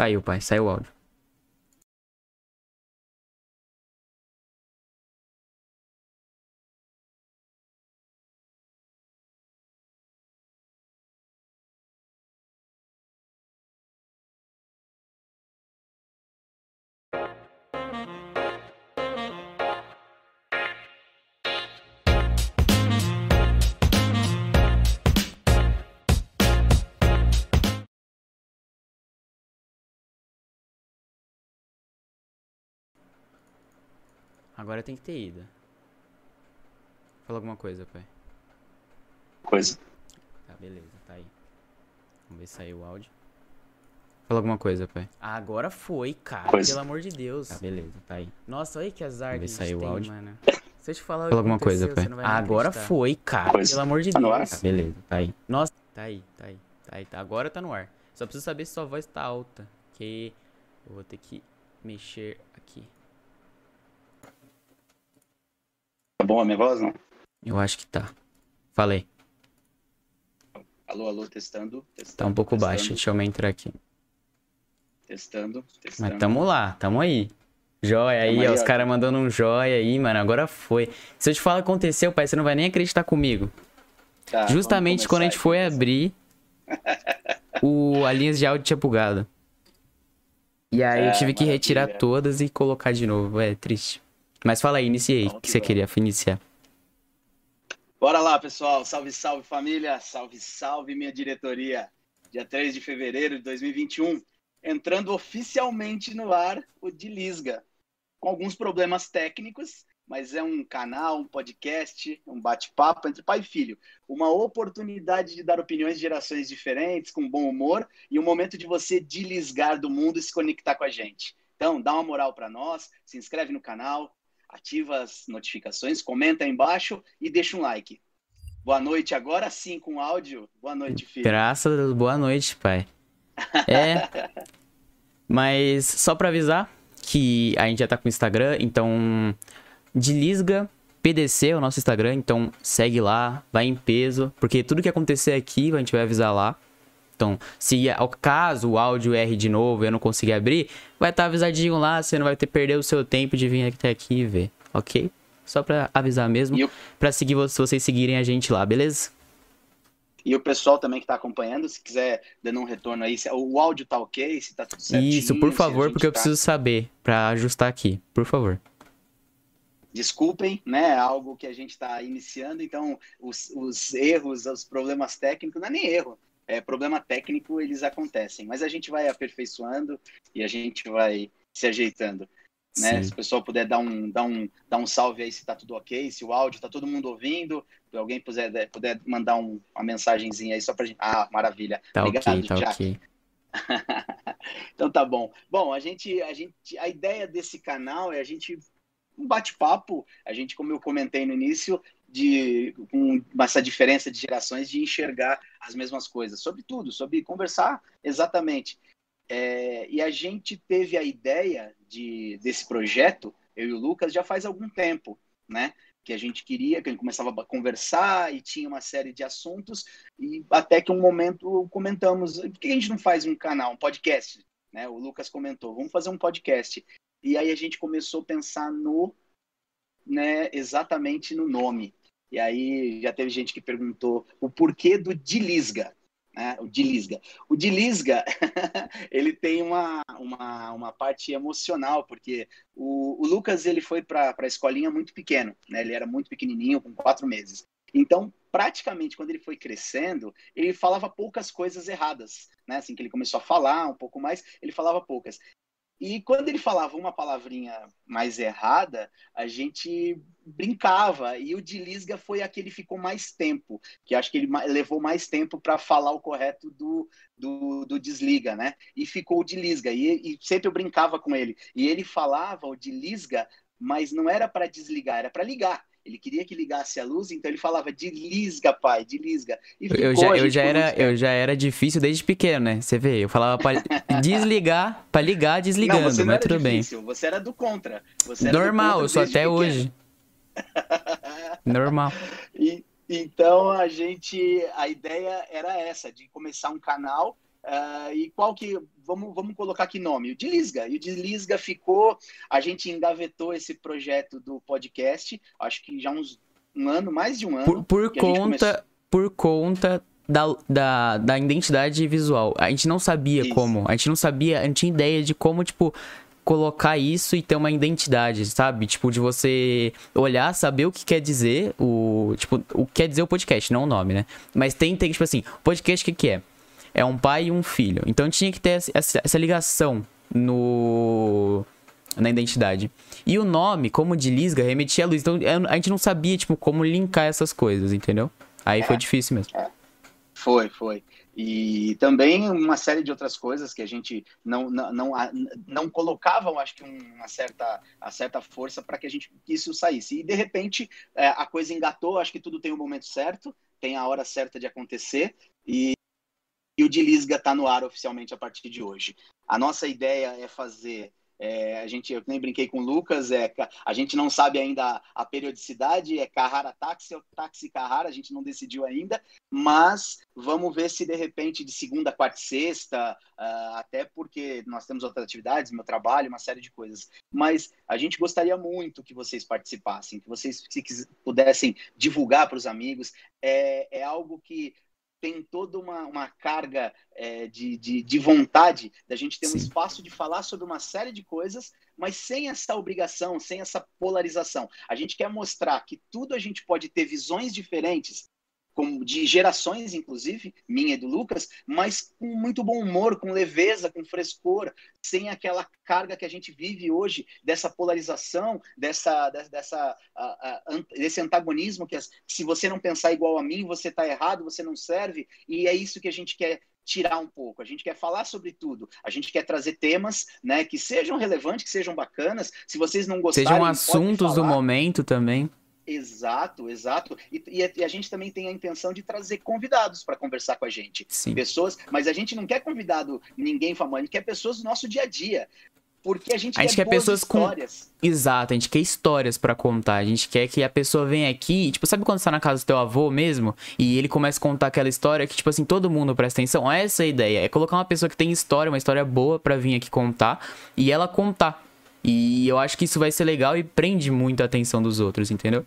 Saiu, pai. Saiu o áudio. Agora tem que ter ido. Fala alguma coisa, pai. Coisa. Tá, beleza, tá aí. Vamos ver se saiu o áudio. Fala alguma coisa, pai. Ah, agora foi, cara. Coisa. Pelo amor de Deus. Tá, beleza, tá aí. Nossa, olha que azar Vamos ver que se a gente saiu o tem, áudio. mano. Se eu te falar o Fala alguma coisa, pai. você não vai Ah, nem Agora foi, cara. Coisa. Pelo amor de Tá no Deus. ar? Tá, beleza, tá aí. Nossa, tá aí, tá aí, tá aí. Tá. Agora tá no ar. Só preciso saber se sua voz tá alta. Que eu vou ter que mexer aqui. Bom a minha voz, não? Eu acho que tá. Falei. Alô, alô, testando. testando Tá um pouco testando, baixo. Deixa eu entrar aqui. Testando, testando. Mas tamo lá, tamo aí. Joia aí, ó, os caras mandando um joia aí, mano. Agora foi. Se eu te falar o que aconteceu, pai, você não vai nem acreditar comigo. Tá, Justamente quando a gente começar foi aqui. abrir, o, a linha de áudio tinha bugado. E aí eu Ah, tive que retirar todas e colocar de novo. É triste. Mas fala aí, iniciei. O Bom, que você queria iniciar? Bora lá, pessoal. Salve, salve família. Salve, salve minha diretoria. Dia 3 de fevereiro de 2021. Entrando oficialmente no ar o de Lisga. Com alguns problemas técnicos, mas é um canal, um podcast, um bate-papo entre pai e filho. Uma oportunidade de dar opiniões de gerações diferentes, com bom humor, e um momento de você deslisgar do mundo e se conectar com a gente. Então, dá uma moral para nós, se inscreve no canal, ativa as notificações, comenta aí embaixo e deixa um like. Boa noite, agora sim com áudio. Boa noite, filho. Graças a Deus, boa noite, pai. É. Mas só pra avisar que a gente já tá com o Instagram, então. De Lisga PDC é o nosso Instagram, então segue lá, vai em peso, porque tudo que acontecer aqui a gente vai avisar lá. Então, se ao caso o áudio erre de novo e eu não conseguir abrir, vai estar avisadinho lá, você não vai ter perder o seu tempo de vir até aqui e ver, ok? Só pra avisar mesmo, E pra seguir se vocês seguirem a gente lá, beleza? E o pessoal também que está acompanhando, se quiser dando um retorno aí, se o áudio tá ok, se tá tudo certinho. Isso, por favor, porque eu tá- preciso saber pra ajustar aqui, por favor. Desculpem, né? É algo que a gente está iniciando, então os, os erros, os problemas técnicos, não é nem erro, é problema técnico, eles acontecem. Mas a gente vai aperfeiçoando e a gente vai se ajeitando. Né? Se o pessoal puder dar um, dar, um, dar um salve aí se tá tudo ok, se o áudio tá todo mundo ouvindo, se alguém puder, puder mandar um, uma mensagenzinha aí só pra gente. Ah, maravilha. Tá Obrigado, ok, tá Jack. ok. Então tá bom. Bom, a gente, a gente, a ideia desse canal é a gente um bate-papo. A gente, como eu comentei no início, de com essa diferença de gerações de enxergar as mesmas coisas, sobre tudo, sobre conversar exatamente. É, e a gente teve a ideia de desse projeto, eu e o Lucas, já faz algum tempo, né? Que a gente queria, que a gente começava a conversar e tinha uma série de assuntos e até que um momento comentamos, por que a gente não faz um canal, um podcast? Né? O Lucas comentou, vamos fazer um podcast. E aí a gente começou a pensar no, né, exatamente no nome. E aí já teve gente que perguntou o porquê do Dilisga, né? O Dilisga. O Dilisga, ele tem uma, uma, uma parte emocional, porque o, o Lucas ele foi para a escolinha muito pequeno, né? Ele era muito pequenininho, com quatro meses. Então, praticamente, quando ele foi crescendo, ele falava poucas coisas erradas, né? Assim que ele começou a falar um pouco mais, ele falava poucas. E quando ele falava uma palavrinha mais errada, a gente brincava. E o de Lisga foi a que ficou mais tempo, que acho que ele levou mais tempo para falar o correto do, do, do desliga, né? E ficou o de Lisga. E, e sempre eu brincava com ele. E ele falava o de Lisga, mas não era para desligar, era para ligar. Ele queria que ligasse a luz, então ele falava de lisga, pai, de lisga. E Eu ficou, já, a eu, já era, eu já era difícil desde pequeno, né? Você vê, eu falava pra desligar, pra ligar desligando, não, você não mas tudo bem. difícil, Você era do contra. Era do Normal, contra eu sou até pequeno. hoje. Normal. E, então a gente, a ideia era essa, de começar um canal Uh, e qual que. Vamos, vamos colocar que nome? O de Lisga. E o de Lisga ficou. A gente engavetou esse projeto do podcast, acho que já uns um ano, mais de um ano. Por, por conta. Por conta da, da, da identidade visual. A gente não sabia Isso. como. A gente não sabia, a gente tinha ideia de como, tipo, colocar isso e ter uma identidade, sabe? Tipo, de você olhar, saber o que quer dizer o. Tipo, o que quer dizer o podcast, não o nome, né? Mas tem, tem tipo assim, podcast o que, que é? É um pai e um filho. Então tinha que ter essa, essa ligação no na identidade. E o nome, como de Lisga, remetia a luz. Então a gente não sabia, tipo, como linkar essas coisas, entendeu? Aí é, foi difícil mesmo. É. Foi, foi. E também uma série de outras coisas que a gente não, não, não, não colocavam, acho que uma certa, uma certa força para que a gente que isso saísse. E de repente é, a coisa engatou, acho que tudo tem o um momento certo, tem a hora certa de acontecer. E e o de Lisga está no ar oficialmente a partir de hoje. A nossa ideia é fazer é, a gente, eu nem brinquei com o Lucas, é, a gente não sabe ainda a, periodicidade, é Carrara Táxi ou Táxi Carrara, a gente não decidiu ainda, mas vamos ver se de repente de segunda, quarta e sexta, uh, até porque nós temos outras atividades, meu trabalho, uma série de coisas. Mas a gente gostaria muito que vocês participassem, que vocês se pudessem divulgar para os amigos. É, é algo que tem toda uma, uma carga é, de, de, de, vontade da gente ter Sim. um espaço de falar sobre uma série de coisas, mas sem essa obrigação, sem essa polarização. A gente quer mostrar que tudo a gente pode ter visões diferentes com, de gerações, inclusive, minha e do Lucas, mas com muito bom humor, com leveza, com frescor, sem aquela carga que a gente vive hoje dessa polarização, dessa, dessa, uh, uh, desse antagonismo que se você não pensar igual a mim, você está errado, você não serve, e é isso que a gente quer tirar um pouco. A gente quer falar sobre tudo. A gente quer trazer temas, né, que sejam relevantes, que sejam bacanas. Se vocês não gostarem, sejam assuntos do momento também. Exato, exato. E, e, a, gente também tem a intenção de trazer convidados para conversar com a gente. Sim. Pessoas, mas a gente não quer convidado ninguém famoso, a gente quer pessoas do nosso dia a dia. Porque a gente, a gente quer, quer pessoas histórias. com. Exato, a gente quer histórias para contar. A gente quer que a pessoa venha aqui. Tipo, sabe quando você tá na casa do teu avô mesmo? E ele começa a contar aquela história que, tipo assim, todo mundo presta atenção? Essa é a ideia. É colocar uma pessoa que tem história, uma história boa para vir aqui contar. E ela contar. E eu acho que isso vai ser legal e prende muito a atenção dos outros, entendeu?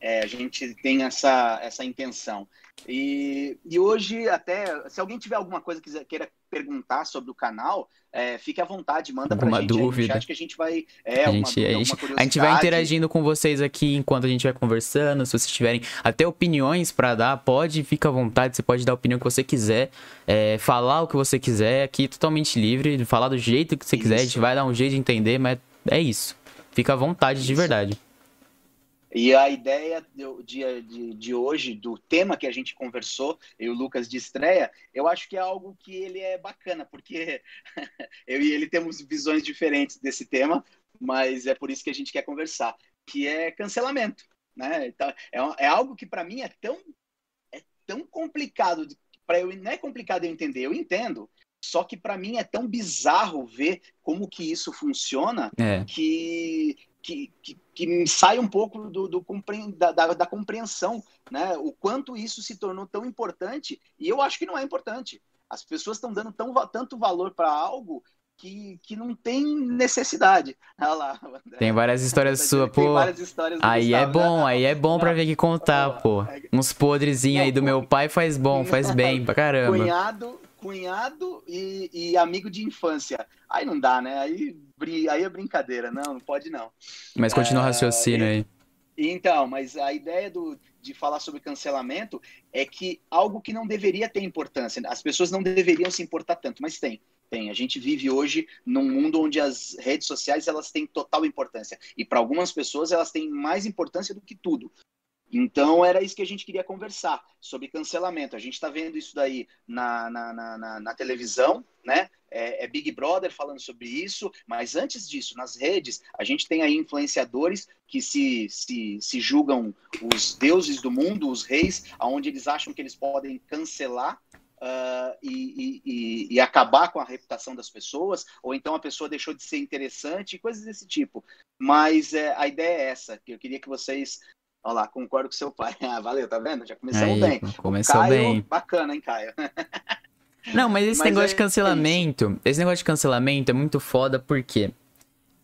É, a gente tem essa, essa intenção. E, e hoje, até, se alguém tiver alguma coisa que queira perguntar sobre o canal, é, fique à vontade, manda alguma pra gente dúvida. Acho que a gente vai. É, a, gente, a, gente, a gente vai interagindo com vocês aqui enquanto a gente vai conversando. Se vocês tiverem até opiniões para dar, pode, fica à vontade. Você pode dar a opinião que você quiser, é, falar o que você quiser, aqui totalmente livre, falar do jeito que você isso. quiser. A gente vai dar um jeito de entender, mas é isso. Fica à vontade isso. de verdade. E a ideia do dia de, de, hoje, do tema que a gente conversou, eu e o Lucas de estreia, eu acho que é algo que ele é bacana, porque eu e ele temos visões diferentes desse tema, mas é por isso que a gente quer conversar, que é cancelamento. Né? Então, é, é algo que para mim é tão, é tão complicado, para eu não é complicado eu entender, eu entendo, só que para mim é tão bizarro ver como que isso funciona é. que que, que, que sai um pouco do, do da, da, da, compreensão, né? O quanto isso se tornou tão importante, e eu acho que não é importante. As pessoas estão dando tão, tanto valor para algo que, que não tem necessidade. Olha lá, tem várias histórias suas, pô. Histórias aí é Gustavo, é bom, né? aí é bom pra ver que contar, pô. Uns podrezinhos aí do meu pai faz bom, faz bem pra caramba. Cunhado, cunhado e, e, amigo de infância. Aí não dá, né? Aí, aí é brincadeira. Não, não pode não. Mas continua o é, raciocínio aí. Então, mas a ideia do, de falar sobre cancelamento é que algo que não deveria ter importância. As pessoas não deveriam se importar tanto, mas tem. Tem. A gente vive hoje num mundo onde as redes sociais elas têm total importância. E para algumas pessoas elas têm mais importância do que tudo. Então era isso que a gente queria conversar sobre cancelamento. A gente está vendo isso daí na, na, na, na televisão, né? É, é, Big Brother falando sobre isso, mas antes disso, nas redes, a gente tem aí influenciadores que se, se, se julgam os deuses do mundo, os reis, aonde eles acham que eles podem cancelar Uh, e, e, e, acabar com a reputação das pessoas, ou então a pessoa deixou de ser interessante, coisas desse tipo. Mas é, a ideia é essa, que eu queria que vocês Olha lá, concordo com seu pai. Ah, valeu, tá vendo? Já começamos Aí, bem. Começou Caio, bem. Bacana, hein, Caio? Não, mas esse mas negócio é, de cancelamento, é esse negócio de cancelamento é muito foda porque,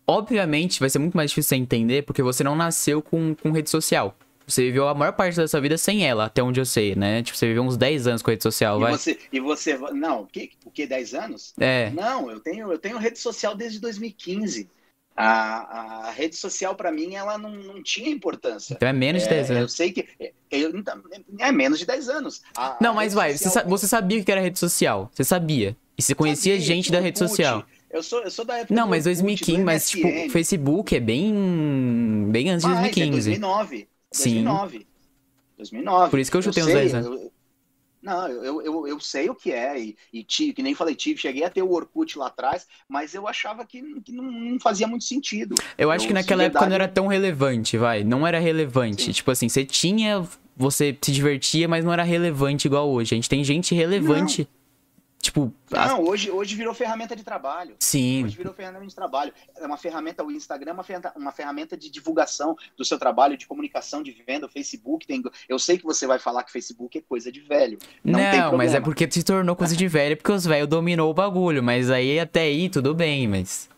obviamente, vai ser muito mais difícil você entender porque você não nasceu com, com rede social. Você viveu a maior parte da sua vida sem ela, até onde eu sei, né? Tipo, você viveu uns 10 anos com rede social, e vai. Você, e você. Não, o que, o que 10 anos? É. Não, eu tenho, eu tenho rede social desde 2015. A, a rede social, para mim, ela não, não tinha importância. Então é menos de 10 é, anos. Eu sei que. É, eu, então, é menos de 10 anos. A, não, mas vai, social... você, você sabia o que era rede social. Você sabia. E você conhecia sabia, gente da rede social. Eu sou, eu sou da época Não, mas 2015, mas tipo, Facebook é bem. bem antes de 2015. É 2009. 2009. Sim. 2009. Por isso que eu chutei uns 10 anos. Eu, não, eu, eu, eu sei o que é, e, e tive, que nem falei, tive, cheguei a ter o Orkut lá atrás, mas eu achava que, que não, não fazia muito sentido. Eu acho eu, que naquela época verdade... não era tão relevante, vai, não era relevante. Sim. Tipo assim, você tinha, você se divertia, mas não era relevante igual hoje. A gente tem gente relevante. Não Tipo. Não, hoje, hoje virou ferramenta de trabalho. Sim. Hoje virou ferramenta de trabalho. É uma ferramenta, o Instagram é uma ferramenta, uma ferramenta de divulgação do seu trabalho, de comunicação, de venda. O Facebook tem. Eu sei que você vai falar que Facebook é coisa de velho. Não, não mas é porque se tornou coisa de velho, porque os velhos dominou o bagulho. Mas aí até aí tudo bem, mas.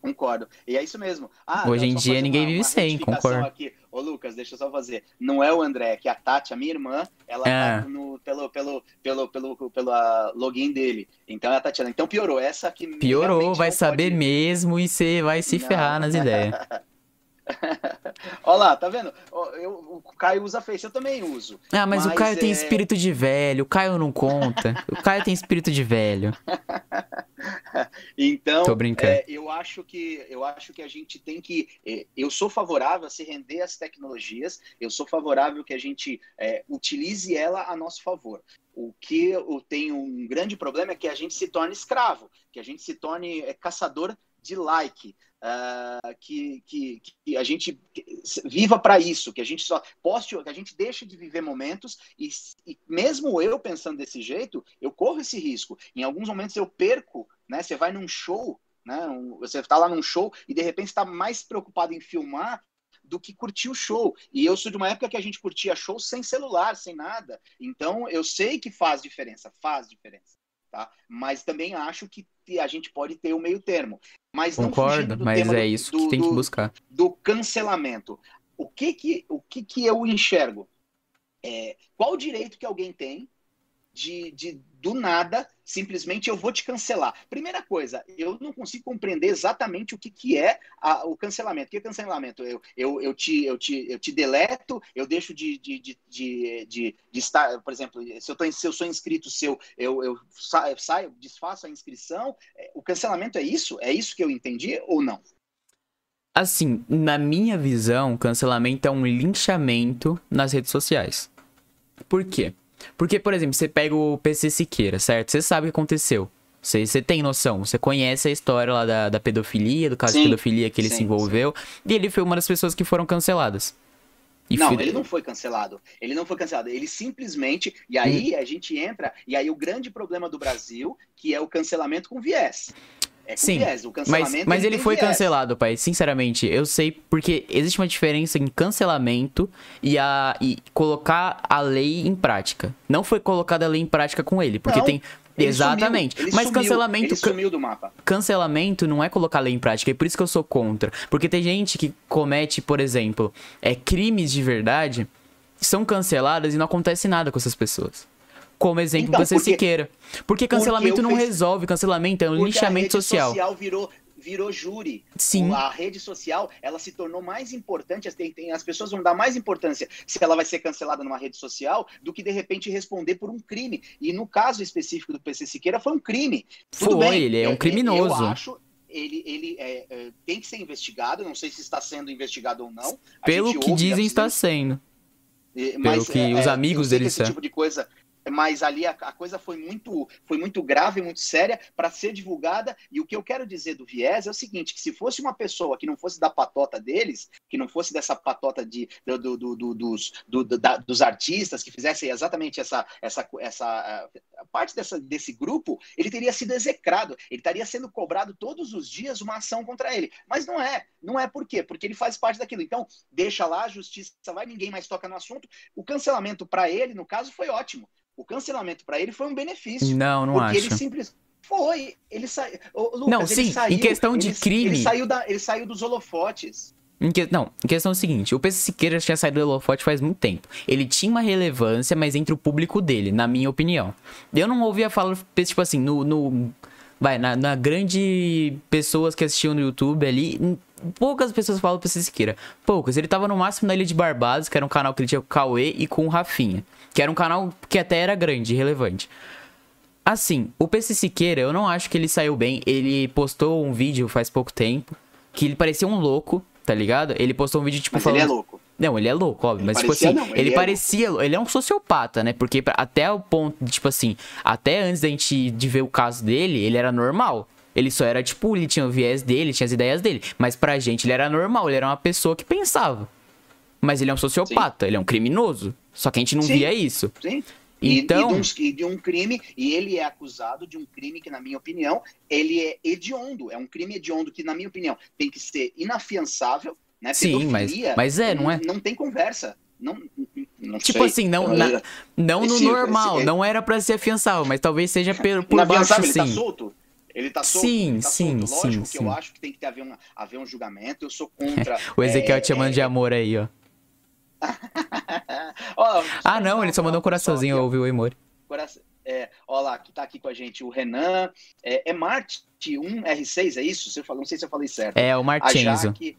Concordo. E é isso mesmo. Ah, Hoje em dia ninguém uma, vive uma sem, concordo. Aqui. Ô, Lucas, deixa eu só fazer. Não é o André, que a Tati, a minha irmã, ela é. tá no, pelo, pelo, pelo, pelo, pelo login dele. Então é a Tatiana. Então piorou. Essa aqui. Piorou, vai saber pode... mesmo e você vai se não. ferrar nas ideias. Olha lá, tá vendo? Eu, o Caio usa Face, eu também uso. Ah, mas, mas o Caio é... tem espírito de velho, o Caio não conta. o Caio tem espírito de velho. então, Tô brincando. É, eu acho que eu acho que a gente tem que. É, eu sou favorável a se render às tecnologias, eu sou favorável que a gente é, utilize ela a nosso favor. O que eu tenho um grande problema é que a gente se torne escravo, que a gente se torne é, caçador de like. Uh, que, que, que, a gente viva para isso, que a gente só poste, que a gente deixe de viver momentos e, e, mesmo eu pensando desse jeito, eu corro esse risco. Em alguns momentos eu perco, né? Você vai num show, né? Você está lá num show e de repente está mais preocupado em filmar do que curtir o show. E eu sou de uma época que a gente curtia show sem celular, sem nada. Então eu sei que faz diferença, faz diferença. Tá? Mas também acho que a gente pode ter o meio termo. Mas Concordo, mas é isso do, que tem que buscar. Do cancelamento. O que que, o que, que eu enxergo? É, qual o direito que alguém tem de, de, do nada, simplesmente eu vou te cancelar. Primeira coisa, eu não consigo compreender exatamente o que, que é a, o cancelamento. O que é cancelamento? Eu, eu, eu, te, eu, te, eu te deleto, eu deixo de, de, de, de, de, de estar, por exemplo, se eu, tô, se eu sou inscrito seu, eu, eu saio, desfaço a inscrição. É, o cancelamento é isso? É isso que eu entendi ou não? Assim, na minha visão, cancelamento é um linchamento nas redes sociais. Por quê? Porque, por exemplo, você pega o PC Siqueira, certo? Você sabe o que aconteceu. Você, você tem noção, você conhece a história lá da, da pedofilia, do caso sim, de pedofilia que ele sim, se envolveu, sim. e ele foi uma das pessoas que foram canceladas. E não, ele não foi cancelado. Ele não foi cancelado. Ele simplesmente. E aí hum. a gente entra. E aí o grande problema do Brasil, que é o cancelamento com viés. É Sim, viés. O cancelamento mas, mas ele foi viés. cancelado, pai. Sinceramente, eu sei porque existe uma diferença em cancelamento e, a, e colocar a lei em prática. Não foi colocada a lei em prática com ele, porque não, tem ele Exatamente. Sumiu, mas sumiu, cancelamento. Sumiu do mapa. Cancelamento não é colocar a lei em prática. É por isso que eu sou contra. Porque tem gente que comete, por exemplo, é, crimes de verdade, são canceladas e não acontece nada com essas pessoas como exemplo então, você porque, Siqueira. Porque cancelamento porque não fiz... resolve, cancelamento é um linchamento social. social virou virou júri. Sim. A rede social, ela se tornou mais importante, as, tem, as pessoas vão dar mais importância se ela vai ser cancelada numa rede social do que de repente responder por um crime. E no caso específico do PC Siqueira foi um crime. Tudo foi, bem, ele é um criminoso. Eu acho, ele, ele é, é, tem que ser investigado, não sei se está sendo investigado ou não. Pelo que dizem, está sendo. Mas, Pelo que é, os é, amigos dele esse tipo de coisa mas ali a, a, coisa foi muito, foi muito grave, muito séria para ser divulgada. E o que eu quero dizer do viés é o seguinte: que se fosse uma pessoa que não fosse da patota deles, que não fosse dessa patota de, do, do, do, dos, da, dos artistas, que fizesse exatamente essa, essa, essa parte dessa, desse grupo, ele teria sido execrado, ele estaria sendo cobrado todos os dias uma ação contra ele. Mas não é. Não é por quê? Porque ele faz parte daquilo. Então, deixa lá, a justiça vai, ninguém mais toca no assunto. O cancelamento para ele, no caso, foi ótimo O cancelamento para ele foi um benefício. Não, não porque acho. ele simplesmente foi, ele saiu. Lucas, Não, sim, saiu, em questão de ele, crime- Ele saiu, da, ele saiu dos holofotes. Em que- Não, em questão é o seguinte, o PC Siqueira tinha saído do holofote faz muito tempo. Ele tinha uma relevância, mas entre o público dele, na minha opinião. Eu não ouvia falar, tipo assim, no... no- vai, na, na grande pessoas que assistiam no YouTube ali, poucas pessoas falam do PC Siqueira. Poucas. Ele tava no máximo na Ilha de Barbados, que era um canal que ele tinha com o Cauê e com o Rafinha. Que era um canal que até era grande, relevante. Assim, o PC Siqueira, eu não acho que ele saiu bem. Ele postou um vídeo faz pouco tempo, que ele parecia um louco, tá ligado? Ele postou um vídeo, tipo, Mas falando... ele é louco. Não, ele é louco, óbvio. Ele mas, tipo parecia assim, não, ele, ele é parecia. Ele é um sociopata, né? Porque até o ponto, tipo assim, até antes da gente de ver o caso dele, ele era normal. Ele só era, tipo, ele tinha o viés dele, tinha as ideias dele. Mas pra gente ele era normal, ele era uma pessoa que pensava. Mas ele é um sociopata, ele é um criminoso. Só que a gente não Sim. via isso. Sim. E, Então- e, de um, e de um crime, e ele é acusado de um crime que, na minha opinião, ele é hediondo. É um crime hediondo que, na minha opinião, tem que ser inafiançável, né? Sim, mas, mas é, não é? Não tem conversa. Não, não Tipo sei. assim, não, Eu- na- não no normal, esse- não era pra ser afiançável, mas talvez seja por, por baixo, Inafiançável, ele tá sim. solto? Ele tá solto? Sim, tá sim, solto. Lógico sim, que eu sim. acho que tem que ter, haver, um, haver um julgamento. Eu sou contra. O Ezequiel é, te chamando é, de amor aí, ó. Ó, Ah, não, ele só mandou um coraçãozinho, eu Só aqui, ouvi o coração- É, ó lá, que tá aqui com a gente o Renan. É, é Marte 1R6, é isso? Se eu não sei se eu falei certo. É, o A. Jaque.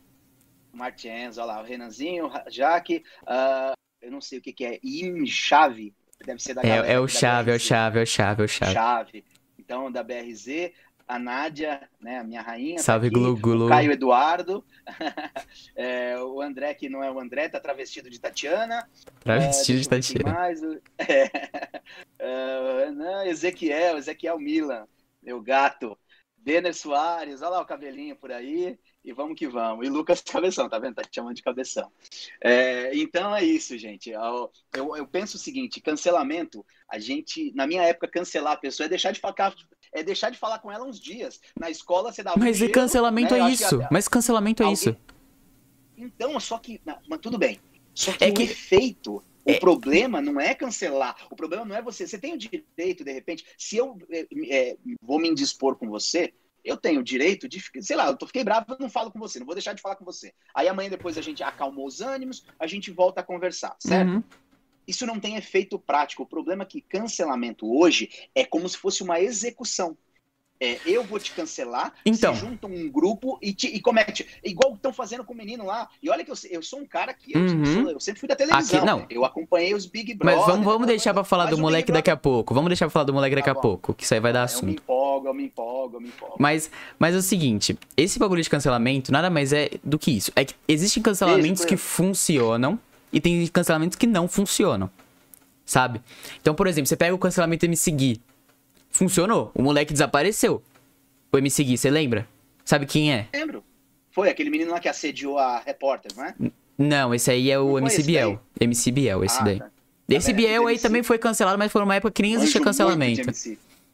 Martins, olha lá, o Renanzinho, a Jaque. ah, eu não sei o que, que é. Im Chave. Deve ser da galera É, é o chave, é o chave, é o chave, é o chave. Chave. Então, da BRZ, a Nádia, né, a minha rainha. tá Salve, aqui, Glu Glu. O Caio Eduardo. É, o André, que não é o André, tá travestido de Tatiana. Travestido de É, quem Tatiana. mais. É, é, não, Ezequiel, Ezequiel Milan, meu gato. Denner Soares, olha lá o cabelinho por aí. E vamos que vamos. E Lucas Cabeção, tá vendo? Tá te chamando de cabeção. É, então é isso, gente. Eu, eu, penso o seguinte: cancelamento, a gente, na minha época, cancelar a pessoa é deixar de é deixar de falar com ela uns dias. Na escola você um Mas gelo, cancelamento né? É que isso. a- Mas cancelamento é alguém- isso. então, só que. não, Mas tudo bem. Só que É o que- efeito, o é- problema não é cancelar. O problema não é você. Você tem o direito, de repente, se eu é, é, vou me indispor com você, eu tenho o direito de, sei lá, eu tô, fiquei bravo, eu não falo com você, não vou deixar de falar com você. Aí amanhã depois a gente acalmou os ânimos, a gente volta a conversar, certo? Uhum. Isso não tem efeito prático. O problema é que cancelamento hoje é como se fosse uma execução. É, eu vou te cancelar, Então. se juntam um grupo e, te, e comete. Igual estão fazendo com o menino lá. E olha que eu, eu sou um cara que eu, Uhum. sou- eu sempre fui da televisão. Aqui- não. Eu acompanhei os Big Brother. Mas vamos, vamos deixar pra falar do moleque daqui a pouco. Vamos deixar pra falar do moleque daqui Tá a bom. pouco, que isso aí vai dar Eu me assunto. empolgo, eu me empolgo, eu me empolgo. Mas, mas é o seguinte, esse bagulho de cancelamento nada mais é do que isso. É que existem cancelamentos Isso, que funcionam e tem cancelamentos que não funcionam. Sabe? Então, por exemplo, você pega o cancelamento MC Gui. Funcionou. O moleque desapareceu. O MC Gui, você lembra? Sabe quem é? lembro. Foi aquele menino lá que assediou a repórter, não é? Não, esse aí é Não o foi MC Biel. MC Biel, esse Ah, daí. tá. Esse vendo? Biel aí MC. também foi cancelado, mas foi uma época que nem existia cancelamento.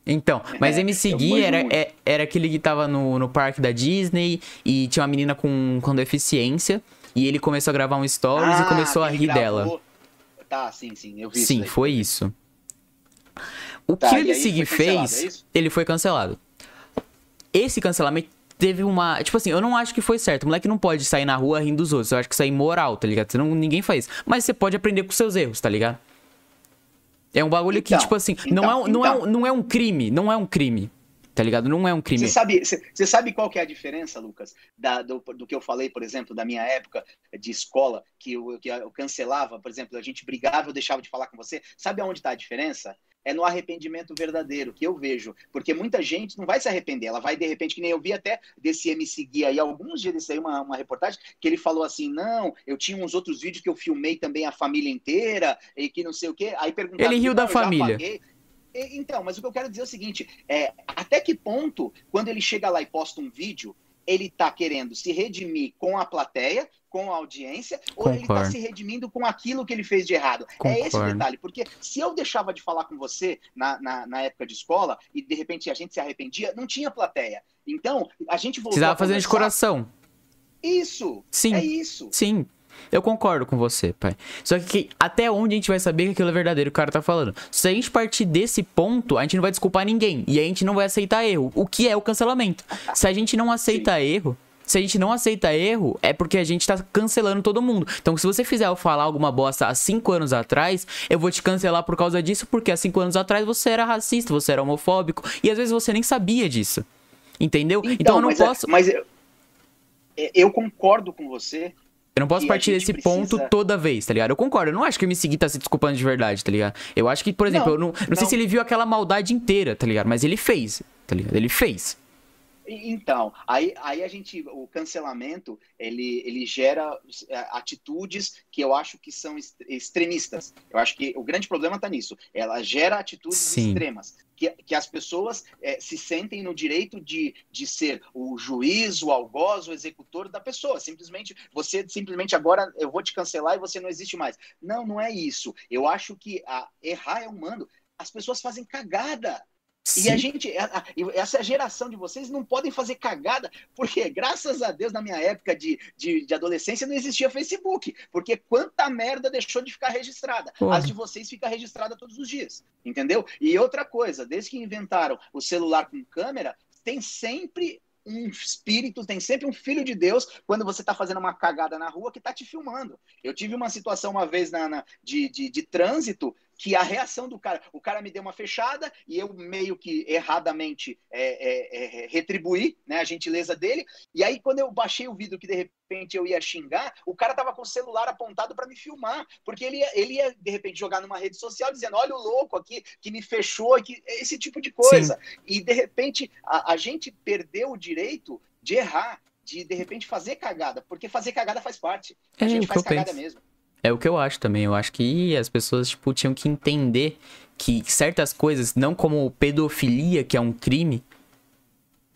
Então, mas É, MC Gui era, é- era aquele que tava no, no parque da Disney e tinha uma menina com, com deficiência e ele começou a gravar um stories e Ah, começou a rir gravou- dela. Tá, sim, sim, eu vi Sim, isso. foi isso. O Tá, que e o cancelado, fez, é isso? ele foi cancelado. Esse cancelamento teve uma. Tipo assim, eu não acho que foi certo. O moleque não pode sair na rua rindo dos outros. Eu acho que isso é imoral, tá ligado? Senão ninguém faz. Mas você pode aprender com seus erros, tá ligado? É um bagulho que, Então, tipo assim, não, então, é, não, é, então. um- não é um crime. Não é um crime. Tá ligado? Não é um crime. Você sabe, você, sabe qual que é a diferença, Lucas, da- do, do que eu falei, por exemplo, da minha época de escola, que eu, que eu cancelava, por exemplo, a gente brigava, eu deixava de falar com você. Sabe aonde está a diferença? É no arrependimento verdadeiro, que eu vejo. Porque muita gente não vai se arrepender, ela vai, de repente, que nem eu vi até desse MC Gui aí, alguns dias desse aí, uma, uma reportagem, que ele falou assim: não, eu tinha uns outros vídeos que eu filmei também a família inteira, e que não sei o quê. Aí perguntaram. Ele riu "Não, da família." apaguei." Então, mas o que eu quero dizer é o seguinte: é, até que ponto, quando ele chega lá e posta um vídeo, ele tá querendo se redimir com a plateia, com a audiência, ou ele tá Concordo. se redimindo com aquilo que ele fez de errado? É esse o Concordo. detalhe, porque se eu deixava de falar com você na, na, na época de escola e de repente a gente se arrependia, não tinha plateia. Então, a gente voltou Você tava a fazendo de coração. Isso! Sim. É isso. Sim. Eu concordo com você, pai. Só que até onde a gente vai saber que aquilo é verdadeiro que o cara tá falando? Se a gente partir desse ponto, a gente não vai desculpar ninguém. E a gente não vai aceitar erro. O que é o cancelamento? Se a gente não aceita Sim. erro, se a gente não aceita erro, é porque a gente tá cancelando todo mundo. Então, se você fizer eu falar alguma bosta há cinco anos atrás, eu vou te cancelar por causa disso, porque há cinco anos atrás você era racista, você era homofóbico, e às vezes você nem sabia disso. Entendeu? Então, então eu não mas é, posso. É, mas eu, eu concordo com você eu não posso partir desse precisa... ponto toda vez, tá ligado? Eu concordo, eu não acho que o MC tá se desculpando de verdade, tá ligado? Eu acho que, por exemplo, não, eu não, não, não sei se ele viu aquela maldade inteira, tá ligado? Mas ele fez, tá ligado? Ele fez. Então, aí, aí a gente, o cancelamento, ele, ele gera é, atitudes que eu acho que são extremistas. Eu acho que o grande problema está nisso. Ela gera atitudes Sim. extremas. Que, que as pessoas é, se sentem no direito de, de ser o juiz, o algoz, o executor da pessoa. Simplesmente, você simplesmente agora eu vou te cancelar e você não existe mais. Não, não é isso. Eu acho que a, errar é humano. As pessoas fazem cagada. Sim. E a gente, essa geração de vocês não podem fazer cagada, porque graças a Deus, na minha época de, de, de adolescência, não existia Facebook. Porque quanta merda deixou de ficar registrada. Porra. As de vocês fica registrada todos os dias. Entendeu? E outra coisa, desde que inventaram o celular com câmera, tem sempre um espírito, tem sempre um filho de Deus quando você está fazendo uma cagada na rua que está te filmando. Eu tive uma situação uma vez na, na de, de, de, trânsito que a reação do cara, o cara me deu uma fechada e eu meio que erradamente é, é, é, retribuí né, a gentileza dele. E aí, quando eu baixei o vidro que de repente eu ia xingar, o cara tava com o celular apontado para me filmar, porque ele ia, ele ia de repente jogar numa rede social dizendo: olha o louco aqui que me fechou, que esse tipo de coisa. Sim. E de repente a, a gente perdeu o direito de errar de de repente fazer cagada, porque fazer cagada faz parte. A é, gente faz cagada penso. mesmo. É o que eu acho também. Eu acho que as pessoas, tipo, tinham que entender que certas coisas, não como pedofilia, que é um crime,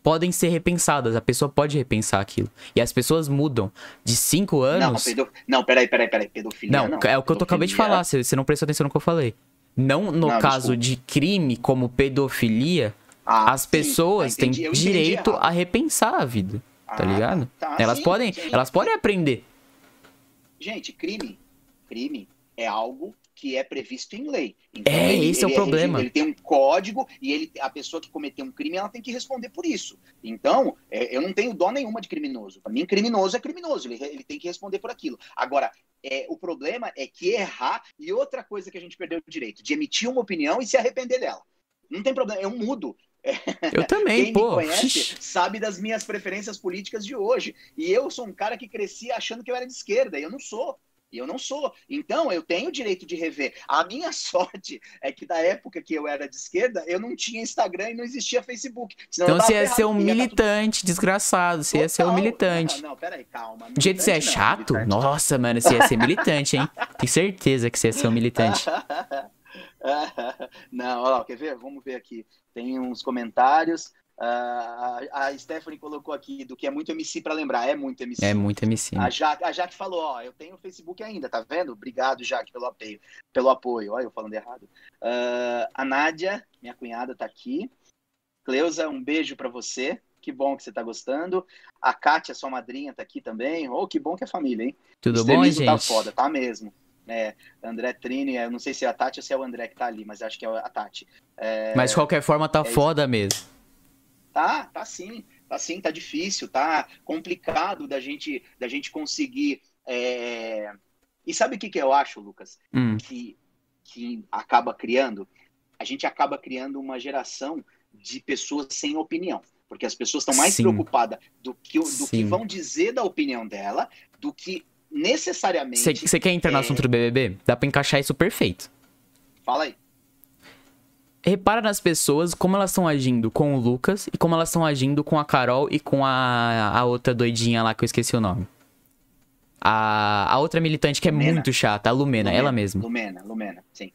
podem ser repensadas. A pessoa pode repensar aquilo. E as pessoas mudam. De 5 anos. Não, pedo... não, peraí, peraí, peraí. Pedofilia. Não, não. é o que eu acabei de falar. Você não prestou atenção no que eu falei. Não no não, caso desculpa. de crime como pedofilia, ah, as pessoas sim, têm direito a repensar a vida. Tá ah, tá ligado? Tá, elas sim, podem, sim. elas podem aprender. Gente, crime crime é algo que é previsto em lei. Então, é, ele, esse ele, é o problema. Ele, ele, tem um código e ele, a pessoa que cometeu um crime ela tem que responder por isso. Então, é, eu não tenho dó nenhuma de criminoso. Para mim, criminoso é criminoso, ele, ele tem que responder por aquilo. Agora, é, o problema é que errar e outra coisa que a gente perdeu o direito, de emitir uma opinião e se arrepender dela. Não tem problema, eu mudo. Eu também, Quem pô. me conhece sabe das minhas preferências políticas de hoje. E eu sou um cara que cresci achando que eu era de esquerda, e eu não sou. E eu não sou. Então, eu tenho o direito de rever. A minha sorte é que na época que eu era de esquerda, eu não tinha Instagram e não existia Facebook. Então você ia ser um militante, tudo... desgraçado. Você Total. ia ser um militante. Não, não peraí, calma. Do jeito que você é chato? Não, Nossa, mano, você ia ser militante, hein? Tenho certeza que você ia ser um militante. não, olha lá, quer ver? Vamos ver aqui. Tem uns comentários. Uh, a Stephanie colocou aqui do que é muito MC para lembrar. É muito MC. É muito MC. A Jaque, a Jaque falou: Ó, eu tenho o Facebook ainda, tá vendo? Obrigado, Jaque, pelo apoio. Pelo apoio. Olha, eu falando errado. Uh, a Nádia, minha cunhada, tá aqui. Cleusa, um beijo para você. Que bom que você tá gostando. A Kátia, sua madrinha, tá aqui também. Oh, que bom que é família, hein? Tudo bom, tá gente? tá foda, tá mesmo. É, André Trini, eu não sei se é a Tati ou se é o André que tá ali, mas acho que é a Tati. É, mas de qualquer forma tá é foda mesmo. Tá, tá sim, tá sim, tá difícil, tá complicado da gente, da gente conseguir. É... E sabe o que, que eu acho, Lucas? Hum. Que, que acaba criando? A gente acaba criando uma geração de pessoas sem opinião. Porque as pessoas estão mais sim. preocupadas do, que, do que vão dizer da opinião dela, do que necessariamente. Você quer entrar no é... assunto do BBB? Dá pra encaixar isso perfeito. Fala aí repara nas pessoas como elas estão agindo com o Lucas e como elas estão agindo com a Carol e com a, a outra doidinha lá que eu esqueci o nome. A, a outra militante que é Lumena. muito chata, a Lumena, Lumena, ela mesma. Lumena, Lumena, sim.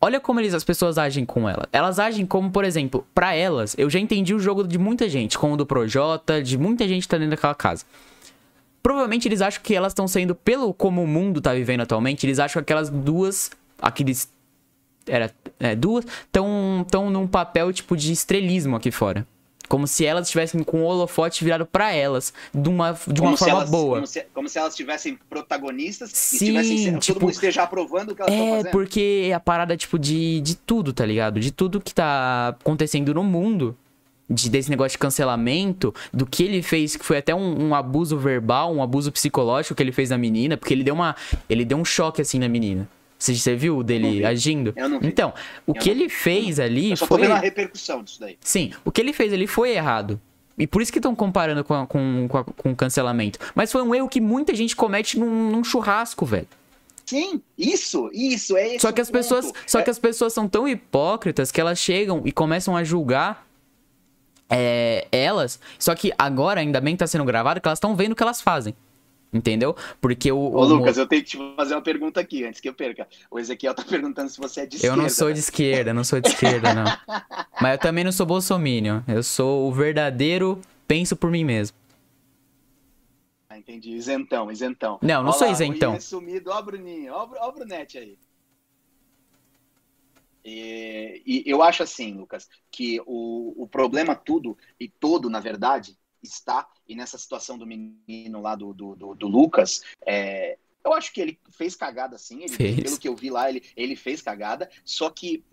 Olha como eles, as pessoas agem com ela. Elas agem como, por exemplo, para elas, eu já entendi o jogo de muita gente, como o do Projota, de muita gente que tá dentro daquela casa. Provavelmente eles acham que elas estão sendo, pelo como o mundo tá vivendo atualmente, eles acham que aquelas duas, aqueles era é, duas, estão tão num papel tipo de estrelismo aqui fora. Como se elas estivessem com o holofote virado para elas, de uma, de uma forma elas, boa. Como se, como se, elas tivessem protagonistas Sim, e tivessem, tipo, todo mundo esteja aprovando o que elas estão É, fazendo. porque é a parada, tipo, de, de tudo, tá ligado? De tudo que tá acontecendo no mundo. De, desse negócio de cancelamento, do que ele fez, que foi até um, um abuso verbal, um abuso psicológico que ele fez na menina, porque ele deu uma. Ele deu um choque assim na menina. Você, você viu o dele agindo? Eu não vi. Então, o Eu que ele fez ali Eu só tô foi. vendo a repercussão disso daí. Sim, o que ele fez ali foi errado. E por isso que estão comparando com, a- com, com, a- com o cancelamento. Mas foi um erro que muita gente comete num, num churrasco, velho. Sim, isso, isso, é Só que as pessoas, só É- que as pessoas são tão hipócritas que elas chegam e começam a julgar é, elas. Só que agora, ainda bem que tá sendo gravado, que elas estão vendo o que elas fazem. Entendeu? Porque o. Ô, o- Lucas, eu tenho que te fazer uma pergunta aqui, antes que eu perca. O Ezequiel tá perguntando se você é de eu esquerda. não sou de esquerda, não sou de esquerda, não. Mas eu também não sou bolsominion. Eu sou o verdadeiro penso por mim mesmo. Ah, entendi. Isentão, isentão. Não, não Ó sou isentão. O sumido, ó, o Bruninho, ó, ó o Brunete aí. E, e eu acho assim, Lucas, que o, o problema tudo e todo, na verdade, está, e nessa situação do menino lá do, do, do- do Lucas, é, eu acho que ele fez cagada sim, ele, Fez. pelo que eu vi lá, ele, ele fez cagada, só que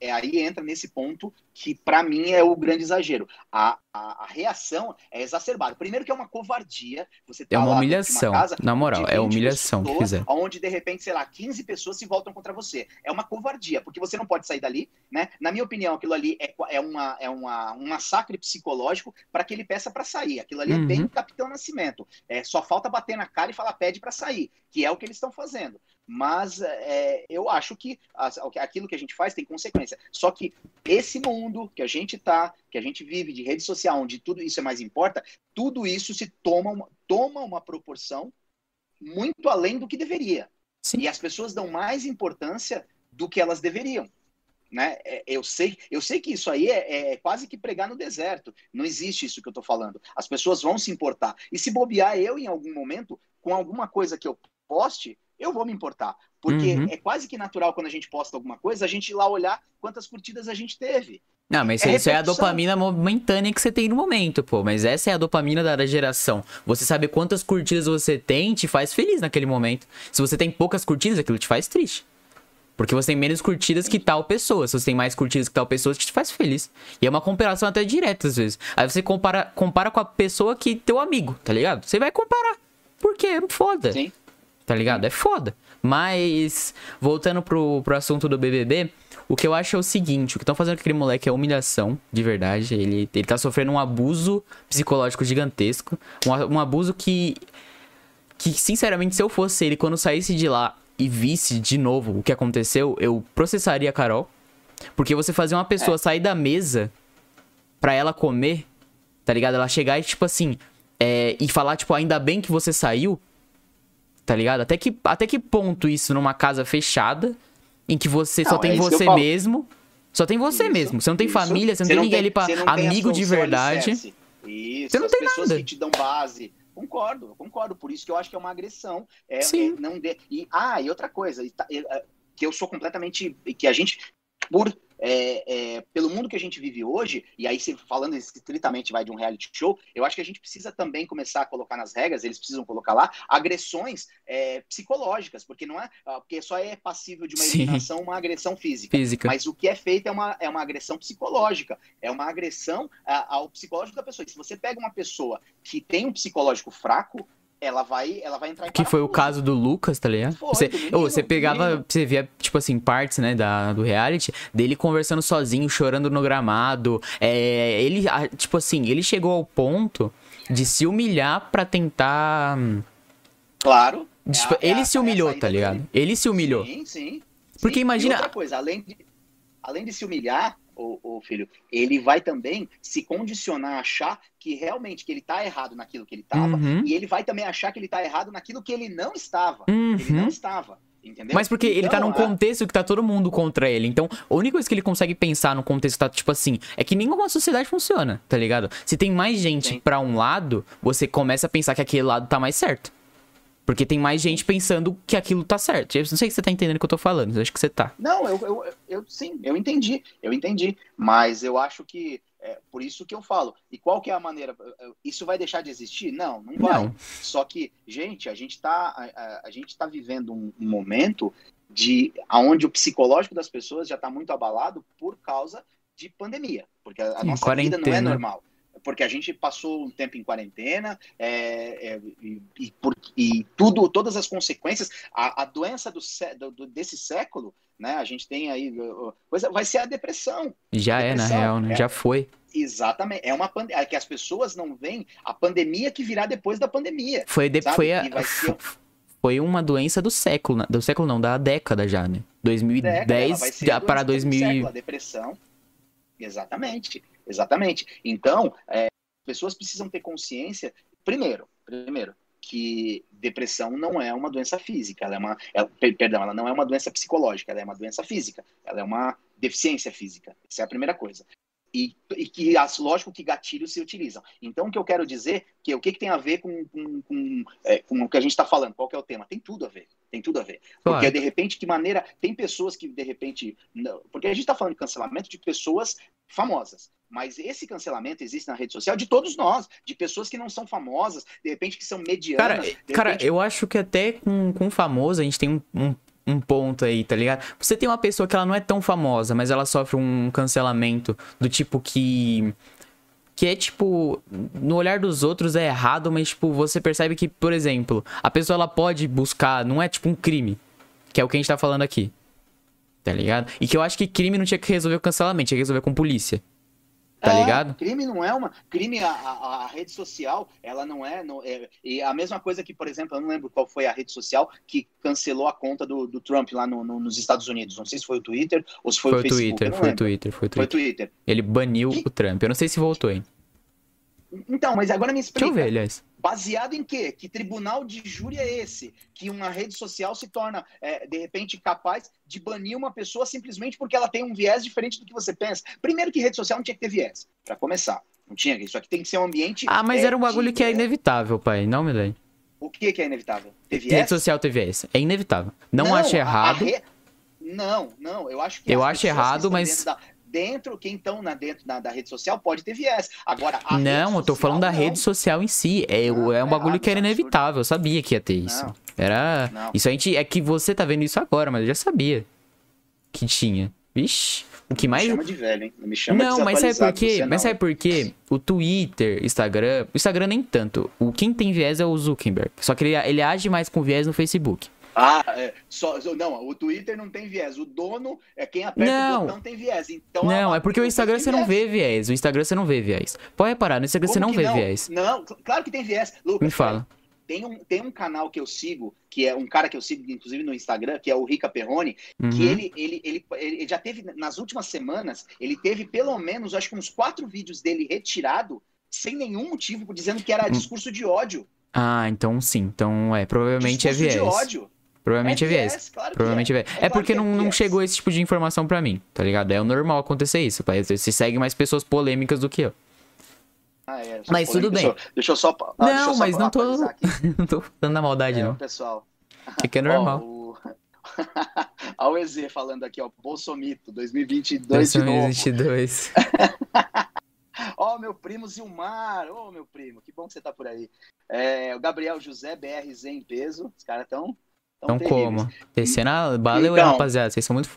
é, aí entra nesse ponto que para mim é o grande exagero. A, a, a reação é exacerbada. Primeiro que é uma covardia, você tá É uma humilhação. casa Na moral, é 20 humilhação que fizeram. Onde, de repente, sei lá, 15 pessoas se voltam contra você. É uma covardia, porque você não pode sair dali, né? Na minha opinião, aquilo ali é, é, uma, é uma, um massacre psicológico para que ele peça para sair. Aquilo ali Uhum. é bem Capitão Nascimento. É, só falta bater na cara e falar pede para sair, que é o que eles estão fazendo. Mas é, eu acho que aquilo que a gente faz tem consequência. Só que esse mundo que a gente tá, que a gente vive de rede social, onde tudo isso é mais importa, tudo isso se toma uma, toma uma proporção muito além do que deveria. Sim. E as pessoas dão mais importância do que elas deveriam. Né? É, Eu, sei, eu sei que isso aí é, é quase que pregar no deserto. Não existe isso que eu estou falando. As pessoas vão se importar. E se bobear eu em algum momento, com alguma coisa que eu poste, eu vou me importar. Porque Uhum. é quase que natural quando a gente posta alguma coisa, a gente ir lá olhar quantas curtidas a gente teve. Não, mas É isso é a dopamina momentânea que você tem no momento, pô. Mas essa é a dopamina da, geração. Você saber quantas curtidas você tem te faz feliz naquele momento. Se você tem poucas curtidas, aquilo te faz triste. Porque você tem menos curtidas que tal pessoa. Se você tem mais curtidas que tal pessoa, te faz feliz. E é uma comparação até direta, às vezes. Aí você compara, compara com a pessoa que teu amigo, tá ligado? Você vai comparar. Porque é foda. Sim. Tá ligado? É foda. Mas, voltando pro, pro assunto do BBB, o que eu acho é o seguinte: o que estão fazendo com aquele moleque é humilhação, de verdade. Ele, ele tá sofrendo um abuso psicológico gigantesco. Um, um abuso que. Que, sinceramente, se eu fosse ele, quando saísse de lá e visse de novo o que aconteceu, eu processaria a Carol. Porque você fazer uma pessoa sair da mesa pra ela comer, tá ligado? Ela chegar e, tipo assim, é, e falar, tipo, ainda bem que você saiu, tá ligado? Até que, até que ponto isso numa casa fechada, em que você só Não, tem é você mesmo, só tem você Isso, mesmo. Você não tem isso. família, você não tem ninguém ali pra você não tem amigo de solução verdade. alicerce. Isso, Você não as tem pessoas nada. que te dão base. Concordo, concordo. Por isso que eu acho que é uma agressão. É, Sim. é não de... e, ah, e outra coisa, tá- é, que eu sou completamente. que a gente, por. É, é, pelo mundo que a gente vive hoje, e aí se falando estritamente vai de um reality show, eu acho que a gente precisa também começar a colocar nas regras, eles precisam colocar lá, agressões é, psicológicas, porque não é. ah, Porque só é passível de uma Sim. eliminação uma agressão física. Física. Mas o que é feito é uma, é uma agressão psicológica, é uma agressão a- ao psicológico da pessoa. E se você pega uma pessoa que tem um psicológico fraco, ela vai, ela vai entrar em Que foi o parafuso. caso do Lucas, tá ligado? Foi, você, menino, ô, você pegava, você via, tipo assim, partes, né, da, do reality, dele conversando sozinho, chorando no gramado. É, ele, tipo assim, ele chegou ao ponto de se humilhar pra tentar. Claro. é tipo, a- é ele a- se é humilhou, tá ligado? dele. Ele se humilhou. Sim, sim. Porque sim. imagina- E outra coisa, além de, além de se humilhar, o, o filho, ele vai também se condicionar a achar que realmente que ele tá errado naquilo que ele tava, Uhum. e ele vai também achar que ele tá errado naquilo que ele não estava. Ele não Uhum. estava. Entendeu? Mas porque ele tá Então, num contexto que tá todo mundo contra ele. Então, a única coisa que ele consegue pensar no contexto tá, tipo assim, é que nenhuma sociedade funciona, tá ligado? Se tem mais gente pra um lado, você começa a pensar que aquele lado tá mais certo. Porque tem mais gente pensando que aquilo tá certo. Eu não sei se você tá entendendo o que eu tô falando, eu acho que você tá. Não, eu, eu, eu- sim, eu entendi, eu entendi. Mas eu acho que É, por isso que eu falo. E qual que é a maneira? Isso vai deixar de existir? Não, não vai. Não. Só que, gente, a gente está a, a, gente tá vivendo um, um, momento de aonde o psicológico das pessoas já está muito abalado por causa de pandemia, porque a, a nossa quarentena. vida não é normal porque a gente passou um tempo em quarentena é, é, e, e, por, e, tudo, todas as consequências, a, a doença do, do, desse século, né? A gente tem aí, coisa, vai ser a depressão. Já a depressão, é, na real, né? É, Já foi. Exatamente. É uma pandemia é que as pessoas não veem a pandemia que virá depois da pandemia. Foi, de, foi a, ser... foi uma doença do século, né? do século não, da década já, né? 2010 década, para 2000. Século, a depressão. Exatamente. Exatamente. Então, é, pessoas precisam ter consciência, primeiro, primeiro, que depressão não é uma doença física, ela é uma, ela, perdão, ela não é uma doença psicológica, ela é uma doença física, ela é uma deficiência física. Essa é a primeira coisa. E, e que, lógico, que gatilhos se utilizam. Então, o que eu quero dizer que o que, que tem a ver com, com, com, é, com o que a gente está falando? Qual é o tema? Tem tudo a ver. Tem tudo a ver. Porque, claro. de repente, que maneira. Tem pessoas que, de repente. Não, porque a gente está falando de cancelamento de pessoas famosas. Mas esse cancelamento existe na rede social de todos nós, de pessoas que não são famosas, de repente que são medianas. Cara, repente... cara eu acho que até com, com famoso a gente tem um, um, um, ponto aí, tá ligado? Você tem uma pessoa que ela não é tão famosa, mas ela sofre um cancelamento do tipo que. Que é tipo, no olhar dos outros é errado, mas tipo, você percebe que, por exemplo, a pessoa ela pode buscar, não é tipo um crime, que é o que a gente tá falando aqui. Tá ligado? E que eu acho que crime não tinha que resolver com cancelamento, tinha que resolver com polícia. Tá é, ligado? Crime não é uma. Crime, a, a, a rede social, ela não é, não é, E a mesma coisa que, por exemplo, eu não lembro qual foi a rede social que cancelou a conta do, do Trump lá no, no, nos Estados Unidos. Não sei se foi o Twitter ou se foi, foi o Facebook. Twitter, foi o Twitter, foi o Twitter. Foi Twitter. Ele baniu que... o Trump. Eu não sei se voltou, hein? Então, mas agora me explica. Deixa eu ver, aliás. Baseado em quê? Que tribunal de júri é esse? Que uma rede social se torna, é, de repente, capaz de banir uma pessoa simplesmente porque ela tem um viés diferente do que você pensa? Primeiro que rede social não tinha que ter viés, para começar. Não tinha, isso aqui tem que ser um ambiente. Ah, mas é, era um bagulho de... que é inevitável, pai. Não me lembro. O que, que é inevitável? Ter viés? Rede social ter viés. É inevitável. Não, não acho errado. Re... Não, não, eu acho que. Eu acho errado, mas. Da dentro, quem estão na, dentro da, da, rede social pode ter viés. Agora, Não, eu tô falando da não. rede social em si. É, não, é um bagulho que era inevitável. Eu sabia que ia ter isso. Não. Era. Isso a gente. É que você tá vendo isso agora, mas eu já sabia que tinha. Vixe. O que mais. Me chama de velho, hein? Me chama não, mas sabe por quê? Mas sabe por quê? O Twitter, Instagram. O Instagram nem tanto. O quem tem viés é o Zuckerberg. Só que ele, ele age mais com viés no Facebook. Ah, é, só, não, o Twitter não tem viés. O dono é quem aperta não. o botão tem viés. Então, não, é porque o Instagram você não vê viés. O Instagram você não vê viés. Pode reparar, no Instagram Como você não vê não? viés. Não, claro que tem viés. Lucas, Me fala. Tem um, tem um canal que eu sigo, que é um cara que eu sigo, inclusive, no Instagram, que é o Rica Perrone, uhum. que ele, ele, ele, ele já teve, nas últimas semanas, ele teve pelo menos, acho que uns quatro vídeos dele retirado, sem nenhum motivo, dizendo que era hum. discurso de ódio. Ah, então sim. Então, é, provavelmente é discurso é viés. de ódio. Provavelmente é, é viés. viés. Claro Provavelmente é. é viés. É, é porque não, não chegou esse tipo de informação para mim, tá ligado? É o normal acontecer isso. Você segue mais pessoas polêmicas do que eu. Ah, é, mas tudo bem. Deixa eu só. Ah, não, mas não tô. não tô dando a maldade, é, não. Pessoal. É que é normal. O... Olha o EZ falando aqui, ó. Bolsomito, 2022 2022. Ó, oh, meu primo Zilmar. Ô, oh, meu primo, que bom que você tá por aí. É, o Gabriel José, BRZ em peso. Os caras tão então, como? Descendo a valeu então, rapaziada. Vocês são muito.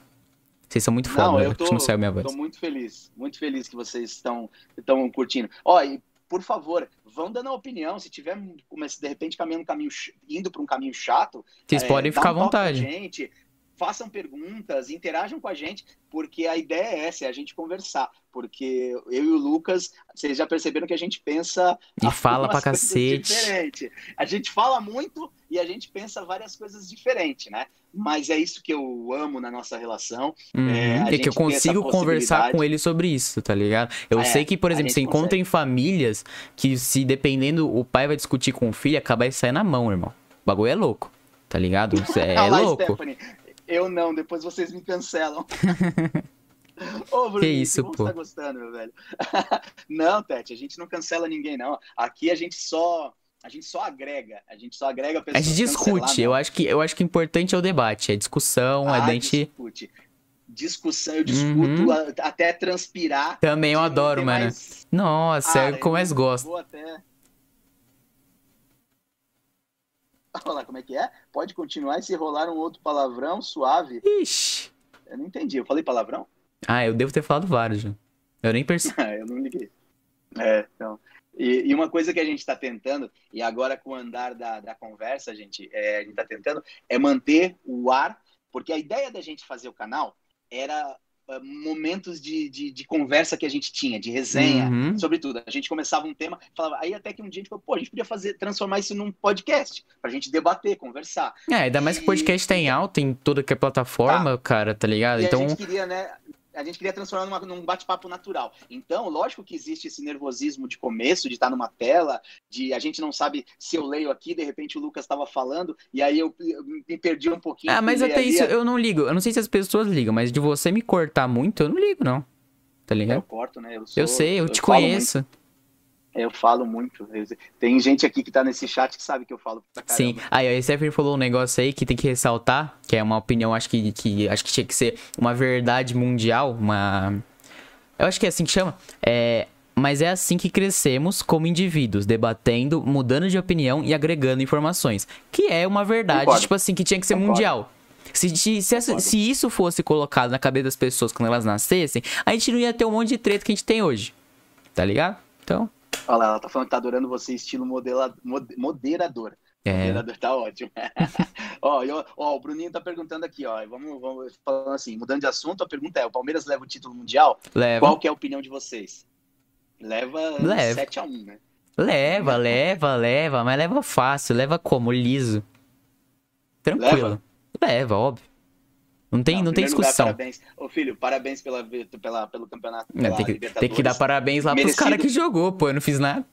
Vocês são muito foda, não, eu tô, não minha voz. Tô muito feliz, muito feliz que vocês estão, estão curtindo. Ó, e por favor, vão dando a opinião. Se tiver, de repente, caminhando caminho, indo para um caminho chato, vocês é, podem ficar um à vontade. Gente, façam perguntas, interajam com a gente, porque a ideia é essa, é a gente conversar. Porque eu e o Lucas, vocês já perceberam que a gente pensa. E fala pra cacete. Diferente. A gente fala muito e a gente pensa várias coisas diferentes, né? Mas é isso que eu amo na nossa relação. Uhum, é, é que eu consigo conversar com ele sobre isso, tá ligado? Eu é, sei que, por exemplo, você encontra em famílias que, se dependendo, o pai vai discutir com o filho, acaba de sair na mão, irmão. O bagulho é louco, tá ligado? É louco. Stephanie, eu não, depois vocês me cancelam. Ô, Bruno, que isso, que pô. Tá gostando, meu velho? não, Tete, a gente não cancela ninguém, não. Aqui a gente só a gente só agrega, a gente só agrega pessoas. A gente discute, eu acho que eu acho que o importante é o debate, é a discussão, ah, é a gente discute. discussão, eu discuto Uhum. a- até transpirar. Também eu adoro, mano. mais- Nossa, é Ah, o que eu mais gosto. Vou até... Olha lá, como é que é? Pode continuar e se rolar um outro palavrão suave. Ixi. Eu não entendi. Eu falei palavrão? Ah, eu devo ter falado vários já. Eu nem percebi. eu não liguei. É, então. E, e uma coisa que a gente está tentando, e agora com o andar da, da conversa, gente, é, a gente está tentando, é manter o ar, porque a ideia da gente fazer o canal era ah, momentos de, de, de conversa que a gente tinha, de resenha, Uhum. sobre tudo. A gente começava um tema, falava, aí até que um dia a gente falou, pô, a gente podia fazer, transformar isso num podcast, pra gente debater, conversar. É, ainda mais que o podcast tá em alta em toda que é plataforma, cara, tá ligado? E Então, a gente queria, né? A gente queria transformar numa, num bate-papo natural. Então, lógico que existe esse nervosismo de começo, de estar numa tela, de a gente não sabe se eu leio aqui, de repente o Lucas estava falando, e aí eu, eu me perdi um pouquinho. ah, mas até ali, isso eu não ligo. Eu não sei se as pessoas ligam, mas de você me cortar muito, eu não ligo, não. Tá Eu ligado? corto, né? Eu, sou- Eu sei, eu te falo conheço. muito, eu falo muito. Tem gente aqui que tá nesse chat que sabe que eu falo pra Sim. Aí, a Stephanie falou um negócio aí que tem que ressaltar, que é uma opinião, acho que, que acho que tinha que ser uma verdade mundial, uma. Eu acho que é assim que chama. É. Mas é assim que crescemos como indivíduos, debatendo, mudando de opinião e agregando informações. Que é uma verdade, Concordo. tipo assim, que tinha que ser Concordo. mundial. Se, se, se, se isso fosse colocado na cabeça das pessoas quando elas nascessem, a gente não ia ter um monte de treta que a gente tem hoje. Tá ligado? Então. Olha lá, ela tá falando que tá adorando você, estilo modela, mod- moderador. É. Moderador tá ótimo. ó, eu- ó, o Bruninho tá perguntando aqui, ó. Vamos, vamos falando assim, mudando de assunto, a pergunta é: o Palmeiras leva o título mundial? Leva. Qual que é a opinião de vocês? Leva, Leva. 7x1, né? Leva, leva, leva, mas leva fácil, leva como? Liso. Tranquilo. Leva, óbvio. Não tem, não, em tem primeiro lugar, discussão. parabéns. Ô, filho, parabéns pela, pela, pelo campeonato. É, tem, que, tem que dar parabéns lá pros Merecido. caras que jogou, pô. Eu não fiz nada.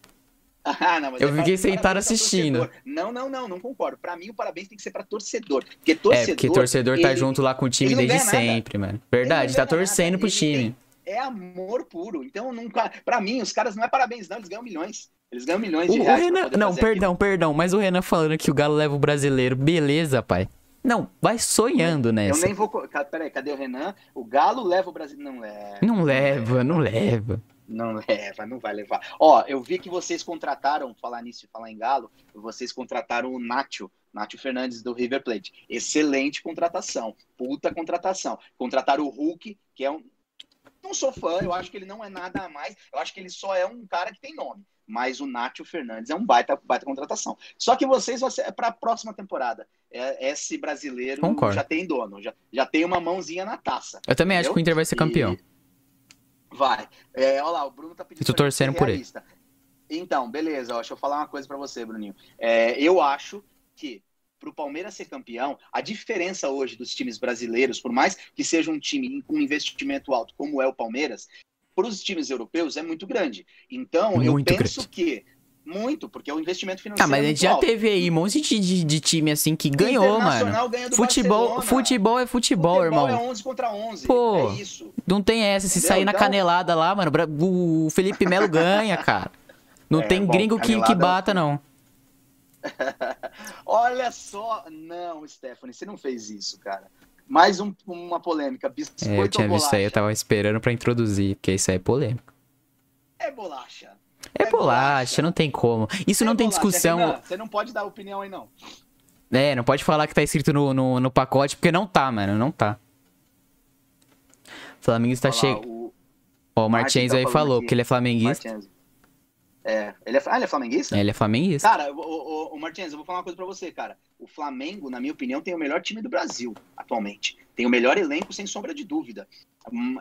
Ah, não, Eu é fiquei para- sentado assistindo. Não, não, não, não concordo. Pra mim, o parabéns tem que ser pra torcedor. Porque É, torcedor. porque torcedor tá ele- junto lá com o time não desde ganha nada. sempre, mano. Verdade, não tá ganha nada, torcendo pro ele time. É amor puro. Então, nunca. Pra mim, os caras não é parabéns, não. Eles ganham milhões. Eles ganham milhões O, de o reais. Renan. Não, perdão, perdão. Mas o Renan falando que o Galo leva o brasileiro. Beleza, pai. Não, vai sonhando aquilo. Eu nessa. nem vou. Peraí, cadê o Renan? O Galo leva o Brasil. Não leva. Não leva, não leva. Não leva, não vai levar. Ó, eu vi que vocês contrataram, falar nisso e falar em Galo, vocês contrataram o Nacho, Nacho Fernandes do River Plate. Excelente contratação, puta contratação. Contrataram o Hulk, que é um. Não sou fã, eu acho que ele não é nada a mais, eu acho que ele só é um cara que tem nome. Mas o Nacho Fernandes é um baita, baita contratação. Só que vocês, ser para a próxima temporada. É, esse brasileiro Concordo. já tem dono, já, já tem uma mãozinha na taça. Eu também acho Entendeu? que o Inter vai ser campeão. E- Vai. É, olha lá, o Bruno tá pedindo E gente torcendo por ele. Então, beleza, ó, deixa eu falar uma coisa pra você, Bruninho. É, eu acho que pro Palmeiras ser campeão, a diferença hoje dos times brasileiros, por mais que seja um time com investimento alto, como é o Palmeiras, para os times europeus é muito grande. Então, Muito eu penso grande. que muito, porque o investimento financeiro Ah, mas é a gente já alto. teve aí um monte de, de, de time assim que ganhou, mano. Internacional ganha do Futebol, Barcelona. futebol é futebol, Futebol irmão. é 11 contra 11. Pô. É isso. Não tem essa. Se Entendeu? sair na Então- canelada lá, mano, o Felipe Melo ganha, cara. Não É, tem bom, gringo que, que canelada- bata, não. Olha só. Não, Stephanie, você não fez isso, cara. Mais um- uma polêmica. Biscoito É, eu tinha visto aí, eu tava esperando pra introduzir, porque isso aí é polêmico. É bolacha. É bolacha, não tem como. Isso É não tem bolacha. discussão. Você não pode dar opinião aí, não. É, não pode falar que tá escrito no, no, no pacote, porque não tá, mano, não tá. Flamenguista Olha lá, chega. o Ó, o Martin Martins tá aí falou, aqui. porque ele é flamenguista. Martins. É, ele é, ah, ele é flamenguista? Ele é flamenguista. Cara, o, o, Martins, eu vou falar uma coisa pra você, cara. O Flamengo, na minha opinião, tem o melhor time do Brasil atualmente. Tem o melhor elenco, sem sombra de dúvida. Hum,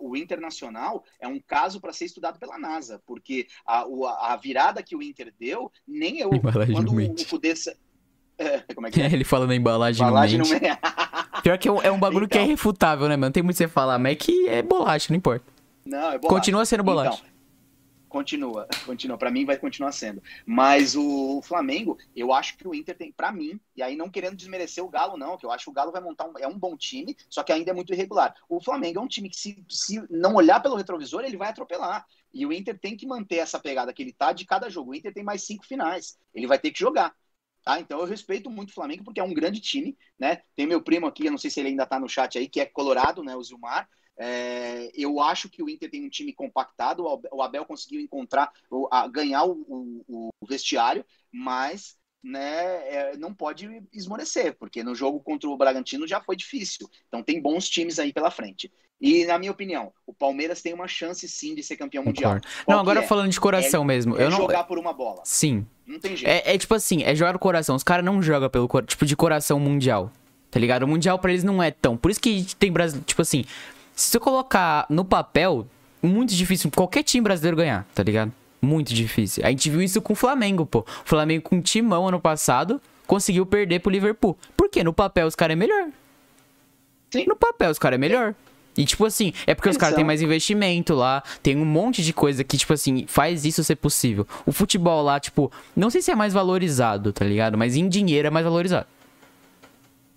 o Internacional é um caso para ser estudado pela NASA, porque a, a virada que o Inter deu, nem eu. Embalagem quando no o, É, como é que é? Ele falando a embalagem, Embalagem no mente. meio. Pior que é um, é um bagulho que é Então. irrefutável, né, mano? Não tem muito o que você falar, mas é que é bolacha, não importa. Não, é bolacha. Continua sendo bolacha. Então, continua, continua. Para mim vai continuar sendo. Mas o Flamengo, eu acho que o Inter tem, para mim, e aí não querendo desmerecer o Galo, não, que eu acho que o Galo vai montar um, é um bom time, só que ainda é muito irregular. O Flamengo é um time que se, se não olhar pelo retrovisor, ele vai atropelar. E o Inter tem que manter essa pegada que ele tá de cada jogo. O Inter tem mais cinco finais. Ele vai ter que jogar. Tá? Então eu respeito muito o Flamengo porque é um grande time, né? Tem meu primo aqui, eu não sei se ele ainda tá no chat aí, que é colorado, né? O Zilmar. É, eu acho que o Inter tem um time compactado, o Abel conseguiu encontrar, ganhar o, o, o vestiário, mas né, é, não pode esmorecer, porque no jogo contra o Bragantino já foi difícil. Então tem bons times aí pela frente. E, na minha opinião, o Palmeiras tem uma chance sim de ser campeão mundial. Não, agora é? falando de coração é, mesmo. É eu não... jogar por uma bola. Sim. Não tem jeito. É, é tipo assim, é jogar o coração. Os caras não jogam pelo tipo de coração mundial. Tá ligado? O mundial para eles não é tão. Por isso que tem Brasil. Tipo assim, se você colocar no papel, muito difícil qualquer time brasileiro ganhar, tá ligado? Muito difícil. A gente viu isso com o Flamengo, pô. O Flamengo com timão ano passado conseguiu perder pro Liverpool. Por quê? No papel os caras é melhor. Sim. No papel os caras é melhor. E, tipo assim, é porque os caras têm mais investimento lá, tem um monte de coisa que, tipo assim, faz isso ser possível. O futebol lá, tipo, não sei se é mais valorizado, tá ligado? Mas em dinheiro é mais valorizado.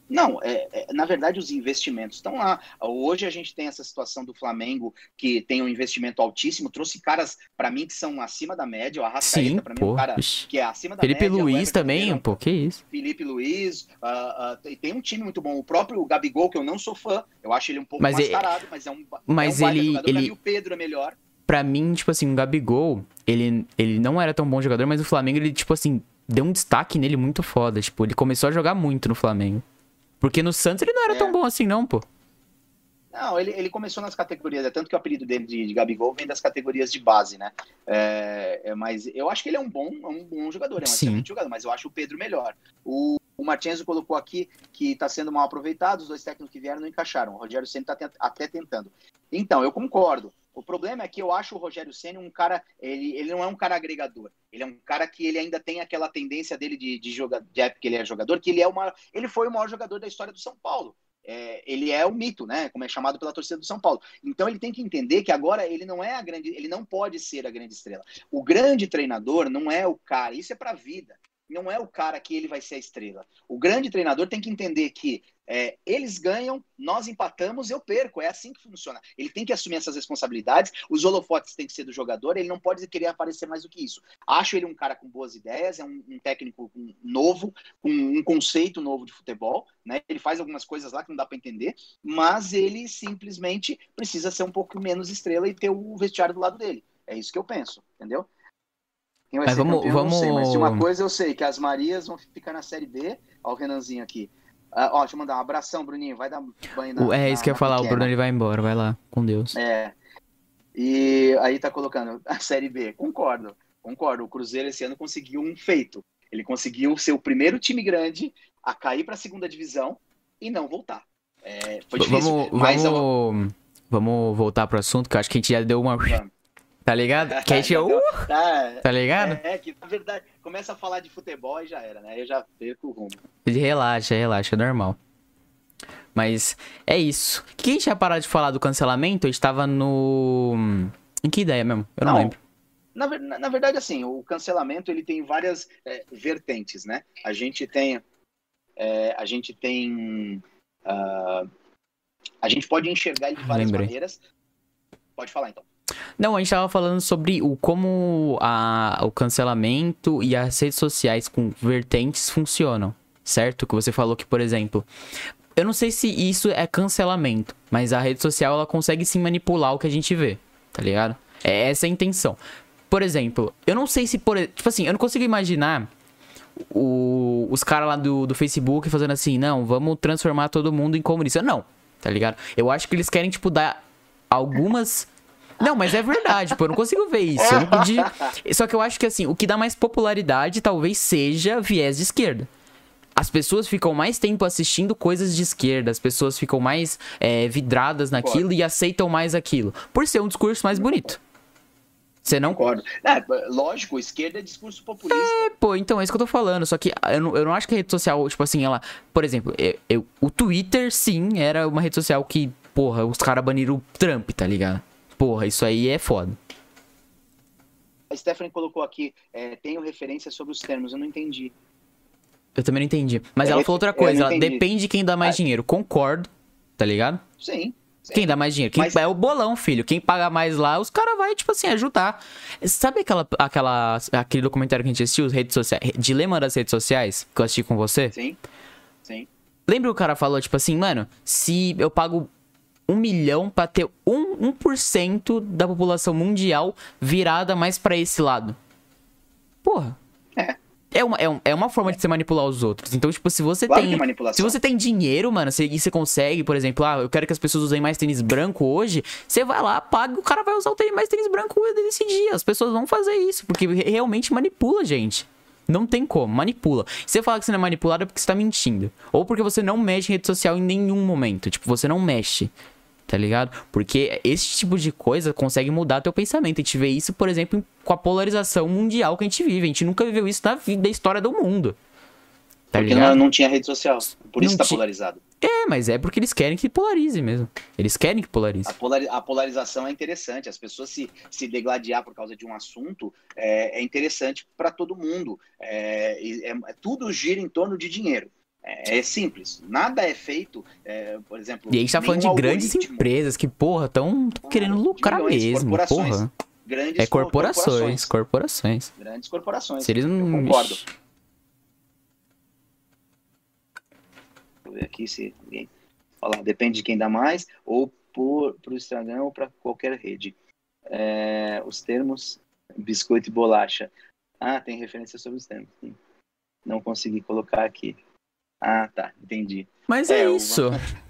Não, é, é, na verdade os investimentos estão lá. Hoje a gente tem essa situação do Flamengo que tem um investimento altíssimo, trouxe caras para mim que são acima da média, o Arrascaeta para mim é um cara que é acima da Felipe média. Felipe Luiz também, pô, que isso. Felipe Luiz, uh, uh, tem um time muito bom. O próprio Gabigol, que eu não sou fã, eu acho ele um pouco mas mascarado, ele... mas é um Mas é um ele, jogador. ele... Mim, o Pedro é melhor. Pra mim, tipo assim, o Gabigol, ele, ele não era tão bom jogador, mas o Flamengo, ele, tipo assim, deu um destaque nele muito foda. Tipo, ele começou a jogar muito no Flamengo. Porque no Santos ele não era é. tão bom assim, não, pô. Não, ele, ele começou nas categorias, é tanto que o apelido dele de, de Gabigol vem das categorias de base, né? É, é, mas eu acho que ele é um bom, é um bom jogador, é um Sim. excelente jogador, mas eu acho o Pedro melhor. O, o Martins colocou aqui que está sendo mal aproveitado, os dois técnicos que vieram não encaixaram. O Rogério sempre está até tentando. Então, eu concordo. O problema é que eu acho o Rogério Senna um cara, ele, ele não é um cara agregador. Ele é um cara que ele ainda tem aquela tendência dele de, de jogar, de época que ele é jogador, que ele é uma, ele foi o maior jogador da história do São Paulo. É, ele é o mito, né? Como é chamado pela torcida do São Paulo. Então ele tem que entender que agora ele não é a grande, ele não pode ser a grande estrela. O grande treinador não é o cara, isso é para vida não é o cara que ele vai ser a estrela. O grande treinador tem que entender que é, eles ganham, nós empatamos, eu perco. É assim que funciona. Ele tem que assumir essas responsabilidades. Os holofotes têm que ser do jogador. Ele não pode querer aparecer mais do que isso. Acho ele um cara com boas ideias, é um, um técnico novo, com um conceito novo de futebol. Né? Ele faz algumas coisas lá que não dá para entender, mas ele simplesmente precisa ser um pouco menos estrela e ter o vestiário do lado dele. É isso que eu penso, entendeu? Quem vai mas ser vamos, campeão, vamos... não sei, mas de uma coisa eu sei, que as Marias vão ficar na Série B. Olha o Renanzinho aqui. Uh, ó, deixa eu mandar um abração, Bruninho. Vai dar banho na. É isso que eu ia falar, pequena. o Bruno ele vai embora, vai lá, com Deus. É. E aí tá colocando a Série B. Concordo, concordo. O Cruzeiro esse ano conseguiu um feito. Ele conseguiu ser o primeiro time grande a cair para a segunda divisão e não voltar. É, foi difícil. Vamos, vamos, eu... vamos voltar pro assunto, que eu acho que a gente já deu uma. Vamos. Tá ligado? Que a gente. Uh, tá, tá ligado? É, é, que na verdade começa a falar de futebol e já era, né? Eu já perco o rumo. Relaxa, relaxa, é normal. Mas é isso. O que a gente ia parar de falar do cancelamento? A gente tava no. Em que ideia mesmo? Eu não, não lembro. Na, na, verdade, assim, o cancelamento ele tem várias é, vertentes, né? A gente tem. É, a gente tem. Uh, a gente pode enxergar ele de várias Lembrei. maneiras. Pode falar então. Não, a gente tava falando sobre o como a, o cancelamento e as redes sociais com vertentes funcionam, certo? Que você falou que, por exemplo, eu não sei se isso é cancelamento, mas a rede social ela consegue sim manipular o que a gente vê, tá ligado? É essa a intenção. Por exemplo, eu não sei se por, tipo assim, eu não consigo imaginar o, os caras lá do, do Facebook fazendo assim, não, vamos transformar todo mundo em comunista. Não, tá ligado? Eu acho que eles querem, tipo, dar algumas não, mas é verdade, pô, eu não consigo ver isso. Eu não podia... Só que eu acho que assim, o que dá mais popularidade talvez seja viés de esquerda. As pessoas ficam mais tempo assistindo coisas de esquerda, as pessoas ficam mais é, vidradas naquilo e aceitam mais aquilo. Por ser um discurso mais bonito. Você não. Concordo. É, lógico, esquerda é discurso populista. É, pô, então é isso que eu tô falando. Só que eu não, eu não acho que a rede social, tipo assim, ela. Por exemplo, eu, eu o Twitter, sim, era uma rede social que, porra, os caras baniram o Trump, tá ligado? Porra, isso aí é foda. A Stephanie colocou aqui, é, tenho referência sobre os termos, eu não entendi. Eu também não entendi. Mas é, ela falou outra coisa, ela depende de quem dá mais ah, dinheiro. Concordo, tá ligado? Sim. Quem dá mais dinheiro? Quem Mas- é o bolão, filho. Quem paga mais lá, os caras vai, tipo assim, ajudar. Sabe aquela, aquela, aquele documentário que a gente assistiu, as redes sociais, Dilema das redes sociais, que eu assisti com você? Sim, sim. Lembra que o cara falou, tipo assim, mano, se eu pago um milhão pra ter um, 1% da população mundial virada mais pra esse lado? Porra. É. É uma, é, um- é uma forma de você manipular os outros. Então, tipo, se você Claro tem. é. Se você tem dinheiro, mano, você- e você consegue, por exemplo, ah, eu quero que as pessoas usem mais tênis branco hoje, você vai lá, paga e o cara vai usar o tênis, mais tênis branco nesse dia. As pessoas vão fazer isso, porque re- realmente manipula, gente. Não tem como, manipula. Se você falar que você não é manipulado é porque você tá mentindo. Ou porque você não mexe em rede social em nenhum momento. Tipo, você não mexe. Tá ligado? Porque esse tipo de coisa consegue mudar teu pensamento. A gente vê isso, por exemplo, com a polarização mundial que a gente vive. A gente nunca viveu isso na vida, da história do mundo. Tá Porque ligado? não, não tinha rede social. Por isso Não tá polarizado. É, mas é porque eles querem que polarize mesmo. Eles querem que polarize. A, polari- a polarização é interessante. As pessoas se, se degladiar por causa de um assunto é, é interessante para todo mundo. É, é- tudo gira em torno de dinheiro. É, é simples. Nada é feito, é, por exemplo. E a gente tá falando de grandes empresas que, porra, tão querendo lucrar milhões, mesmo. Porra. Grandes É corporações, corporações. Grandes corporações. Se eles não. Eu concordo. Vou ver aqui se alguém. Olha lá, depende de quem dá mais, ou por o Instagram ou para qualquer rede. É, os termos biscoito e bolacha. Ah, tem referência sobre os termos. Não consegui colocar aqui. Ah, tá, entendi. Mas é, É, o- isso.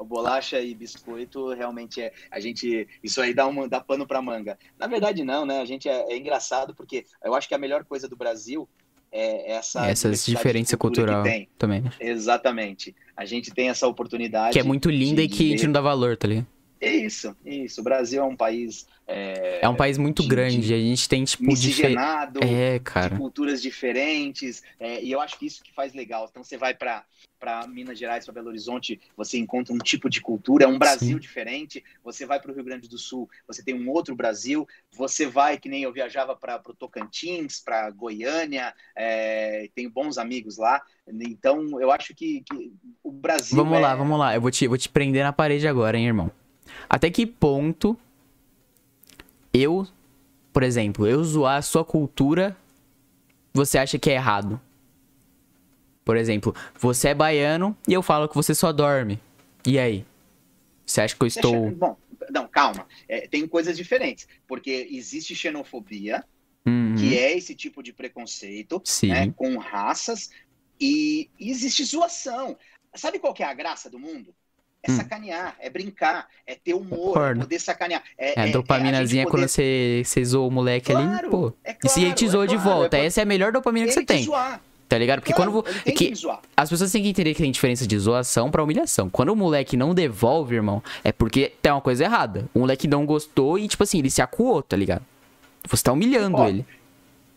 O bolacha e biscoito realmente é. A gente. Isso aí dá, uma, dá pano pra manga. Na verdade, não, né? A gente é, é engraçado porque eu acho que a melhor coisa do Brasil é essa. Essas diferença cultura cultural também. Exatamente. A gente tem essa oportunidade. Que é muito linda e que a gente não dá valor, tá ligado? Isso, isso. O Brasil é um país. É, É um país muito de- grande. de A gente tem, tipo, miscigenado. É, de cara. culturas diferentes, é, e eu acho que isso que faz legal. Então você vai para Minas Gerais, para Belo Horizonte, você encontra um tipo de cultura, é um Brasil Sim. diferente. Você vai para o Rio Grande do Sul, você tem um outro Brasil. Você vai, que nem eu viajava para o Tocantins, para Goiânia, é, tenho bons amigos lá. Então eu acho que, que o Brasil. Vamos é- lá, vamos lá. Eu vou te, vou te prender na parede agora, hein, irmão. Até que ponto eu, por exemplo, eu zoar a sua cultura, você acha que é errado? Por exemplo, você é baiano e eu falo que você só dorme. E aí? Você acha que eu estou. Bom, não, calma. É, tem coisas diferentes, porque existe xenofobia, Uhum, que é esse tipo de preconceito. Né, com raças e, e existe zoação. Sabe qual é a graça do mundo? É Hum. sacanear, é brincar, é ter humor, Concordo. é poder sacanear. É, É, é- dopaminazinha é a gente quando poder- você, você zoa o moleque ali, Claro, pô. é e se ele te claro, zoa é de claro, volta, é essa é a melhor dopamina que você te tem. zoar. Tá ligado? Porque Claro, quando tem que- que. As pessoas têm que entender que tem diferença de zoação pra humilhação. Quando o moleque não devolve, irmão, é porque tem uma coisa errada. O moleque não gostou e, tipo assim, ele se acuou, tá ligado? Você tá humilhando Ó, ele.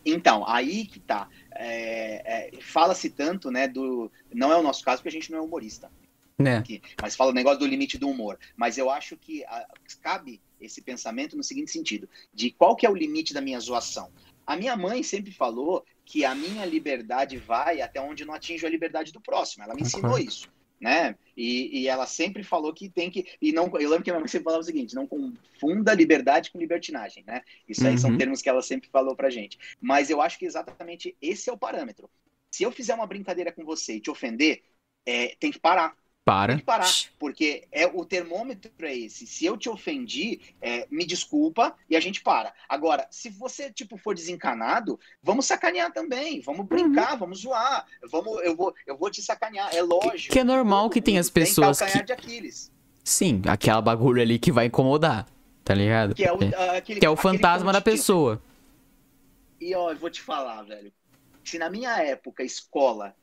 Então, aí que tá. É, é, Fala-se tanto, né, do... Não é o nosso caso, porque a gente não é humorista. Né? aqui, mas fala o negócio do limite do humor. Mas eu acho que ah, cabe esse pensamento no seguinte sentido: de qual que é o limite da minha zoação? A minha mãe sempre falou que a minha liberdade vai até onde não atinjo a liberdade do próximo. Ela me ensinou isso, né? E, e ela sempre falou que tem que e não. Eu lembro que a minha mãe sempre falava o seguinte: não confunda liberdade com libertinagem, né? Isso aí são Uhum. termos que ela sempre falou pra gente. Mas eu acho que exatamente esse é o parâmetro. Se eu fizer uma brincadeira com você e te ofender, é, tem que parar. Tem Para. que parar, porque é o termômetro é esse. Se eu te ofendi, é, me desculpa e a gente para. Agora, se você tipo for desencanado, vamos sacanear também, vamos Uhum. brincar, vamos zoar, vamos, eu vou, eu vou te sacanear. É lógico. Que é normal que tem as pessoas tem que. de Aquiles, Sim, aquela bagulho ali que vai incomodar. Tá ligado? que é o, É. aquele, Que é o fantasma da pessoa. E ó, eu vou te falar, velho. Se na minha época, escola,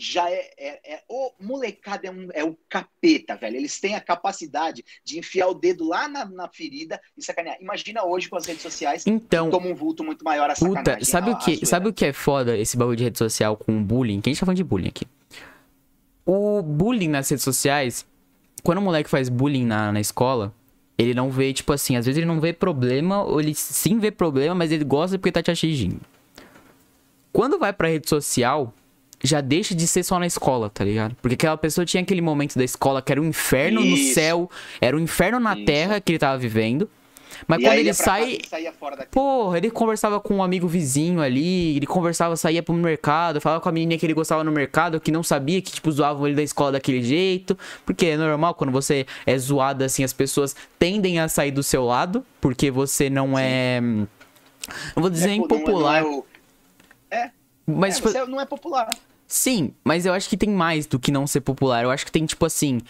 já é. é, é o molecada é, um, é o capeta, velho. Eles têm a capacidade de enfiar o dedo lá na, na ferida e sacanear. Imagina hoje com as redes sociais, Então, toma um vulto muito maior a. Puta, sabe a- o que, sabe o que é foda esse bagulho de rede social com bullying? Que a gente tá falando de bullying aqui. O bullying nas redes sociais, quando o moleque faz bullying na, na escola, ele não vê, tipo assim, às vezes ele não vê problema, ou ele sim vê problema, mas ele gosta porque tá te atingindo. Quando vai pra rede social, já deixa de ser só na escola, tá ligado? Porque aquela pessoa tinha aquele momento da escola que era um inferno no Isso. céu, era um inferno na Isso. terra que ele tava vivendo. Mas E quando ele casa sai, e fora daqui. Porra, ele conversava com um amigo vizinho ali, ele conversava, saía pro mercado, falava com a menina que ele gostava no mercado, que não sabia que, tipo, zoavam ele da escola daquele jeito. Porque é normal, quando você é zoado assim, as pessoas tendem a sair do seu lado, porque você não é. Não vou dizer É, pô, não é- impopular, Não é, o- é, mas, é, tipo, não é popular. Sim, mas eu acho que tem mais do que não ser popular. Eu acho que tem, tipo assim.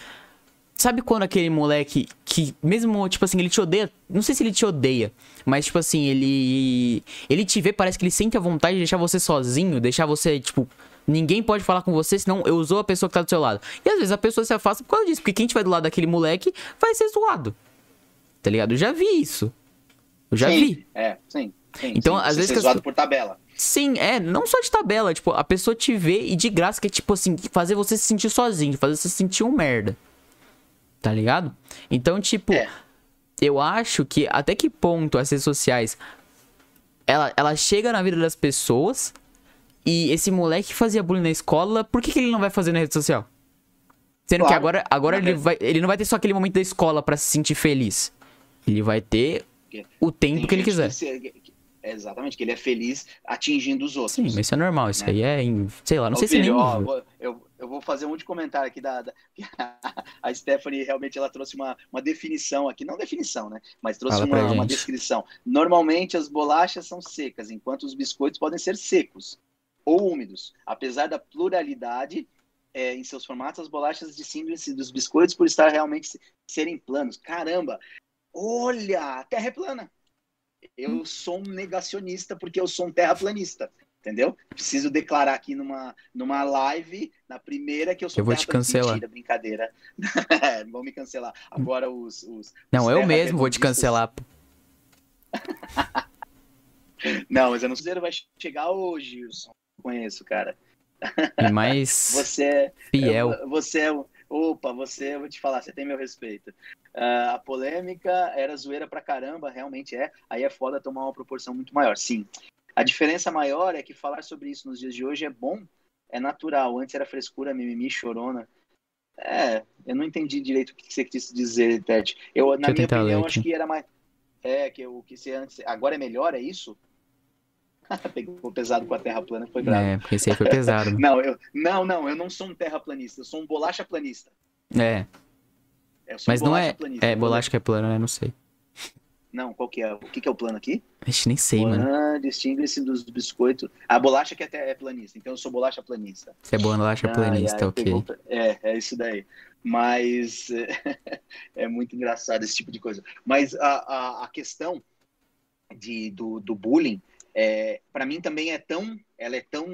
Sabe quando aquele moleque que, mesmo, tipo assim, ele te odeia. Não sei se ele te odeia, mas, tipo assim, ele. Ele te vê, parece que ele sente a vontade de deixar você sozinho, deixar você, tipo. Ninguém pode falar com você, senão eu usou a pessoa que tá do seu lado. E às vezes a pessoa se afasta por causa disso, porque quem tiver do lado daquele moleque vai ser zoado. Tá ligado? Eu já vi isso. Eu já sim, vi. É, sim. Sim Então, sim, às vezes ser que as zoado por tabela. Sim, é, não só de tabela, tipo, a pessoa te vê e de graça, que é tipo assim, fazer você se sentir sozinho, fazer você se sentir um merda. Tá ligado? Então, tipo, É. eu acho que até que ponto as redes sociais ela, ela chega na vida das pessoas e esse moleque que fazia bullying na escola, por que, que ele não vai fazer na rede social? Sendo que Claro. agora, agora Na ele, vai, ele não vai ter só aquele momento da escola pra se sentir feliz. Ele vai ter o tempo Tem que ele quiser. se- que- exatamente, que ele é feliz atingindo os outros. Sim, mas isso é normal. Isso né? aí é, em, sei lá, não Ô, sei se filho, nem. ó, vou- eu, eu vou fazer um de comentário aqui da, da- a Stephanie realmente ela trouxe uma, uma definição aqui, não definição, né? Mas trouxe uma, uma descrição. Normalmente as bolachas são secas, enquanto os biscoitos podem ser secos ou úmidos. Apesar da pluralidade é, em seus formatos, as bolachas distinguem-se dos biscoitos por estar realmente se- serem planos. Caramba! Olha, a Terra é plana. Eu sou um negacionista porque eu sou um terraplanista. Entendeu? Preciso declarar aqui numa, numa live, na primeira, que eu sou Eu vou te cancelar. Mentira, brincadeira. vão me cancelar. Agora os. os Não, os eu mesmo vou te cancelar. Não, mas eu não sei se vai chegar hoje, Wilson. Conheço, cara. E mais Você é. fiel. Você é. Opa, você, eu vou te falar, você tem meu respeito. Ah, a polêmica era zoeira pra caramba, realmente é. Aí é foda tomar uma proporção muito maior. Sim. A diferença maior é que falar sobre isso nos dias de hoje é bom, é natural. Antes era frescura, mimimi, chorona. É, eu não entendi direito o que você quis dizer, Tete. Eu, na minha opinião, acho que era mais. É, que o que você antes. Agora é melhor, é isso? Pegou pesado com a terra plana, foi bravo. É, porque esse aí foi pesado. mano. Não, eu, não, não, eu não sou um terraplanista, eu sou um bolacha planista. É, Eu sou mas um não é. planista. É, bolacha que é plana, né? Não sei. Não, qual que é? O que, que é o plano aqui? Ixi, nem sei, mano. Ah, distingue-se dos biscoitos. A bolacha que até é planista, então eu sou bolacha planista. Se é bolacha planista, ai, ok. É, é isso daí. Mas é, muito engraçado esse tipo de coisa. Mas a, a, a questão de, do, do bullying, é, para mim também é tão, ela é tão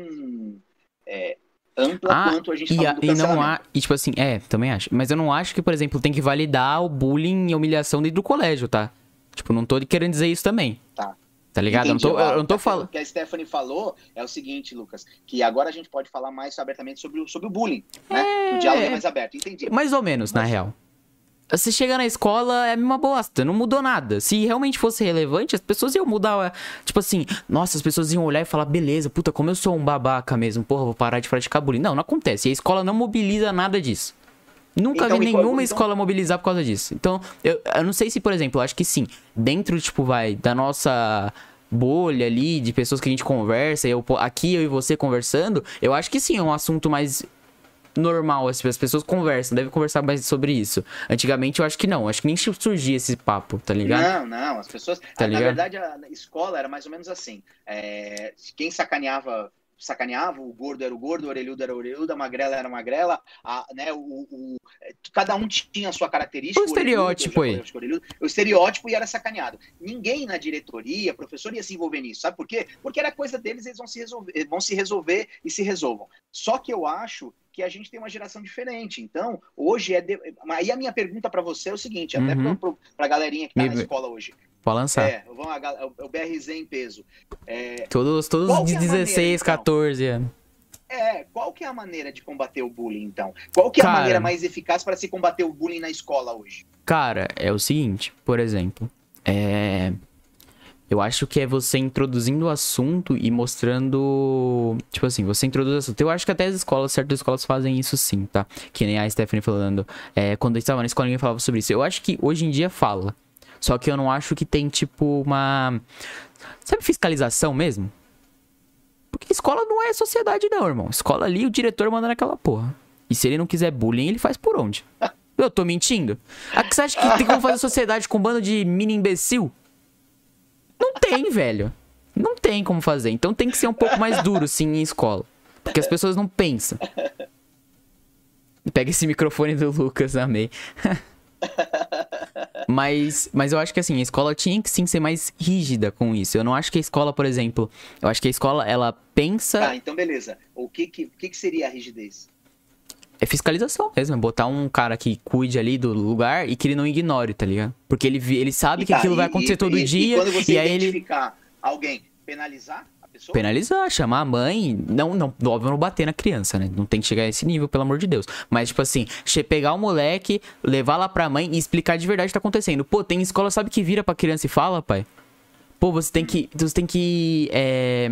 é, ampla Ah, quanto a gente E, a- e não há. E tipo assim, é, também acho. Mas eu não acho que, por exemplo, tem que validar o bullying e a humilhação dentro do colégio, tá? Tipo, não tô querendo dizer isso também. Tá. Tá ligado? Eu não Entendi. tô, eu não tô o falando. que a Stephanie falou é o seguinte, Lucas, que agora a gente pode falar mais abertamente sobre o, sobre o bullying, né? O diálogo é mais aberto, entendi. Mais ou menos, na Mas- real. Você chega na escola, é a mesma bosta, não mudou nada. Se realmente fosse relevante, as pessoas iam mudar. Tipo assim, nossa, as pessoas iam olhar e falar, beleza, puta, como eu sou um babaca mesmo, porra, vou parar de praticar bullying. Não, não acontece. E a escola não mobiliza nada disso. Nunca Então, vi nenhuma então- escola mobilizar por causa disso. Então, eu, eu não sei se, por exemplo, eu acho que sim, dentro, tipo, vai, da nossa bolha ali, de pessoas que a gente conversa, eu, aqui eu e você conversando, eu acho que sim, é um assunto mais normal, as pessoas conversam, devem conversar mais sobre isso. Antigamente eu acho que não, acho que nem surgia esse papo, tá ligado? Não, não, as pessoas. Tá na verdade, a escola era mais ou menos assim. É, quem sacaneava, sacaneava, o gordo era o gordo, o orelhudo era o orelhudo, a magrela era a magrela, a, né, o, o- cada um tinha a sua característica. O estereótipo orelhudo, aí. o orelhudo, O estereótipo e era sacaneado. Ninguém na diretoria, professor, ia se envolver nisso. Sabe por quê? Porque era coisa deles, eles vão se resolver, vão se resolver e se resolvam. Só que eu acho que a gente tem uma geração diferente. Então, hoje é. De... Aí a minha pergunta para você é o seguinte, até Uhum. para a galerinha que tá Me- na escola hoje. Pode lançar. É, vamos a o BRZ em peso. É, Todos, todos de que é a maneira, 16, então? 14 anos. é, qual que é a maneira de combater o bullying, então? Qual que é Cara. a maneira mais eficaz para se combater o bullying na escola hoje? Cara, é o seguinte, por exemplo, é. Eu acho que é você introduzindo o assunto e mostrando. Tipo assim, você introduz o assunto. Eu acho que até as escolas, certas escolas fazem isso sim, tá? Que nem a Stephanie falando. É, quando eu estava na escola, ninguém falava sobre isso. Eu acho que hoje em dia fala. Só que eu não acho que tem, tipo, uma. Sabe fiscalização mesmo? Porque escola não é sociedade, não, irmão. Escola ali, o diretor manda naquela porra. E se ele não quiser bullying, ele faz por onde? Eu tô mentindo? Ah, você acha que tem como fazer sociedade com um bando de mini imbecil? Não tem, velho. Não tem como fazer. Então tem que ser um pouco mais duro, sim, em escola. Porque as pessoas não pensam. Pega esse microfone do Lucas, amei. mas, mas eu acho que assim, a escola tinha que sim ser mais rígida com isso. Eu não acho que a escola, por exemplo, eu acho que a escola, ela pensa. Ah, então beleza. O que, que, o que, que seria a rigidez? É fiscalização mesmo, é botar um cara que cuide ali do lugar e que ele não ignore, tá ligado? Porque ele, ele sabe que aquilo e- vai acontecer e- todo e- dia E quando você e aí ele identificar alguém, penalizar a pessoa? penalizar, chamar a mãe, não, não, óbvio não bater na criança, né? Não tem que chegar a esse nível, pelo amor de Deus. Mas tipo assim, pegar o moleque, levar lá pra mãe e explicar de verdade o que tá acontecendo. Pô, tem escola sabe que vira pra criança e fala, pai? Pô, você tem que você tem que é,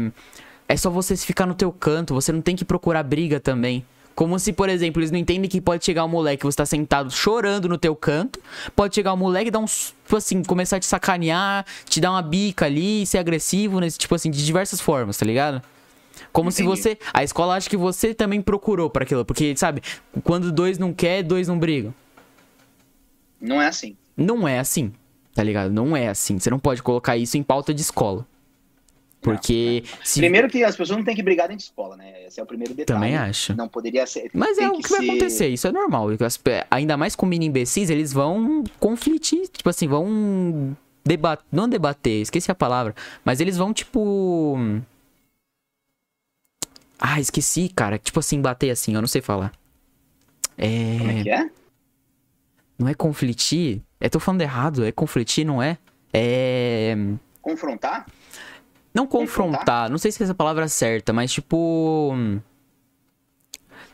é só você ficar no teu canto, você não tem que procurar briga também. Como se, por exemplo, eles não entendem que pode chegar um moleque, você tá sentado chorando no teu canto, pode chegar um moleque e dar uns, tipo assim, começar a te sacanear, te dar uma bica ali, ser agressivo, nesse, tipo assim, de diversas formas, tá ligado? Como se Entendi. você. A escola acha que você também procurou pra aquilo. Porque, sabe, quando dois não quer, dois não brigam. Não é assim. Não é assim, tá ligado? Não é assim. Você não pode colocar isso em pauta de escola. Porque se. Primeiro que as pessoas não têm que brigar dentro de escola, né? Esse é o primeiro detalhe. Também acho. Não poderia ser. Mas é o que, vai ser- acontecer, isso é normal. Ainda mais com mini imbecis, eles vão conflitir, tipo assim, vão debater, não debater, esqueci a palavra, mas eles vão tipo Ah, esqueci, cara, tipo assim, bater assim, eu não sei falar. É, Como é que é? não é conflitir? Eu tô falando errado, é conflitir, não é? É Confrontar? Não Confrontar? confrontar, não sei se essa palavra é certa, mas tipo.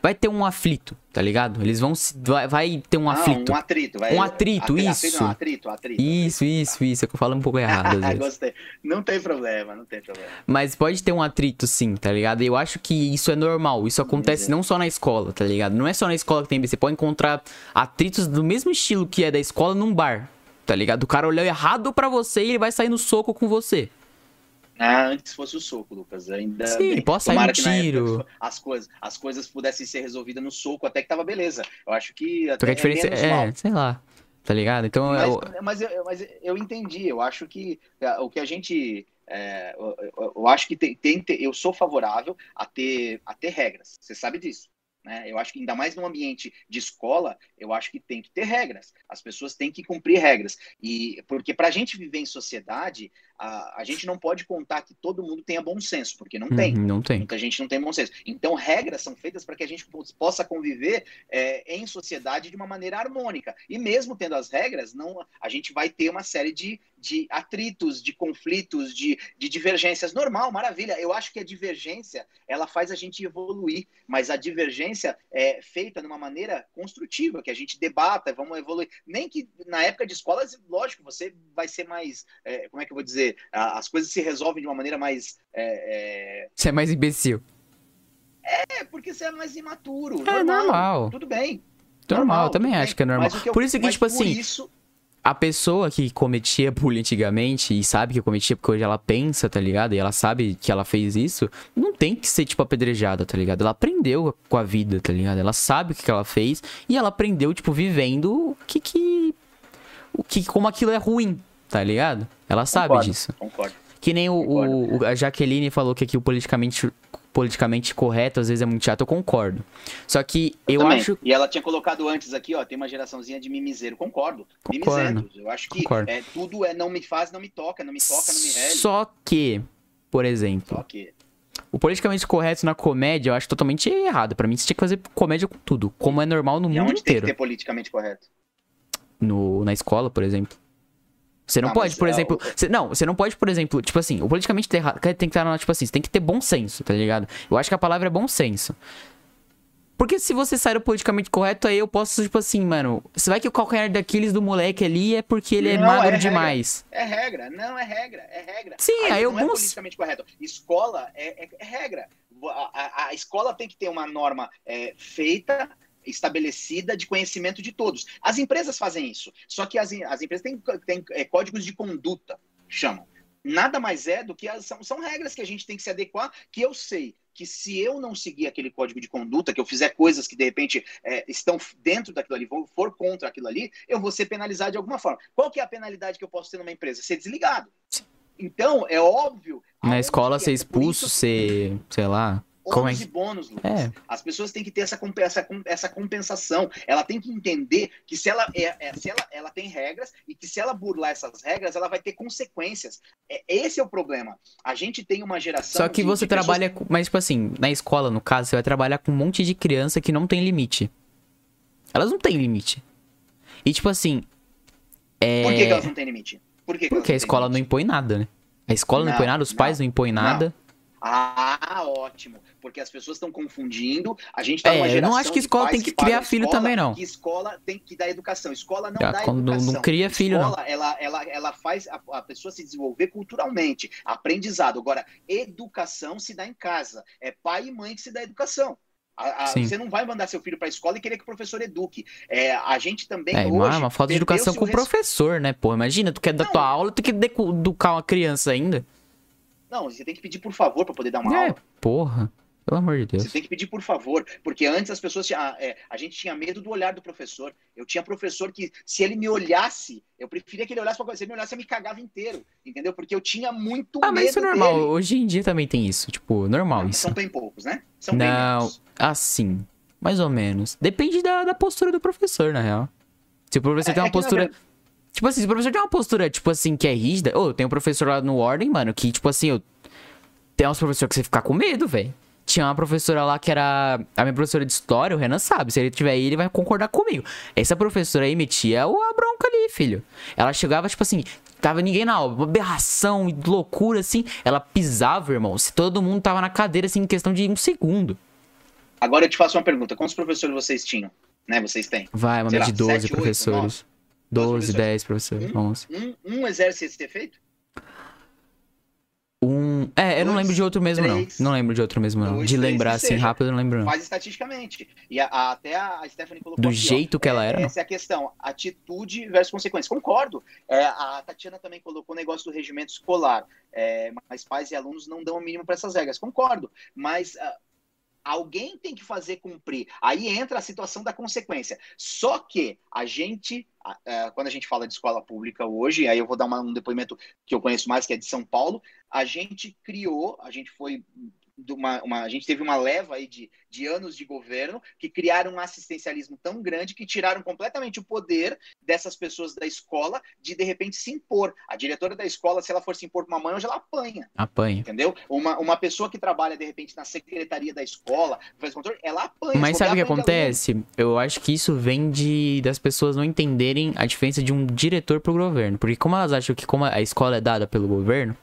Vai ter um aflito, tá ligado? Eles vão. se- Vai, vai ter um Não, aflito. um atrito. Vai... Um atrito, Atri- isso. Não, atrito, atrito. Isso, isso, isso. É que eu falo um pouco errado. Gostei. Não tem problema, não tem problema. Mas pode ter um atrito, sim, tá ligado? Eu acho que isso é normal. Isso acontece Beleza. não só na escola, tá ligado? Não é só na escola que tem. Você pode encontrar atritos do mesmo estilo que é da escola num bar, tá ligado? O cara olhou errado pra você e ele vai sair no soco com você. Ah, antes fosse o soco, Lucas. Ainda Sim, bem. sair Tomara um que na época tiro. as coisas, as coisas pudessem ser resolvidas no soco, até que tava beleza. Eu acho que até que a diferença é, mal. sei lá, tá ligado? Então Mas, eu, mas, eu, mas eu entendi. Eu acho que é, o que a gente. é, eu, eu- eu acho que tem, tem, eu sou favorável a ter, a ter regras. Você sabe disso. Né? Eu acho que ainda mais num ambiente de escola, eu acho que tem que ter regras. As pessoas têm que cumprir regras. E porque para a gente viver em sociedade, a, a gente não pode contar que todo mundo tenha bom senso, porque não tem. Uhum, não tem. Muita gente não tem bom senso. Então, regras são feitas para que a gente po- possa conviver é, em sociedade de uma maneira harmônica. E mesmo tendo as regras, não, a gente vai ter uma série de, de atritos, de conflitos, de, de divergências. Normal, maravilha. Eu acho que a divergência ela faz a gente evoluir, mas a divergência é feita de uma maneira construtiva, que a gente debata, vamos evoluir. Nem que na época de escolas, lógico, você vai ser mais, é, como é que eu vou dizer, a- as coisas se resolvem de uma maneira mais é, é, Você é mais imbecil. é porque você é mais imaturo. É normal. Tudo bem. Normal, eu também tudo acho bem. que é normal. O eu- Por isso que, tipo assim, isso- a pessoa que cometia bullying antigamente e sabe que cometia porque hoje ela pensa, tá ligado? E ela sabe que ela fez isso, não tem que ser, tipo, apedrejada, tá ligado? Ela aprendeu com a vida, tá ligado? Ela sabe o que que ela fez e ela aprendeu, tipo, vivendo o que que. O que, como aquilo é ruim, tá ligado? Ela sabe Concordo, disso. Concordo. Que nem o, o- o- a Jaqueline falou que aqui o politicamente, politicamente correto às vezes é muito chato, eu concordo. Só que eu, também. acho. E ela tinha colocado antes aqui, ó, tem uma geraçãozinha de mimizeiro. Concordo. Concordo. Eu acho que Concordo. é, tudo é não me faz, não me toca, não me toca, não me rele. Só que, por exemplo, Só que o politicamente correto na comédia eu acho totalmente errado. Pra mim, você tinha que fazer comédia com tudo, como é normal no e mundo onde tem que inteiro. ter politicamente correto? No, na escola, por exemplo. Você não Ah, pode, por é, exemplo. o- você- não, você não pode, por exemplo, tipo assim, o politicamente errado tem que estar, tipo assim, você tem que ter bom senso, tá ligado? Eu acho que a palavra é bom senso. Porque se você sair do politicamente correto, aí eu posso, tipo assim, mano. Você vai que o calcanhar daqueles do moleque ali é porque ele é Não, magro é demais. É regra, não é regra, é regra. Sim, aí eu não é politicamente correto. Escola é, é- é regra. A, a- a escola tem que ter uma norma é, feita, estabelecida de conhecimento de todos. As empresas fazem isso. Só que as, as empresas têm, têm, é, códigos de conduta, chamam. Nada mais é do que as- são, são regras que a gente tem que se adequar, que eu sei que se eu não seguir aquele código de conduta, que eu fizer coisas que de repente é, estão dentro daquilo ali, vou- for contra aquilo ali, eu vou ser penalizado de alguma forma. Qual que é a penalidade que eu posso ter numa empresa? Ser desligado. Então, é óbvio. Na escola ser é? Por expulso, ser. sei lá. É ônus que. e bônus, Lucas. É. As pessoas têm que ter essa, essa, essa compensação. Ela tem que entender que se ela, é, é- se ela, ela tem regras e que se ela burlar essas regras, ela vai ter consequências. É, esse é o problema. A gente tem uma geração. Só que de- você de pessoas- trabalha com. Mas, tipo assim, na escola, no caso, você vai trabalhar com um monte de criança que não tem limite. Elas não têm limite. E, tipo assim. É... Por que, que elas não têm limite? Por que que Porque a escola não limite? impõe nada, né? A escola não, Não, impõe nada, os pais não, impõem não. nada. Ah, ótimo. Porque as pessoas estão confundindo. A gente tá É, numa eu não geração acho que escola tem que criar filho escola, também, não. Que escola tem que dar educação. Escola não Ah, dá quando não- educação. não cria filho, não. escola, Ela, ela, ela faz a, a pessoa se desenvolver culturalmente, aprendizado. Agora, educação se dá em casa. É pai e mãe que se dá educação. A- a- você não vai mandar seu filho para a escola e querer que o professor eduque. É, a gente também É, hoje uma, falta de educação com o res- professor, né, pô? Imagina, tu quer dar Não. tua aula, tu quer educar uma criança ainda. Não, você tem que pedir por favor para poder dar uma É, aula. porra. Pelo amor de Deus. Você tem que pedir por favor, porque antes as pessoas tinham, ah, é, a gente tinha medo do olhar do professor. Eu tinha professor que, se ele me olhasse, eu preferia que ele olhasse pra coisa. Se ele me olhasse, eu me cagava inteiro, entendeu? Porque eu tinha muito Ah, medo mas isso é normal. dele. Hoje em dia também tem isso. Tipo, normal Não, isso. São bem poucos, né? São bem Não, menos. assim. Mais ou menos. Depende da, da postura do professor, na real. Se o professor É- tem uma é na postura. verdade- Tipo assim, se o professor tem uma postura, tipo assim, que é rígida. Ô, eu tenho um professor lá no Ordem, mano, que, tipo assim, eu. Tem uns professores que você fica com medo, velho. Tinha uma professora lá que era. A minha professora de história, o Renan sabe. Se ele tiver aí, ele vai concordar comigo. Essa professora aí metia o- a bronca ali, filho. Ela chegava, tipo assim, tava ninguém na aula, uma aberração, loucura, assim. Ela pisava, irmão. Se todo mundo tava na cadeira, assim, em questão de um segundo. Agora eu te faço uma pergunta. Quantos professores vocês tinham? Né? Vocês têm? Vai, uma média de 12 sete, oito, professores. Doze 12, professores. 10 professores, Hum? 11. Um, um exerce esse efeito? Um. É, eu não Dois, lembro de outro mesmo, três, não. Não lembro de outro mesmo, não. dois, De três, lembrar assim seja. rápido, eu não lembro, não. Faz estatisticamente. E a- a- até a Stephanie colocou Do aqui, ó, jeito que ela é, era, não. Essa é a questão. Atitude versus consequências. Concordo. É, a Tatiana também colocou o negócio do regimento escolar. É, mas pais e alunos não dão o mínimo para essas regras. Concordo. Mas ah, alguém tem que fazer cumprir. Aí entra a situação da consequência. Só que a gente, ah, quando a gente fala de escola pública hoje, aí eu vou dar um depoimento que eu conheço mais, que é de São Paulo, a gente criou, a gente foi de uma, uma- a gente teve uma leva aí de, de anos de governo que criaram um assistencialismo tão grande que tiraram completamente o poder dessas pessoas da escola de de repente se impor. A diretora da escola, se ela for se impor com uma mãe, hoje ela apanha, Apanha. entendeu? Uma, uma pessoa que trabalha de repente na secretaria da escola, faz controle, ela apanha. Mas sabe o que acontece? Eu acho que isso vem de das pessoas não entenderem a diferença de um diretor pro governo. Porque como elas acham que como a escola é dada pelo governo,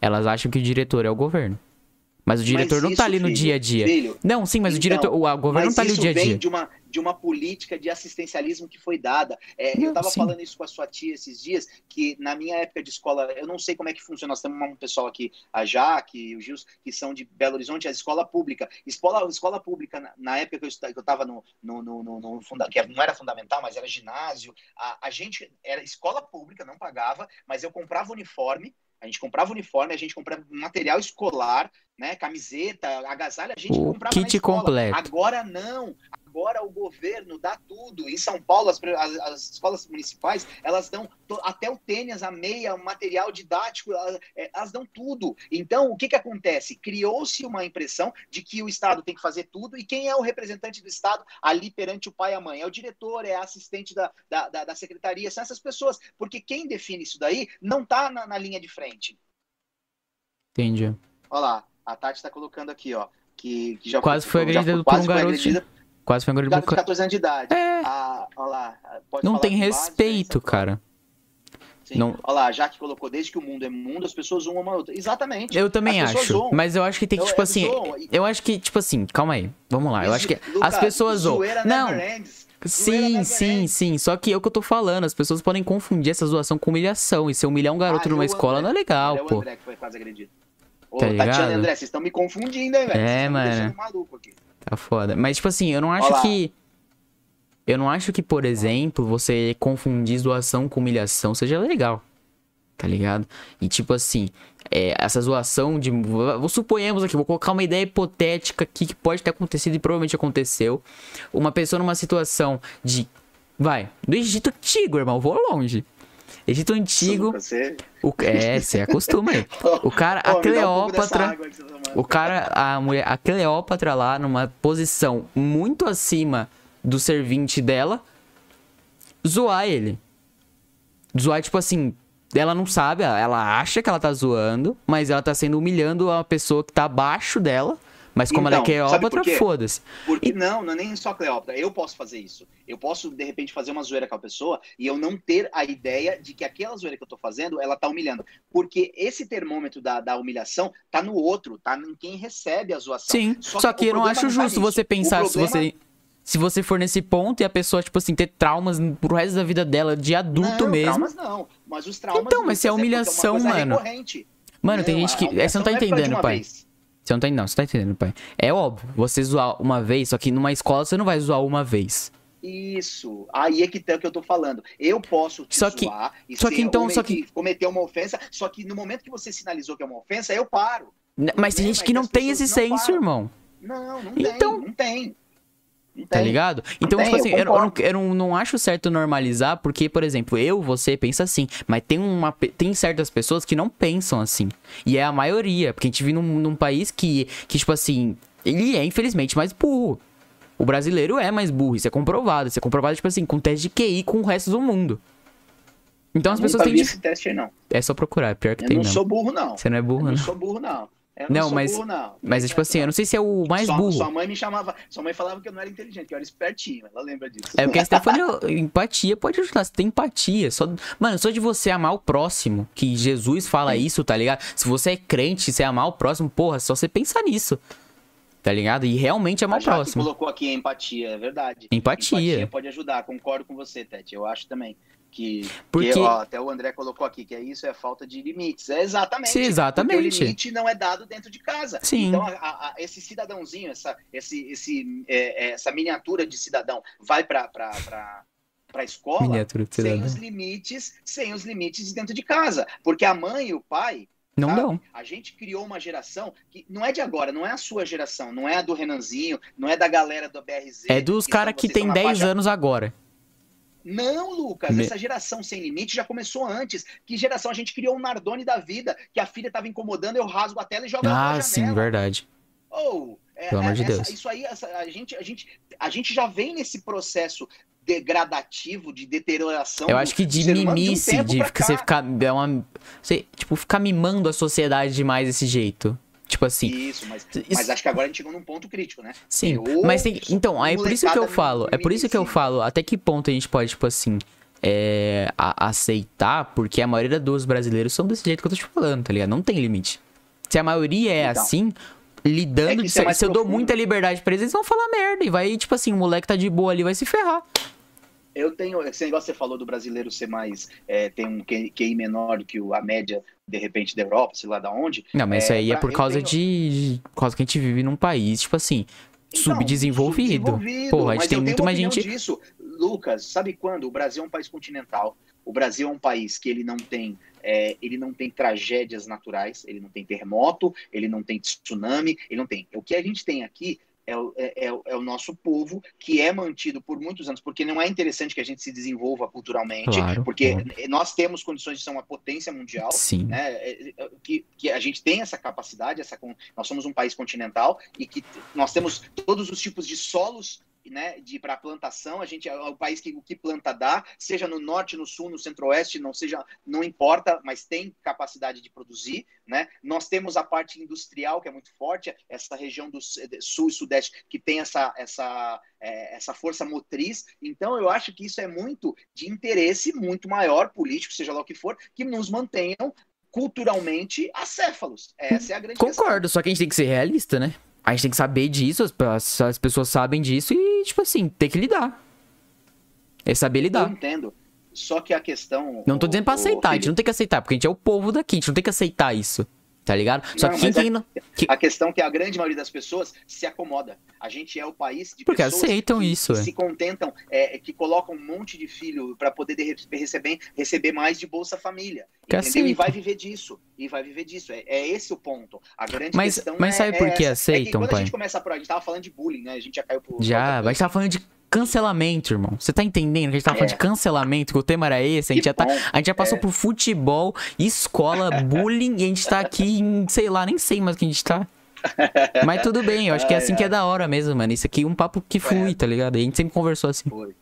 elas acham que o diretor é o governo. Mas o diretor não isso, tá ali no filho, dia a dia. Filho, Não, sim, mas o Então, diretor, o, o governo não mas tá ali no dia a vem dia. de uma, de uma política de assistencialismo que foi dada. É, Não, eu estava falando isso com a sua tia esses dias, que na minha época de escola, eu não sei como é que funciona, nós temos um pessoal aqui, a Jaque e o Gils, que são de Belo Horizonte, a escola pública. Escola, escola pública, na, na época que eu estu- que eu estava no, no, no, no, no funda, que não era fundamental, mas era ginásio, a, a gente era escola pública, não pagava, mas eu comprava uniforme, a gente comprava uniforme, a gente comprava material escolar, né, camiseta, agasalho, a gente O comprava kit completo. Agora não. Agora o governo dá tudo. Em São Paulo, as, as- as escolas municipais, elas dão to- até o tênis, a meia, o material didático, elas, é, elas dão tudo. Então, o que, que acontece? Criou-se uma impressão de que o Estado tem que fazer tudo, e quem é o representante do Estado ali perante o pai e a mãe? É o diretor, é a assistente da, da, da- da secretaria, são essas pessoas. Porque quem define isso daí não está na, na linha de frente. Entendi. Olha lá, a Tati está colocando aqui, ó. Que, que já Quase foi já agredida por quase um foi garoto. agredida Quase foi um Garoto de 14 anos de idade. É, Ah, olha lá. pode não tem base, respeito, diferença, cara. Sim. Não... Olha lá, já que colocou desde que o mundo é mundo, as pessoas zoam uma outra. Exatamente. Eu também acho. Zoam. Mas eu acho que tem que, eu, tipo eu assim. Zoam. Eu acho que, tipo assim, calma aí. Vamos lá. Eu acho que Lucas, as pessoas zoam. Não. Sim, sim, sim. Só que é o que eu tô falando. As pessoas podem confundir essa zoação com humilhação. E se humilhar um garoto ah, numa escola André. não é legal, pô. É o André que foi quase agredido. Ô, tá Tatiana e André, vocês estão me confundindo, hein, velho? É, mano. Tá foda. Mas, tipo assim, eu não acho que. Eu não acho que, por exemplo, você confundir zoação com humilhação seja legal. Tá ligado? E tipo assim, é, essa zoação de. Suponhamos aqui, vou colocar uma ideia hipotética aqui que pode ter acontecido e provavelmente aconteceu. Uma pessoa numa situação de. Vai, do Egito Antigo, irmão, vou longe. Egito Antigo. Você... O, é, você acostuma aí. O cara, a Cleópatra. Um o cara, a mulher, a Cleópatra lá numa posição muito acima do servinte dela, zoar ele. Zoar, tipo assim, ela não sabe, ela acha que ela tá zoando, mas ela tá sendo humilhando a pessoa que tá abaixo dela. Mas como então, ela é então, Cleópatra, foda-se. Porque e... não, não é nem só Cleópatra. Eu posso fazer isso. Eu posso, de repente, fazer uma zoeira com a pessoa e eu não ter a ideia de que aquela zoeira que eu tô fazendo, ela tá humilhando. Porque esse termômetro da, da humilhação tá no outro, tá em quem recebe a zoação. Sim, só, só que, que eu não acho justo tá você pensar problema... se você se você for nesse ponto e a pessoa, tipo assim, ter traumas pro resto da vida dela, de adulto não, mesmo. Traumas não, mas os traumas. Então, mas se é, é humilhação, é mano. Recorrente. Mano, não, tem gente que. Você não tá é entendendo, pai. Vez. Você não tá, não, você tá entendendo, pai. É óbvio, você zoar uma vez, só que numa escola você não vai zoar uma vez. Isso. Aí é que tá o que eu tô falando. Eu posso te só que, zoar e só que então, só que cometer uma ofensa, só que no momento que você sinalizou que é uma ofensa, eu paro. Mas tem gente que não tem esse senso, irmão. Não, não então, tem, não tem. Tá ligado? Então, tipo assim, eu, eu, não, eu não, não, acho certo normalizar, porque, por exemplo, eu, você pensa assim, mas tem, uma, tem certas pessoas que não pensam assim. E é a maioria, porque a gente vive num, num país que, que, tipo assim, ele é, infelizmente, mais burro. O brasileiro é mais burro, isso é comprovado. Isso é comprovado, tipo assim, com teste de QI com o resto do mundo. Então as pessoas têm. esse teste aí, não. É só procurar, pior que eu tem. Eu não sou burro, não. Você não é burro, eu não. não sou burro, não. Eu não, não mas, burro, não. Mas, é tipo assim, eu não sei se é o mais sua, burro. Sua mãe me chamava. Sua mãe falava que eu não era inteligente, que eu era espertinho. Ela lembra disso. É porque a Stephanie, empatia pode ajudar. Você tem empatia. Só, mano, só de você amar o próximo, que Jesus fala isso, tá ligado? Se você é crente, você amar o próximo, porra, só você pensar nisso. Tá ligado? E realmente amar o próximo. colocou aqui empatia, é verdade. Empatia. Empatia pode ajudar, concordo com você, Tete. Eu acho também. Que, porque... Que, ó, até o André colocou aqui que é isso, é falta de limites. É exatamente. Sim, exatamente. o limite não é dado dentro de casa. Sim. Então, a, a, esse cidadãozinho, essa, esse, esse, é, é essa miniatura de cidadão vai para para a escola sem os limites, sem os limites dentro de casa, porque a mãe e o pai não sabe? dão. A gente criou uma geração que não é de agora, não é a sua geração, não é a do Renanzinho, não é da galera do BRZ. É dos caras que, tem 10 faixa... anos agora. Não, Lucas, Me... essa geração sem limite já começou antes. Que geração? A gente criou um Nardone da vida, que a filha estava incomodando, eu rasgo a tela e jogo ah, Ah, sim, verdade. Ou, oh, é, Pelo amor de essa, Deus. Isso aí, essa, a, gente, a, gente, a gente já vem nesse processo degradativo, de deterioração. Eu acho que de mimice, de, um de você ficar. É uma, você, tipo, ficar mimando a sociedade demais desse jeito. Tipo assim. Isso, mas, isso... mas acho que agora a gente chegou num ponto crítico, né? Sim, mas tem. Então, aí é por isso que eu falo. É por isso que eu falo. Até que ponto a gente pode, tipo assim. É, a, aceitar, porque a maioria dos brasileiros são desse jeito que eu tô te falando, tá ligado? Não tem limite. Se a maioria é então, assim, lidando, é se, é se eu dou muita liberdade pra eles, eles vão falar merda. E vai, tipo assim, o moleque tá de boa ali, vai se ferrar. Eu tenho, esse negócio que você falou do brasileiro ser mais, é, tem um QI menor do que a média, de repente, da Europa, sei lá da onde. Não, mas é, isso aí é por causa tenho... de, por causa que a gente vive num país, tipo assim, então, subdesenvolvido. subdesenvolvido. Porra, a gente tem muito mais gente... Disso. Lucas, sabe quando? O Brasil é um país continental. O Brasil é um país que ele não tem, é, ele não tem tragédias naturais, ele não tem terremoto, ele não tem tsunami, ele não tem. O que a gente tem aqui é o, é, é, é, o nosso povo que é mantido por muitos anos, porque não é interessante que a gente se desenvolva culturalmente, claro, porque claro. nós temos condições de ser uma potência mundial, Sim. Né, é, é, que, que a gente tem essa capacidade, essa, nós somos um país continental e que nós temos todos os tipos de solos né, de para plantação, a gente é o país que o que planta dá, seja no norte, no sul, no centro-oeste, não seja, não importa, mas tem capacidade de produzir, né? Nós temos a parte industrial que é muito forte, essa região do sul e sudeste que tem essa essa é, essa força motriz. Então eu acho que isso é muito de interesse muito maior político, seja lá o que for, que nos mantenham culturalmente acéfalos. Essa é a grande Concordo, questão. só que a gente tem que ser realista, né? A gente tem que saber disso, as, as pessoas sabem disso e, tipo assim, tem que lidar. É saber lidar. Eu entendo. Só que a questão. Não tô dizendo pra aceitar, a gente não tem que aceitar, porque a gente é o povo daqui, a gente não tem que aceitar isso. Tá ligado? Só não, que quem. A, que... a questão é que a grande maioria das pessoas se acomoda. A gente é o país de Porque pessoas aceitam que, isso, que é. se contentam, é, que colocam um monte de filho para poder receber, receber mais de Bolsa Família. Que entendeu? E vai viver disso. E vai viver disso. É, é esse o ponto. A grande mas, questão mas é, sabe por que aceitam, é que quando pai? a gente começa a. A gente tava falando de bullying, né? A gente já caiu por. Já, mas a gente tava falando de cancelamento, irmão. Você tá entendendo que a gente tava falando É. de cancelamento, que o tema era esse, a gente Que já tá. bom. A gente já passou É. por futebol, escola, bullying, e a gente tá aqui em, sei lá, nem sei mais o que a gente tá. Mas tudo bem, eu acho que é assim que é da hora mesmo, mano. Isso aqui é um papo que flui, tá ligado? E a gente sempre conversou assim. Foi.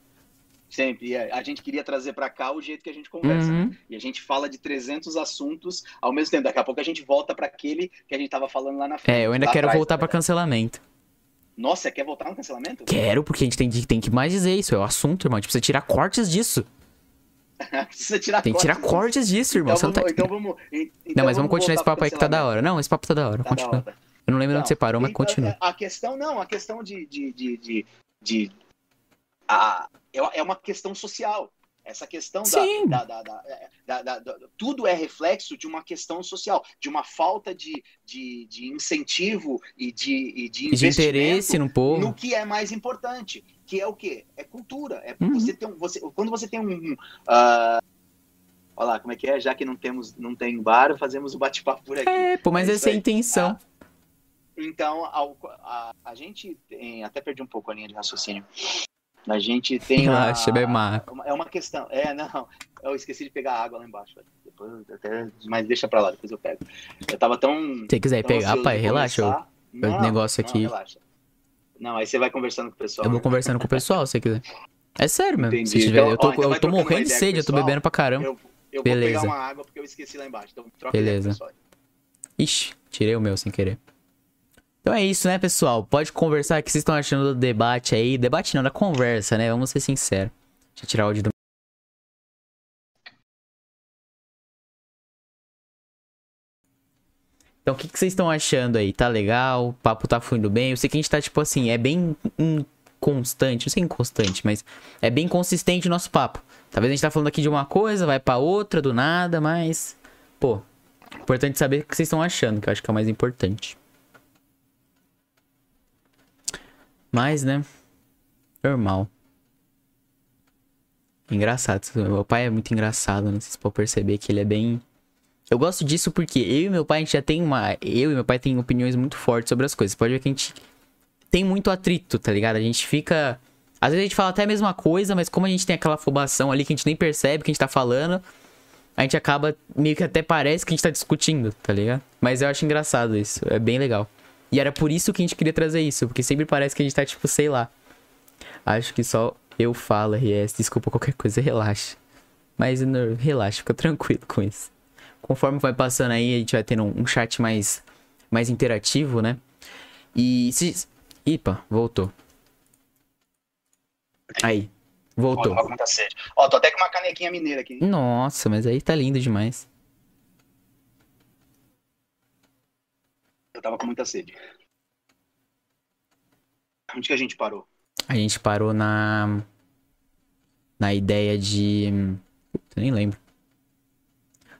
Sempre. E a gente queria trazer pra cá o jeito que a gente conversa. Uhum. né? E a gente fala de 300 assuntos ao mesmo tempo. Daqui a pouco a gente volta pra aquele que a gente tava falando lá na frente. É, eu ainda quero atrás, voltar pra verdade. cancelamento. Nossa, quer voltar no cancelamento? Quero, porque a gente tem, tem que mais dizer isso. É o assunto, irmão. A gente precisa tirar cortes disso. Precisa tirar Tem que tirar cortes. cortes disso, irmão. Então vamos, tá então vamos, então Não, mas vamos continuar esse papo aí que tá da hora. Não, esse papo tá da hora. Tá da Continua. hora. Eu não lembro onde Não, você parou, mas então, continua. A questão, não, a questão de. de, de, de, de- a, é é uma questão social. Essa questão da, da, da, da- da- Tudo é reflexo de uma questão social, de uma falta de, de, de incentivo e de, e de de interesse no povo. no que é mais importante, que é o quê? É cultura. É Uhum. você ter um, você, quando você tem um. ah, olha lá, como é que é? Já que não temos, não tem bar, fazemos o bate-papo por aqui. É, pô, mas É essa é a intenção. Então, ao- a, a gente tem. Até perdi um pouco a linha de raciocínio. A gente tem. Relaxa, a, bebe uma É uma questão. É, não. Eu esqueci de pegar água lá embaixo. velho. Depois, até, mas deixa pra lá, depois eu pego. Eu tava tão. Se quiser tão pegar, pai, relaxa. Eu. Não, negócio não, aqui. relaxa. Não, aí você vai conversando com o pessoal. eu vou né? conversando com o pessoal, se você quiser. É sério mesmo. Entendi. Se tiver, Então, eu tô, ó, então eu tô morrendo de sede, o eu tô pessoal. bebendo pra caramba. Eu, eu Beleza. vou pegar uma água porque eu esqueci lá embaixo. Então, troca Beleza. ideia o pessoal. Ixi, tirei o meu sem querer. Então é isso, né, pessoal? Pode conversar o que vocês estão achando do debate aí. Debate não, da conversa, né? Vamos ser sinceros. Deixa eu tirar o áudio do. Então, o que, que vocês estão achando aí? Tá legal? O papo tá fluindo bem? Eu sei que a gente tá, tipo assim, é bem inconstante. Não sei inconstante, mas é bem consistente o nosso papo. Talvez a gente tá falando aqui de uma coisa, vai pra outra do nada, mas. Pô, importante saber o que vocês estão achando, que eu acho que é o mais importante. Mas, né? Normal. Engraçado. Meu pai é muito engraçado, né? Vocês podem perceber que ele é bem. Eu gosto disso porque eu e meu pai, a gente já tem uma. Eu e meu pai tem opiniões muito fortes sobre as coisas. Pode ver que a gente tem muito atrito, tá ligado? A gente fica. Às vezes a gente fala até a mesma coisa, mas como a gente tem aquela afobação ali que a gente nem percebe que a gente tá falando, a gente acaba meio que até parece que a gente tá discutindo, tá ligado? Mas eu acho engraçado isso. É bem legal. E era por isso que a gente queria trazer isso, porque sempre parece que a gente tá tipo, sei lá. Acho que só eu falo, RS. Desculpa qualquer coisa, relaxa. Mas não, relaxa, fica tranquilo com isso. Conforme vai passando aí, a gente vai tendo um, um chat mais, mais interativo, né? E se. Ipa, voltou. Aí, voltou. Ó, tô até com uma canequinha mineira aqui. Nossa, mas aí tá lindo demais. Eu tava com muita sede. Onde que a gente parou? A gente parou na. Na ideia de. Puta, nem lembro.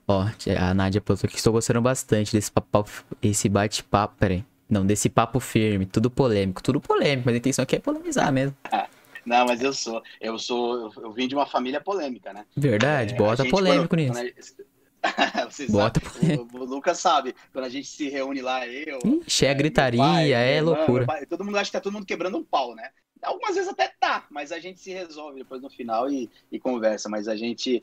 Ó, a Nádia botou que estou gostando bastante desse papo. Esse bate-papo. Pera aí. Não, desse papo firme. Tudo polêmico. Tudo polêmico, mas a intenção aqui é polemizar mesmo. Não, mas eu sou. Eu sou. Eu, eu vim de uma família polêmica, né? Verdade, É, bota gente, polêmico quando- nisso. quando Bota sabem, o, o Lucas sabe, quando a gente se reúne lá, eu. Ixi, é gritaria, pai, é irmã, loucura. pai, todo mundo acha que tá todo mundo quebrando um pau, né? Algumas vezes até tá, mas a gente se resolve depois no final e, e conversa. Mas a gente.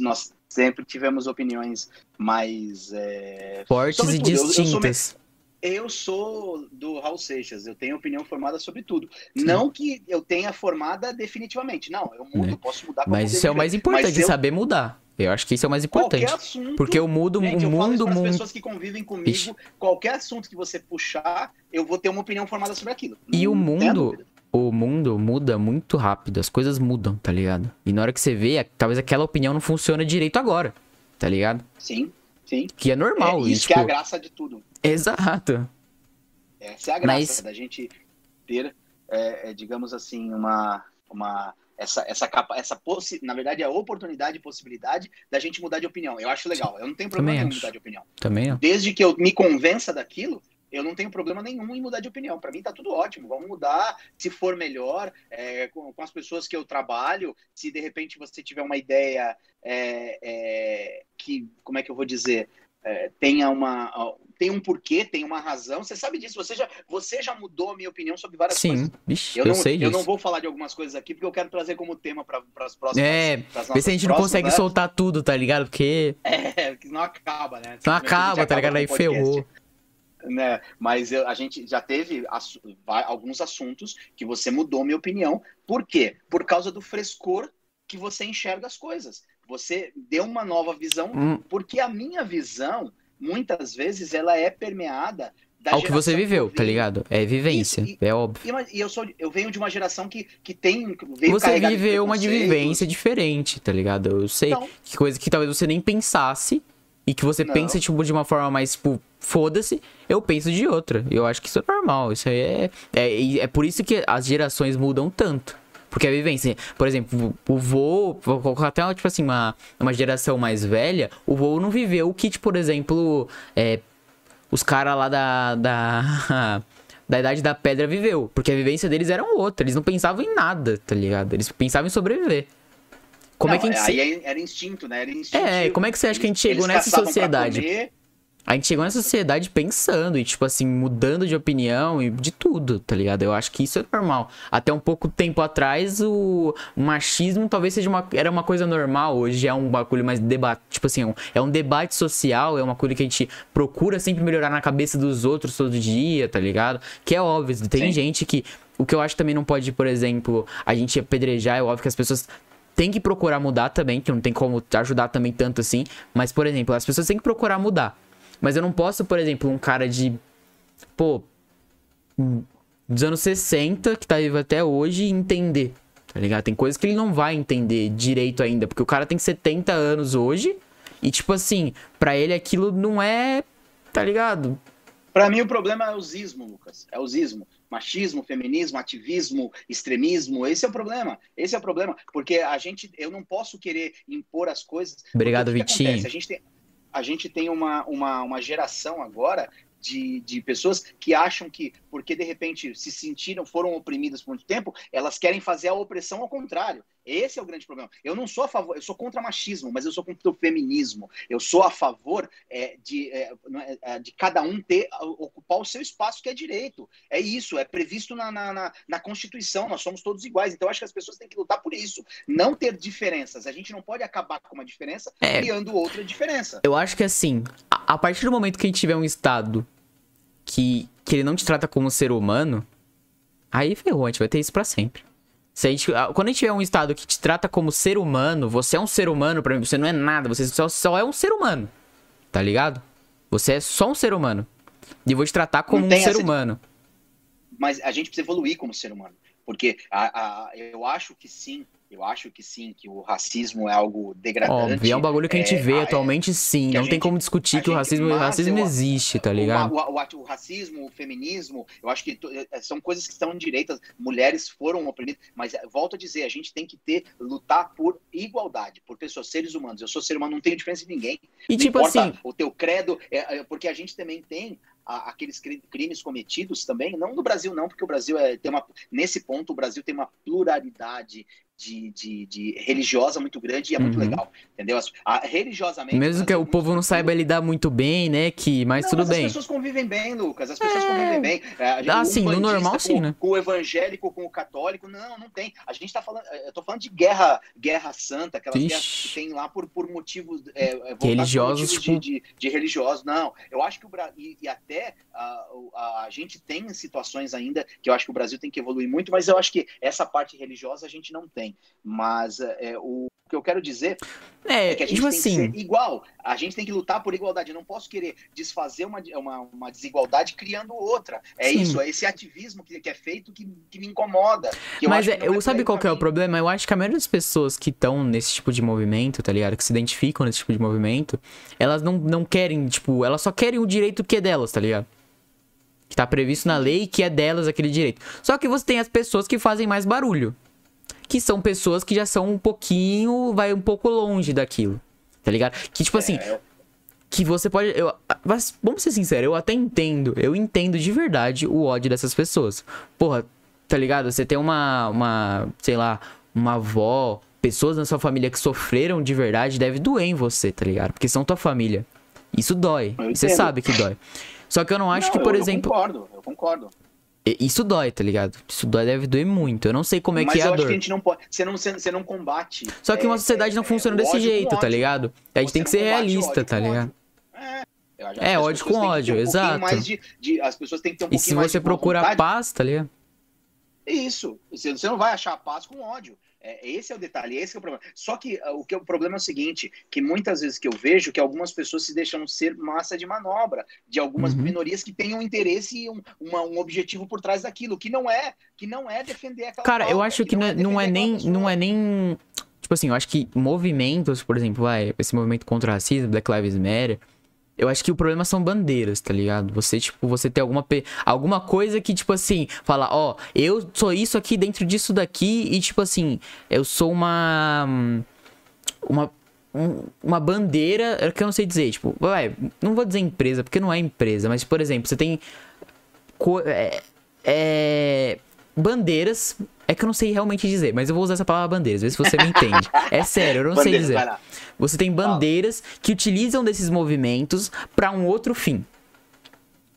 Nós sempre tivemos opiniões mais. é, Fortes sobre e tudo. Eu- eu sou distintas. Eu sou do Raul Seixas, eu tenho opinião formada sobre tudo. Sim. Não que eu tenha formada definitivamente, não, eu mudo, é. posso mudar. Mas isso é o mais importante, eu... saber mudar. Eu acho que isso é o mais importante. Qualquer assunto. Porque eu mudo gente, o mundo. As pessoas que convivem comigo, Ixi. qualquer assunto que você puxar, eu vou ter uma opinião formada sobre aquilo. E Não o mundo. O mundo muda muito rápido, as coisas mudam, tá ligado? E na hora que você vê, talvez aquela opinião não funcione direito agora, tá ligado? Sim, sim. Que é normal. É, isso tipo... que é a graça de tudo. Exato. Essa é a graça Mas... da gente ter, é, é, digamos assim, uma, uma essa, essa capa, essa possi na verdade, a oportunidade e possibilidade da gente mudar de opinião. Eu acho legal. Eu não tenho problema em mudar de opinião. Também. Desde que eu me convença daquilo, eu não tenho problema nenhum em mudar de opinião. Para mim tá tudo ótimo. Vamos mudar, se for melhor, é, com, com, as pessoas que eu trabalho. Se de repente você tiver uma ideia é, é, que, como é que eu vou dizer, é, tenha uma tem um porquê, tem uma razão. Você sabe disso. Você já, você já mudou a minha opinião sobre várias Sim. coisas. Sim, eu, eu, não, sei disso. Eu não vou falar de algumas coisas aqui porque eu quero trazer como tema para as próximas. É, vê se a gente não consegue né? soltar tudo, tá ligado? Porque. É, que não acaba, né? Não acaba, tá ligado? Aí ferrou. Né? Mas eu, a gente já teve ass alguns assuntos que você mudou minha opinião. Por quê? Por causa do frescor que você enxerga as coisas. Você deu uma nova visão, hum. porque a minha visão muitas vezes ela é permeada da ao que você viveu, tá ligado? É vivência, e, é óbvio. E, eu, sou, eu venho de uma geração que, que tem. você viveu uma vivência diferente, tá ligado? Eu sei então, que coisa que talvez você nem pensasse e que você não. pensa, tipo, de uma forma mais, tipo, foda-se, eu penso de outra. Eu acho que isso é normal. Isso aí é, é. É por isso que as gerações mudam tanto. Porque a vivência, por exemplo, o vô, vou colocar até, tipo assim, uma, uma geração mais velha, o vô não viveu o que, por exemplo, é, os caras lá da, da, da Idade da Pedra viveu. Porque a vivência deles era outra, eles não pensavam em nada, tá ligado? Eles pensavam em sobreviver. Como não, é que a gente... Aí era instinto, né? Era instinto. É, como é que você acha que a gente chegou nessa sociedade? A gente chegou nessa sociedade pensando e, tipo assim, mudando de opinião e de tudo, tá ligado? Eu acho que isso é normal. Até um pouco tempo atrás, o machismo talvez seja uma, era uma coisa normal. Hoje é um bagulho mais debate. Tipo assim, é um debate social, é uma coisa que a gente procura sempre melhorar na cabeça dos outros todo dia, tá ligado? Que é óbvio, tem Sim. gente que. O que eu acho também não pode, por exemplo, a gente apedrejar, é óbvio que as pessoas têm que procurar mudar também, que não tem como ajudar também tanto assim. Mas, por exemplo, as pessoas têm que procurar mudar. Mas eu não posso, por exemplo, um cara de. Pô. Dos anos 60, que tá vivo até hoje, entender. Tá ligado? Tem coisas que ele não vai entender direito ainda. Porque o cara tem 70 anos hoje. E, tipo assim, para ele aquilo não é. Tá ligado? Para mim o problema é o zismo, Lucas. É o zismo. Machismo, feminismo, ativismo, extremismo, esse é o problema. Esse é o problema, porque a gente, eu não posso querer impor as coisas. Obrigado, Vitinho. A gente tem, a gente tem uma, uma, uma geração agora de, de pessoas que acham que, porque de repente se sentiram, foram oprimidas por muito tempo, elas querem fazer a opressão ao contrário. Esse é o grande problema. Eu não sou a favor, eu sou contra machismo, mas eu sou contra o feminismo. Eu sou a favor é, de, é, é, é, de cada um ter, ocupar o seu espaço que é direito. É isso, é previsto na, na, na, na Constituição, nós somos todos iguais. Então, acho que as pessoas têm que lutar por isso. Não ter diferenças. A gente não pode acabar com uma diferença é. criando outra diferença. Eu acho que assim, a, a partir do momento que a gente tiver um Estado que, que ele não te trata como ser humano, aí ferrou, a gente vai ter isso para sempre. Se a gente, quando a gente tiver um estado que te trata como ser humano, você é um ser humano, para mim, você não é nada, você só, só é um ser humano. Tá ligado? Você é só um ser humano. E eu vou te tratar como um ser humano. Mas a gente precisa evoluir como ser humano. Porque a, a, eu acho que sim, eu acho que sim, que o racismo é algo degradante. Óbvio, é um bagulho que a gente é, vê atualmente, é, sim. Não gente, tem como discutir que o racismo, o racismo existe, tá ligado? O, o, o, racismo, o feminismo, eu acho que é, são coisas que estão direitas. Mulheres foram oprimidas, mas é, volto a dizer, a gente tem que ter, lutar por igualdade, por pessoas, seres humanos. Eu sou ser humano, não tenho diferença de ninguém. E não tipo assim. O teu credo, é, porque a gente também tem aqueles crimes cometidos também, não no Brasil não, porque o Brasil é, tem uma, nesse ponto o Brasil tem uma pluralidade de, de, de, religiosa muito grande e é muito uhum. legal, entendeu? A, religiosamente. Mesmo que o povo não saiba lidar muito bem, né? Que, mas não, tudo mas bem. As pessoas convivem bem, Lucas. As pessoas é... convivem bem. É, gente, ah, sim, no normal, com, sim, né? Com o evangélico, com o católico, não, não tem. A gente tá falando. Eu tô falando de guerra, guerra santa, aquelas Ixi. guerras que tem lá por, por motivos é, religiosos, por motivos de, de, de, religiosos. Não, eu acho que o Brasil. E, e, até a, a, a gente tem situações ainda que eu acho que o Brasil tem que evoluir muito, mas eu acho que essa parte religiosa a gente não tem. Mas é, o que eu quero dizer é, é que a gente tipo tem assim... que ser igual. A gente tem que lutar por igualdade. Eu não posso querer desfazer uma, uma, uma desigualdade criando outra. É Sim. isso, é esse ativismo que, que é feito que, que me incomoda. Que Mas é, eu, sabe qual que é o problema? Eu acho que a maioria das pessoas que estão nesse tipo de movimento, tá ligado? Que se identificam nesse tipo de movimento, elas não, não querem, tipo, elas só querem o direito que é delas, tá ligado? Que tá previsto na lei que é delas aquele direito. Só que você tem as pessoas que fazem mais barulho que são pessoas que já são um pouquinho, vai um pouco longe daquilo. Tá ligado? Que tipo assim, é. que você pode, eu, mas vamos ser sinceros, eu até entendo, eu entendo de verdade o ódio dessas pessoas. Porra, tá ligado? Você tem uma uma, sei lá, uma avó, pessoas na sua família que sofreram de verdade, deve doer em você, tá ligado? Porque são tua família. Isso dói. Você sabe que dói. Só que eu não acho não, que, por eu, exemplo. Eu concordo, eu concordo. Isso dói, tá ligado? Isso dói, deve doer muito. Eu não sei como é Mas que é a dor. Mas eu acho que a gente não pode. Você não, você não combate. Só que uma é, sociedade é, não funciona é, desse jeito, tá ligado? A gente tem que ser realista, tá ligado? É, é ódio com ódio, um exato. De, de, as pessoas têm que ter um E se você procura paz, tá ligado? Isso. Você não vai achar paz com ódio. É, esse é o detalhe, esse é o problema. Só que uh, o que é o problema é o seguinte, que muitas vezes que eu vejo que algumas pessoas se deixam ser massa de manobra de algumas uhum. minorias que têm um interesse e um, uma, um objetivo por trás daquilo, que não é, que não é defender aquela Cara, pauta, eu acho que, que não, é, não é nem não é nem tipo assim, eu acho que movimentos, por exemplo, vai, esse movimento contra o racismo, Black Lives Matter, eu acho que o problema são bandeiras, tá ligado? Você, tipo, você ter alguma, alguma coisa que, tipo assim, fala, ó, eu sou isso aqui dentro disso daqui e, tipo assim, eu sou uma. Uma. Uma bandeira, é que eu não sei dizer, tipo, vai, não vou dizer empresa, porque não é empresa, mas, por exemplo, você tem. É, é, bandeiras. É que eu não sei realmente dizer, mas eu vou usar essa palavra bandeiras, vê se você me entende. É sério, eu não sei dizer. Você tem bandeiras que utilizam desses movimentos para um outro fim.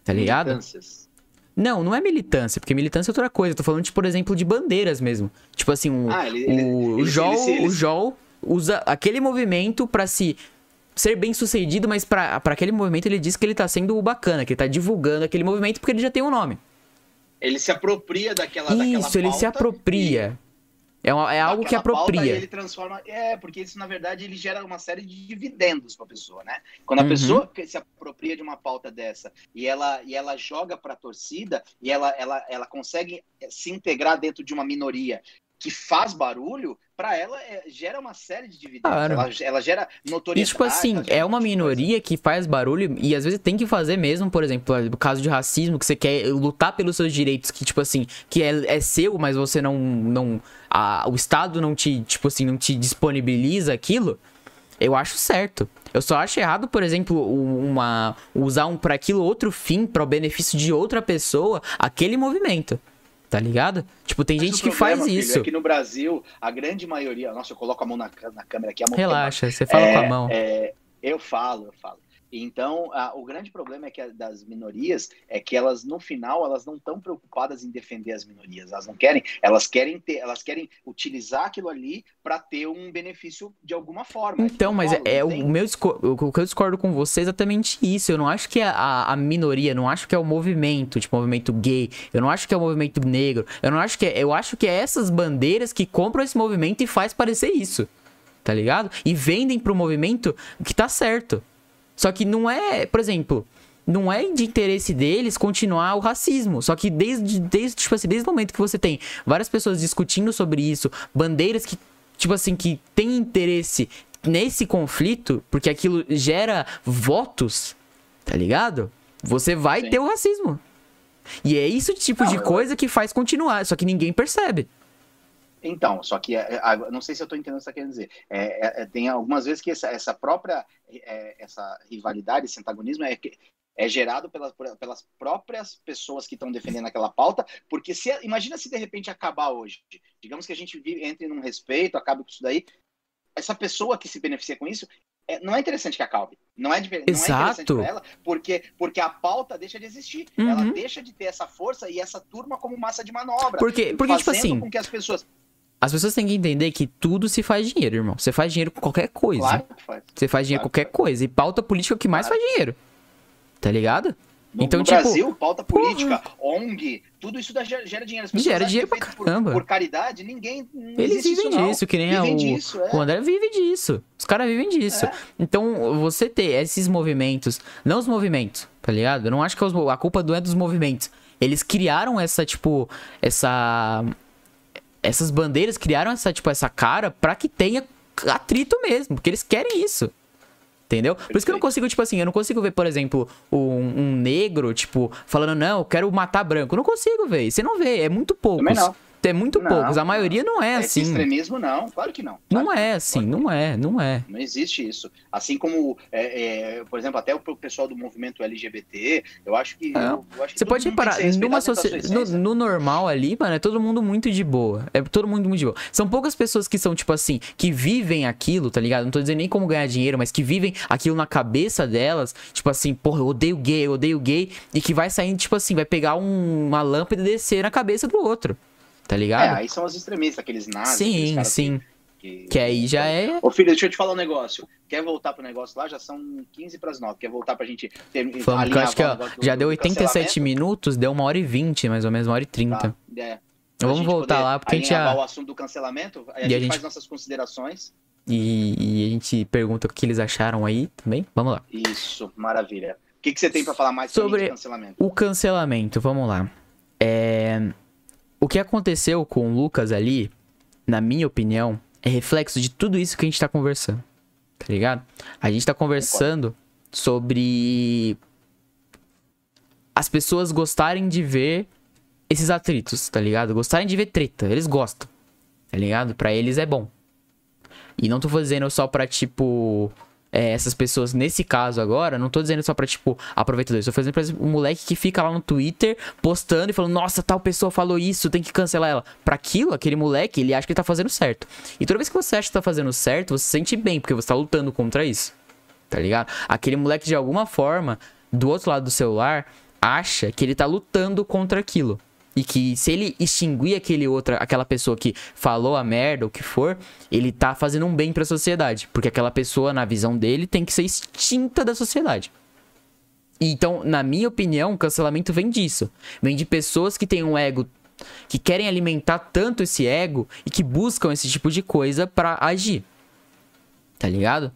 Tá ligado? Militâncias. Não, não é militância, porque militância é outra coisa. Eu tô falando, tipo, por exemplo, de bandeiras mesmo. Tipo assim, o, ah, ele, o, ele, Jol, ele, o Jol usa aquele movimento para se ser bem sucedido, mas para aquele movimento ele diz que ele tá sendo bacana, que ele tá divulgando aquele movimento porque ele já tem um nome. Ele se apropria daquela Isso, daquela ele se apropria. É, uma, é algo que apropria. ele transforma. É, porque isso, na verdade, ele gera uma série de dividendos para a pessoa, né? Quando a uhum. pessoa se apropria de uma pauta dessa e ela, e ela joga para a torcida e ela, ela, ela consegue se integrar dentro de uma minoria que faz barulho, para ela é, gera uma série de dividendos. Claro. Ela, ela, gera notoriedade. E, tipo assim, é uma minoria que faz barulho e às vezes tem que fazer mesmo, por exemplo, no caso de racismo, que você quer lutar pelos seus direitos, que, tipo assim, que é, é seu, mas você não. não a, o Estado não te, tipo assim, não te disponibiliza aquilo. Eu acho certo. Eu só acho errado, por exemplo, uma usar um para aquilo outro fim, para o benefício de outra pessoa, aquele movimento. Tá ligado? Tipo, tem Mas gente que problema, faz isso. Aqui no Brasil, a grande maioria. Nossa, eu coloco a mão na, na câmera aqui. Relaxa, você fala é, com a mão. É, eu falo, eu falo. Então, a, o grande problema é que a, das minorias é que elas, no final, elas não estão preocupadas em defender as minorias. Elas não querem, elas querem ter, elas querem utilizar aquilo ali para ter um benefício de alguma forma. Então, mas é, é o meu o que eu discordo com você é exatamente isso. Eu não acho que a, a minoria, não acho que é o movimento, tipo, movimento gay, eu não acho que é o movimento negro, eu não acho que é, eu acho que é essas bandeiras que compram esse movimento e faz parecer isso. Tá ligado? E vendem pro movimento que tá certo. Só que não é, por exemplo, não é de interesse deles continuar o racismo. Só que desde, desde, tipo assim, desde o momento que você tem várias pessoas discutindo sobre isso, bandeiras que, tipo assim, que têm interesse nesse conflito, porque aquilo gera votos, tá ligado? Você vai Sim. ter o racismo. E é isso tipo não, de coisa que faz continuar, só que ninguém percebe. Então, só que é, é, não sei se eu estou entendendo o que você está querendo dizer. É, é, tem algumas vezes que essa, essa própria essa rivalidade, esse antagonismo é, é gerado pelas, pelas próprias pessoas que estão defendendo aquela pauta, porque se imagina se de repente acabar hoje, digamos que a gente entre num respeito, acabe com isso daí, essa pessoa que se beneficia com isso, é, não é interessante que acabe. Não é, Exato. não é interessante para ela, porque, porque a pauta deixa de existir. Uhum. Ela deixa de ter essa força e essa turma como massa de manobra. Porque, porque tipo assim. Com que as pessoas as pessoas têm que entender que tudo se faz dinheiro, irmão. Você faz dinheiro com qualquer coisa. Claro que faz. Você faz dinheiro com qualquer coisa. E pauta política é o que mais claro. faz dinheiro. Tá ligado? No, então, no tipo, Brasil, pauta política, porra. ONG, tudo isso gera, dinheiro. gera dinheiro pra caramba. Por, por, caridade, ninguém. Eles vivem isso, disso, que nem vivem o, disso, é. o André vive disso. Os caras vivem disso. É. Então, você ter esses movimentos, não os movimentos, tá ligado? Eu não acho que é a culpa não é dos movimentos. Eles criaram essa, tipo, essa. Essas bandeiras criaram essa, tipo, essa cara pra que tenha atrito mesmo, porque eles querem isso. Entendeu? Por isso que eu não consigo, tipo assim, eu não consigo ver, por exemplo, um, um negro, tipo, falando, não, eu quero matar branco. Eu não consigo ver. Você não vê, é muito pouco. Também não. É muito não, poucos. A maioria não é assim. Extremismo, não. Claro que não. Claro não é assim, não é, não é. Não existe isso. Assim como, é, é, por exemplo, até o pessoal do movimento LGBT, eu acho que. É. Eu, eu acho que Você pode reparar, numa no, no, normal ali, mano, é todo mundo muito de boa. É todo mundo muito de boa. São poucas pessoas que são, tipo assim, que vivem aquilo, tá ligado? Não tô dizendo nem como ganhar dinheiro, mas que vivem aquilo na cabeça delas, tipo assim, porra, eu odeio gay, eu odeio gay, e que vai saindo, tipo assim, vai pegar um, uma lâmpada e descer na cabeça do outro. Tá ligado? É, aí são os extremistas, aqueles nazis. Sim, sim. Que, que, aí já é. Ô filho, deixa eu te falar um negócio. Quer voltar pro negócio lá? Já são 15 para as 9. Quer voltar pra gente ter. Vamos, que eu acho que ó, já deu 87 minutos, deu uma hora e 20, mais ou menos, uma hora e 30. Tá, é. Vamos voltar lá, porque a gente já. o assunto do cancelamento, a, gente, a gente faz nossas considerações. E, e, a gente pergunta o que eles acharam aí também. Vamos lá. Isso, maravilha. O que, que você tem para falar mais sobre cancelamento? O cancelamento, vamos lá. É o que aconteceu com o Lucas ali, na minha opinião, é reflexo de tudo isso que a gente tá conversando. Tá ligado? A gente tá conversando sobre as pessoas gostarem de ver esses atritos, tá ligado? Gostarem de ver treta, eles gostam. Tá ligado? Para eles é bom. E não tô fazendo só pra, tipo, é, essas pessoas, nesse caso agora, não tô dizendo só pra, tipo, aproveitadores. Tô fazendo, por exemplo, um moleque que fica lá no Twitter postando e falando, nossa, tal pessoa falou isso, tem que cancelar ela. Pra aquilo, aquele moleque, ele acha que ele tá fazendo certo. E toda vez que você acha que tá fazendo certo, você se sente bem, porque você tá lutando contra isso. Tá ligado? Aquele moleque, de alguma forma, do outro lado do celular, acha que ele tá lutando contra aquilo. E que se ele extinguir aquele outra, aquela pessoa que falou a merda, o que for, ele tá fazendo um bem para a sociedade. Porque aquela pessoa, na visão dele, tem que ser extinta da sociedade. Então, na minha opinião, o cancelamento vem disso. Vem de pessoas que têm um ego que querem alimentar tanto esse ego e que buscam esse tipo de coisa para agir. Tá ligado?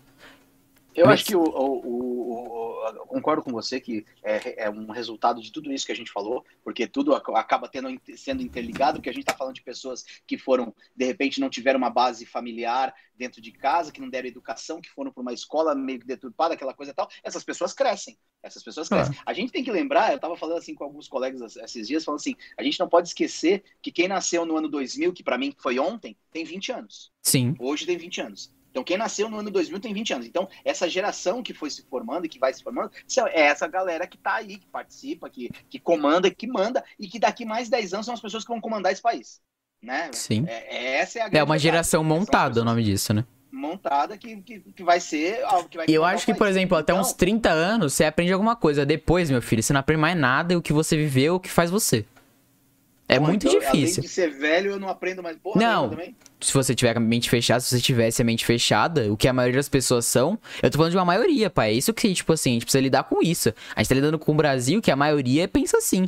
Eu Mas... acho que o, o, o concordo com você que é, é, um resultado de tudo isso que a gente falou, porque tudo acaba tendo, sendo interligado, porque a gente está falando de pessoas que foram, de repente, não tiveram uma base familiar dentro de casa, que não deram educação, que foram para uma escola meio que deturpada, aquela coisa e tal. Essas pessoas crescem. Essas pessoas crescem. A gente tem que lembrar, eu estava falando assim com alguns colegas esses dias, falando assim, a gente não pode esquecer que quem nasceu no ano 2000, que para mim foi ontem, tem 20 anos. Sim. Hoje tem 20 anos. Então, quem nasceu no ano 2000 tem 20 anos. Então, essa geração que foi se formando e que vai se formando, é essa galera que está aí, que participa, que, que comanda, que manda, e que daqui mais 10 anos são as pessoas que vão comandar esse país. Né? Sim. É, é essa é a É uma geração montada, o nome disso, né? Montada que, que, que vai ser algo que vai eu acho que, por exemplo, até então... uns 30 anos você aprende alguma coisa. Depois, meu filho, você não aprende mais nada e o que você viveu, o que faz você. É muito então, difícil. Além de ser velho, eu não aprendo mais porra Não. Se você tiver a mente fechada, se você tivesse a mente fechada, o que a maioria das pessoas são, eu tô falando de uma maioria, pai. É isso que, tipo assim, a gente precisa lidar com isso. A gente tá lidando com o Brasil, que a maioria pensa assim.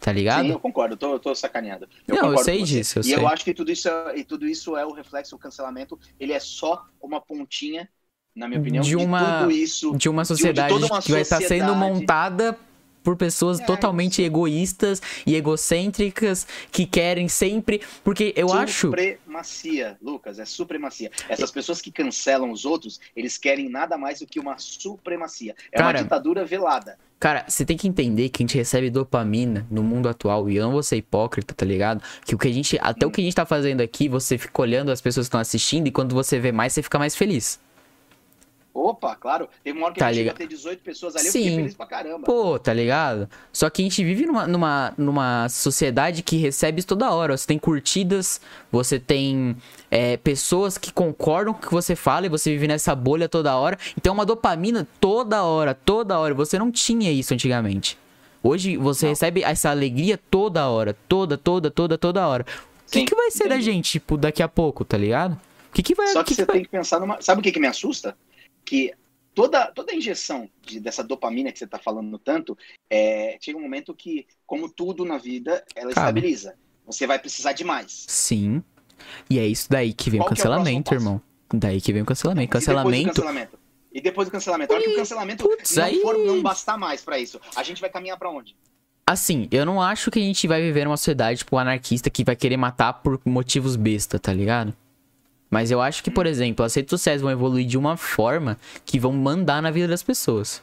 Tá ligado? Sim, eu concordo, eu tô, eu tô sacaneado. Eu não, eu sei disso. Eu e sei. eu acho que tudo isso, é, e tudo isso é o reflexo, o cancelamento, ele é só uma pontinha, na minha opinião, de uma, de tudo isso. De uma sociedade de, uma que vai estar tá sendo montada por pessoas é, totalmente egoístas e egocêntricas que querem sempre. Porque eu supremacia, acho. Supremacia, Lucas, é supremacia. Essas pessoas que cancelam os outros, eles querem nada mais do que uma supremacia. É Cara, uma ditadura velada. Cara, você tem que entender que a gente recebe dopamina no mundo atual. E eu não vou ser hipócrita, tá ligado? Que o que a gente. Até o que a gente tá fazendo aqui, você fica olhando as pessoas que estão assistindo e quando você vê mais, você fica mais feliz. Opa, claro. Teve uma hora que Tá a gente ligado? ter 18 pessoas ali, eu Sim. fiquei feliz pra caramba. Pô, tá ligado? Só que a gente vive numa, numa, numa sociedade que recebe isso toda hora. Você tem curtidas, você tem é, pessoas que concordam com o que você fala e você vive nessa bolha toda hora. Então é uma dopamina toda hora, toda hora. Você não tinha isso antigamente. Hoje você Não. recebe essa alegria toda hora. Toda, toda, toda, toda hora. O que, que vai ser da entendi. gente, tipo, daqui a pouco, tá ligado? O que, que vai. Só o que, você vai- tem que pensar numa. Sabe o que, que me assusta? Que toda, toda injeção de, dessa dopamina que você está falando tanto, é, chega um momento que, como tudo na vida, ela estabiliza. Você vai precisar de mais. Sim. E é isso daí que vem o Qual é o cancelamento, próximo irmão. Daí que vem o cancelamento. E depois do Cancelamento. cancelamento. E depois do cancelamento. A hora que o cancelamento putz, não aí- for não bastar mais pra isso, a gente vai caminhar pra onde? Assim, eu não acho que a gente vai viver numa sociedade, tipo, anarquista que vai querer matar por motivos besta, tá ligado? Mas eu acho que, por exemplo, as redes sociais vão evoluir de uma forma que vão mandar na vida das pessoas.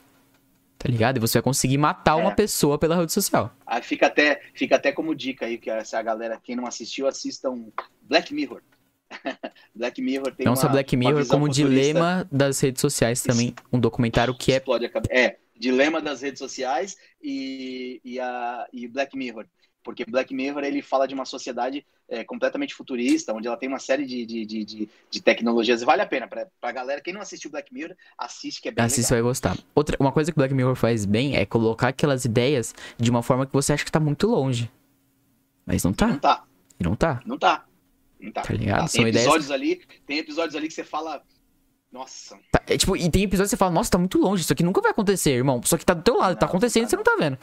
Tá ligado? E você vai conseguir matar uma É. pessoa pela rede social. Aí fica até, fica até como dica aí, que se a galera, quem não assistiu, assistam Black Mirror. Black Mirror tem Não uma, só Black uma Mirror, como dilema das redes sociais também. Um documentário que é. Explode a cabeça. É, dilema das redes sociais e, e, a, e Black Mirror. Porque Black Mirror ele fala de uma sociedade é, completamente futurista, onde ela tem uma série de, de, de, de, de tecnologias. Vale a pena. Pra, pra galera, quem não assistiu Black Mirror, assiste que é bem legal. vai gostar. Outra, uma coisa que o Black Mirror faz bem é colocar aquelas ideias de uma forma que você acha que tá muito longe. Mas não Não tá. tá, E não tá. não tá. Não tá. Tá ligado? Tá, São Tem ideias- episódios ali, tem episódios ali que você fala. Nossa, Tá, é, tipo, e tem episódio que você fala, nossa, tá muito longe, isso aqui nunca vai acontecer, irmão. Só que tá do teu lado, tá Não, acontecendo tá e você não tá vendo.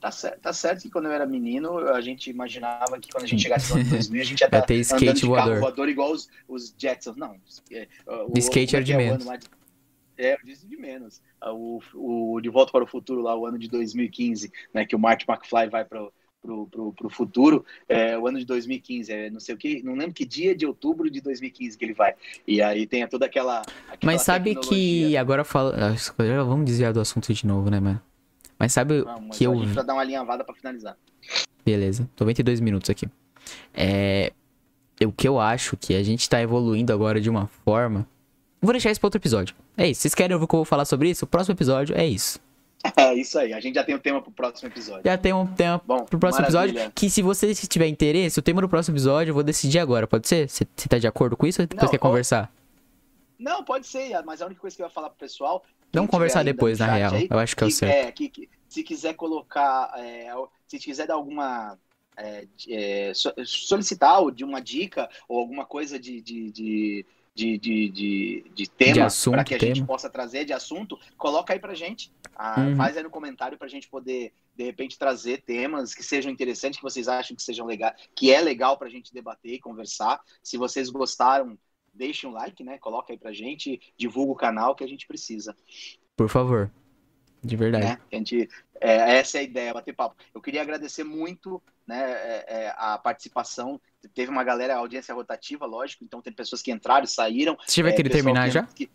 Tá certo, tá certo que quando eu era menino, a gente imaginava que quando a gente chegasse no ano 2000, a gente ia estar ter skate andando de carro voador. voador igual os, os Jetsons. Não, é, o, skate como era de que é o menos. ano de- É, eu disse de menos. Ah, O, o De Volta para o Futuro, lá, o ano de 2015, né, que o Marty McFly vai para pro, pro, pro futuro, é, o ano de 2015, é, não sei o que, não lembro que dia de outubro de 2015 que ele vai. E aí tem toda aquela. aquela Mas sabe que tecnologia. agora fala. ah, Vamos desviar do assunto de novo, né, mano? Mas sabe Não, mas que eu. a gente vai dar uma alinhavada para finalizar. Beleza, 92 minutos aqui. É. O que eu acho que a gente tá evoluindo agora de uma forma. Vou deixar isso pra outro episódio. É isso. Vocês querem ouvir o que eu vou falar sobre isso? O próximo episódio é isso. É isso aí, a gente já tem o tema pro próximo episódio. Já tem um tema Bom, pro próximo maravilha. episódio. Que se você tiver interesse, o tema do próximo episódio eu vou decidir agora, pode ser? Você você tá de acordo com isso ou depois Não, quer ó, conversar? Não, pode ser, mas a única coisa que eu ia falar pro pessoal. Vamos conversar depois, na real. aí, Eu acho que é o que- certo. é, que- que- se quiser colocar, é, se quiser dar alguma. é, é, so- solicitar de uma dica ou alguma coisa de, de, de, de, de, de, de tema para que a gente tema. possa trazer de assunto, coloca aí pra gente. Ah, Uhum. Faz aí no comentário pra gente poder, de repente, trazer temas que sejam interessantes, que vocês acham que sejam legais, que é legal pra gente debater e conversar. Se vocês gostaram, deixem um like, né? Coloca aí pra gente, divulga o canal que a gente precisa. Por favor. De verdade. Né? A gente, é, essa é a ideia, bater papo. Eu queria agradecer muito né, é, é, a participação. Teve uma galera, audiência rotativa, lógico, então tem pessoas que entraram e saíram. Você vai É, pessoal terminar que- já? que-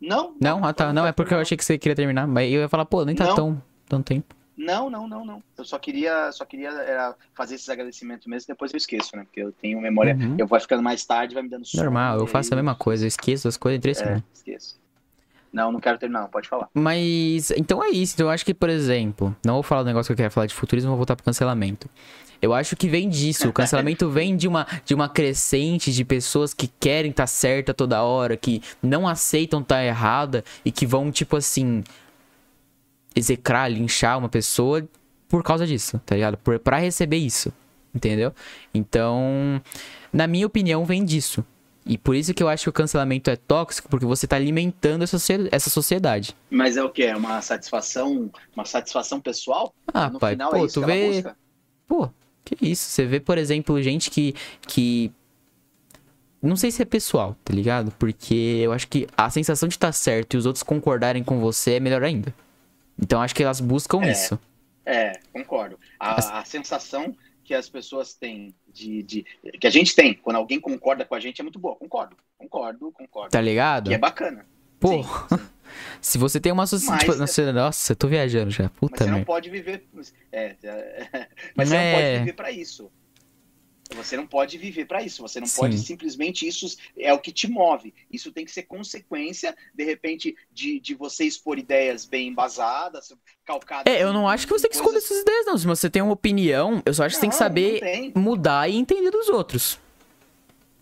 Não, Não? Ah, tá. Não, é porque eu achei que você queria terminar. Mas eu ia falar, pô, nem tá Não. tão, tão tempo. Não, não, não, não. Eu só queria, só queria fazer esses agradecimentos mesmo, depois eu esqueço, né? Porque eu tenho memória, Uhum. eu vou ficando mais tarde, vai me dando sono. Normal, eu faço a mesma coisa. Eu esqueço as coisas em três É, segundos. esqueço. Não, não quero terminar, não, pode falar. Mas, então é isso. Então eu acho que, por exemplo, não vou falar do negócio que eu quero falar de futurismo, vou voltar pro cancelamento. Eu acho que vem disso. O cancelamento vem de uma, de uma crescente de pessoas que querem estar tá certa toda hora, que não aceitam estar tá errada e que vão, tipo assim, execrar, linchar uma pessoa por causa disso, tá ligado? Por, pra receber isso, entendeu? Então, na minha opinião, vem disso. E por isso que eu acho que o cancelamento é tóxico, porque você tá alimentando essa, essa sociedade. Mas é o que? É uma satisfação, uma satisfação pessoal? Ah, no pai, final pô, é isso tu vê. busca? Pô, que isso? Você vê, por exemplo, gente que. que... Não sei se é pessoal, tá ligado? Porque eu acho que a sensação de estar certo e os outros concordarem com você é melhor ainda. Então acho que elas buscam É. isso. É, concordo. A, a sensação que as pessoas têm de, de. que a gente tem quando alguém concorda com a gente é muito boa. Concordo, concordo, concordo. Tá ligado? Que é bacana. Pô, Sim, sim. se você tem uma sociedade. Mas- Tipo, nossa, nossa, eu tô viajando já. Mas Puta você não merda. pode viver. É, é, mas você não É. pode viver pra isso. Você não pode viver para isso. Você não Sim. pode simplesmente isso é o que te move. Isso tem que ser consequência, de repente, de, de você expor ideias bem embasadas, calcadas. É, eu não acho que você tem que esconder essas ideias, não. Se você tem uma opinião, eu só acho que você tem que saber tem. mudar e entender dos outros.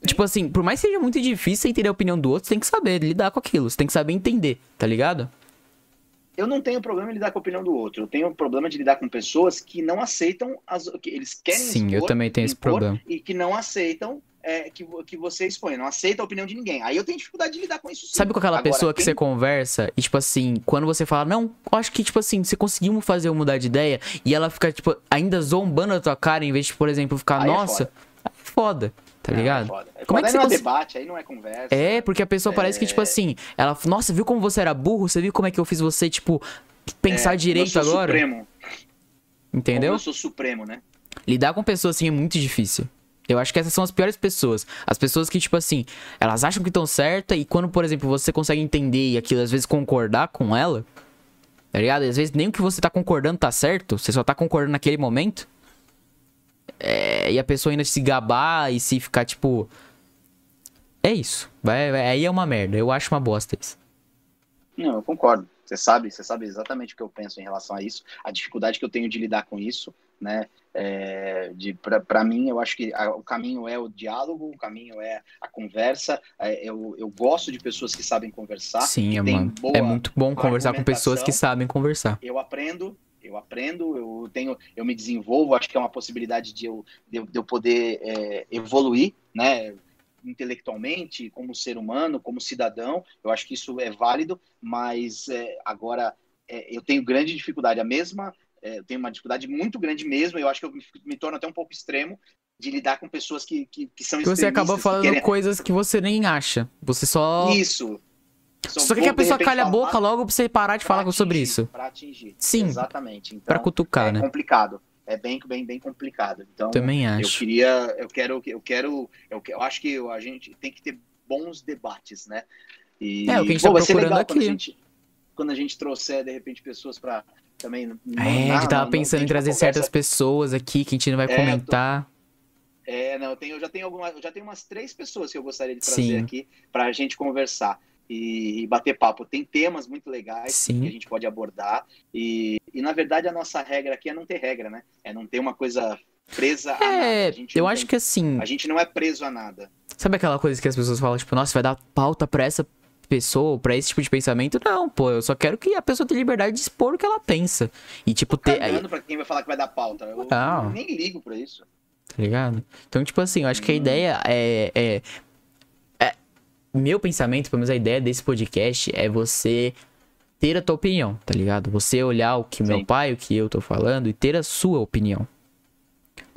Tipo assim, por mais que seja muito difícil você entender a opinião do outro, você tem que saber lidar com aquilo. Você tem que saber entender, tá ligado? Eu não tenho problema em lidar com a opinião do outro. Eu tenho problema de lidar com pessoas que não aceitam as que eles querem Sim, expor, eu também tenho esse problema. e que não aceitam é, que, que você expõe, não aceita a opinião de ninguém. Aí eu tenho dificuldade de lidar com isso. Sim. Sabe com aquela Agora, pessoa que quem- você conversa e, tipo assim, quando você fala, não, acho que, tipo assim, você conseguiu fazer eu mudar de ideia e ela fica, tipo, ainda zombando a tua cara em vez de, por exemplo, ficar, Aí é nossa, foda. aí é foda, tá Não, ligado? É foda. É Como é foda, que aí você não é debate, aí não é conversa. É, porque a pessoa parece que, tipo É. assim, ela, nossa, viu como você era burro? Você viu como é que eu fiz você, tipo, pensar É, direito eu sou agora? Supremo. Entendeu? Como Eu sou supremo, né? Lidar com pessoas assim é muito difícil. Eu acho que essas são as piores pessoas. As pessoas que, tipo assim, elas acham que estão certas e quando, por exemplo, você consegue entender e aquilo, às vezes, concordar com ela, tá ligado? Às vezes nem o que você tá concordando tá certo, você só tá concordando naquele momento. É, e a pessoa ainda se gabar e se ficar, tipo. É isso. Vai, vai- aí é uma merda. Eu acho uma bosta isso. Não, eu concordo. Você sabe, você sabe exatamente o que eu penso em relação a isso, a dificuldade que eu tenho de lidar com isso, né? É, de para mim, eu acho que a- o caminho é o diálogo, o caminho é a conversa. É, eu, eu gosto de pessoas que sabem conversar. Sim, é, boa É muito bom conversar com pessoas que sabem conversar. Eu aprendo, eu aprendo, eu tenho, eu me desenvolvo. Acho que é uma possibilidade de eu, de de eu poder é, evoluir, né? intelectualmente, como ser humano, como cidadão, eu acho que isso é válido, mas é, agora é, eu tenho grande dificuldade, a mesma, é, eu tenho uma dificuldade muito grande mesmo, eu acho que eu me, me torno até um pouco extremo de lidar com pessoas que, que, que são Que você acaba extremistas, que falando querem- coisas que você nem acha. Você só. Isso. Só vou, que a pessoa calhe a boca logo pra você parar de pra falar sobre atingir, isso. Pra atingir. Sim. Exatamente. Então, Pra cutucar, é né? complicado. É bem, bem, bem complicado. Então, Também eu acho. queria, eu quero, eu quero, eu, que- eu acho que a gente tem que ter bons debates, né? E, É, o que a gente pô, tá procurando legal Quando a, aqui. gente, quando a gente trouxer, de repente, pessoas para também. não- É, a gente tava não- pensando não em trazer certas pessoas aqui que a gente não vai É, comentar. É, não, eu, tenho, eu já tenho algumas, eu já tenho umas três pessoas que eu gostaria de trazer Sim. aqui para a gente conversar e, e bater papo. Tem temas muito legais Sim. que a gente pode abordar e, e na verdade a nossa regra aqui é não ter regra, né? É não ter uma coisa presa a nada. É, A gente eu acho tem- que assim. a gente não é preso a nada. Sabe aquela coisa que as pessoas falam, tipo, nossa, vai dar pauta pra essa pessoa, pra esse tipo de pensamento? Não, pô, eu só quero que a pessoa tenha liberdade de expor o que ela pensa. E, tipo, ter. Cagando pra quem vai falar que vai dar pauta. Eu Não. nem ligo pra isso. Tá ligado? Então, tipo assim, eu acho que a Hum. ideia é, é, é- Meu pensamento, pelo menos a ideia desse podcast é você ter a tua opinião, tá ligado? Você olhar o que meu Sim. pai, o que eu tô falando e ter a sua opinião.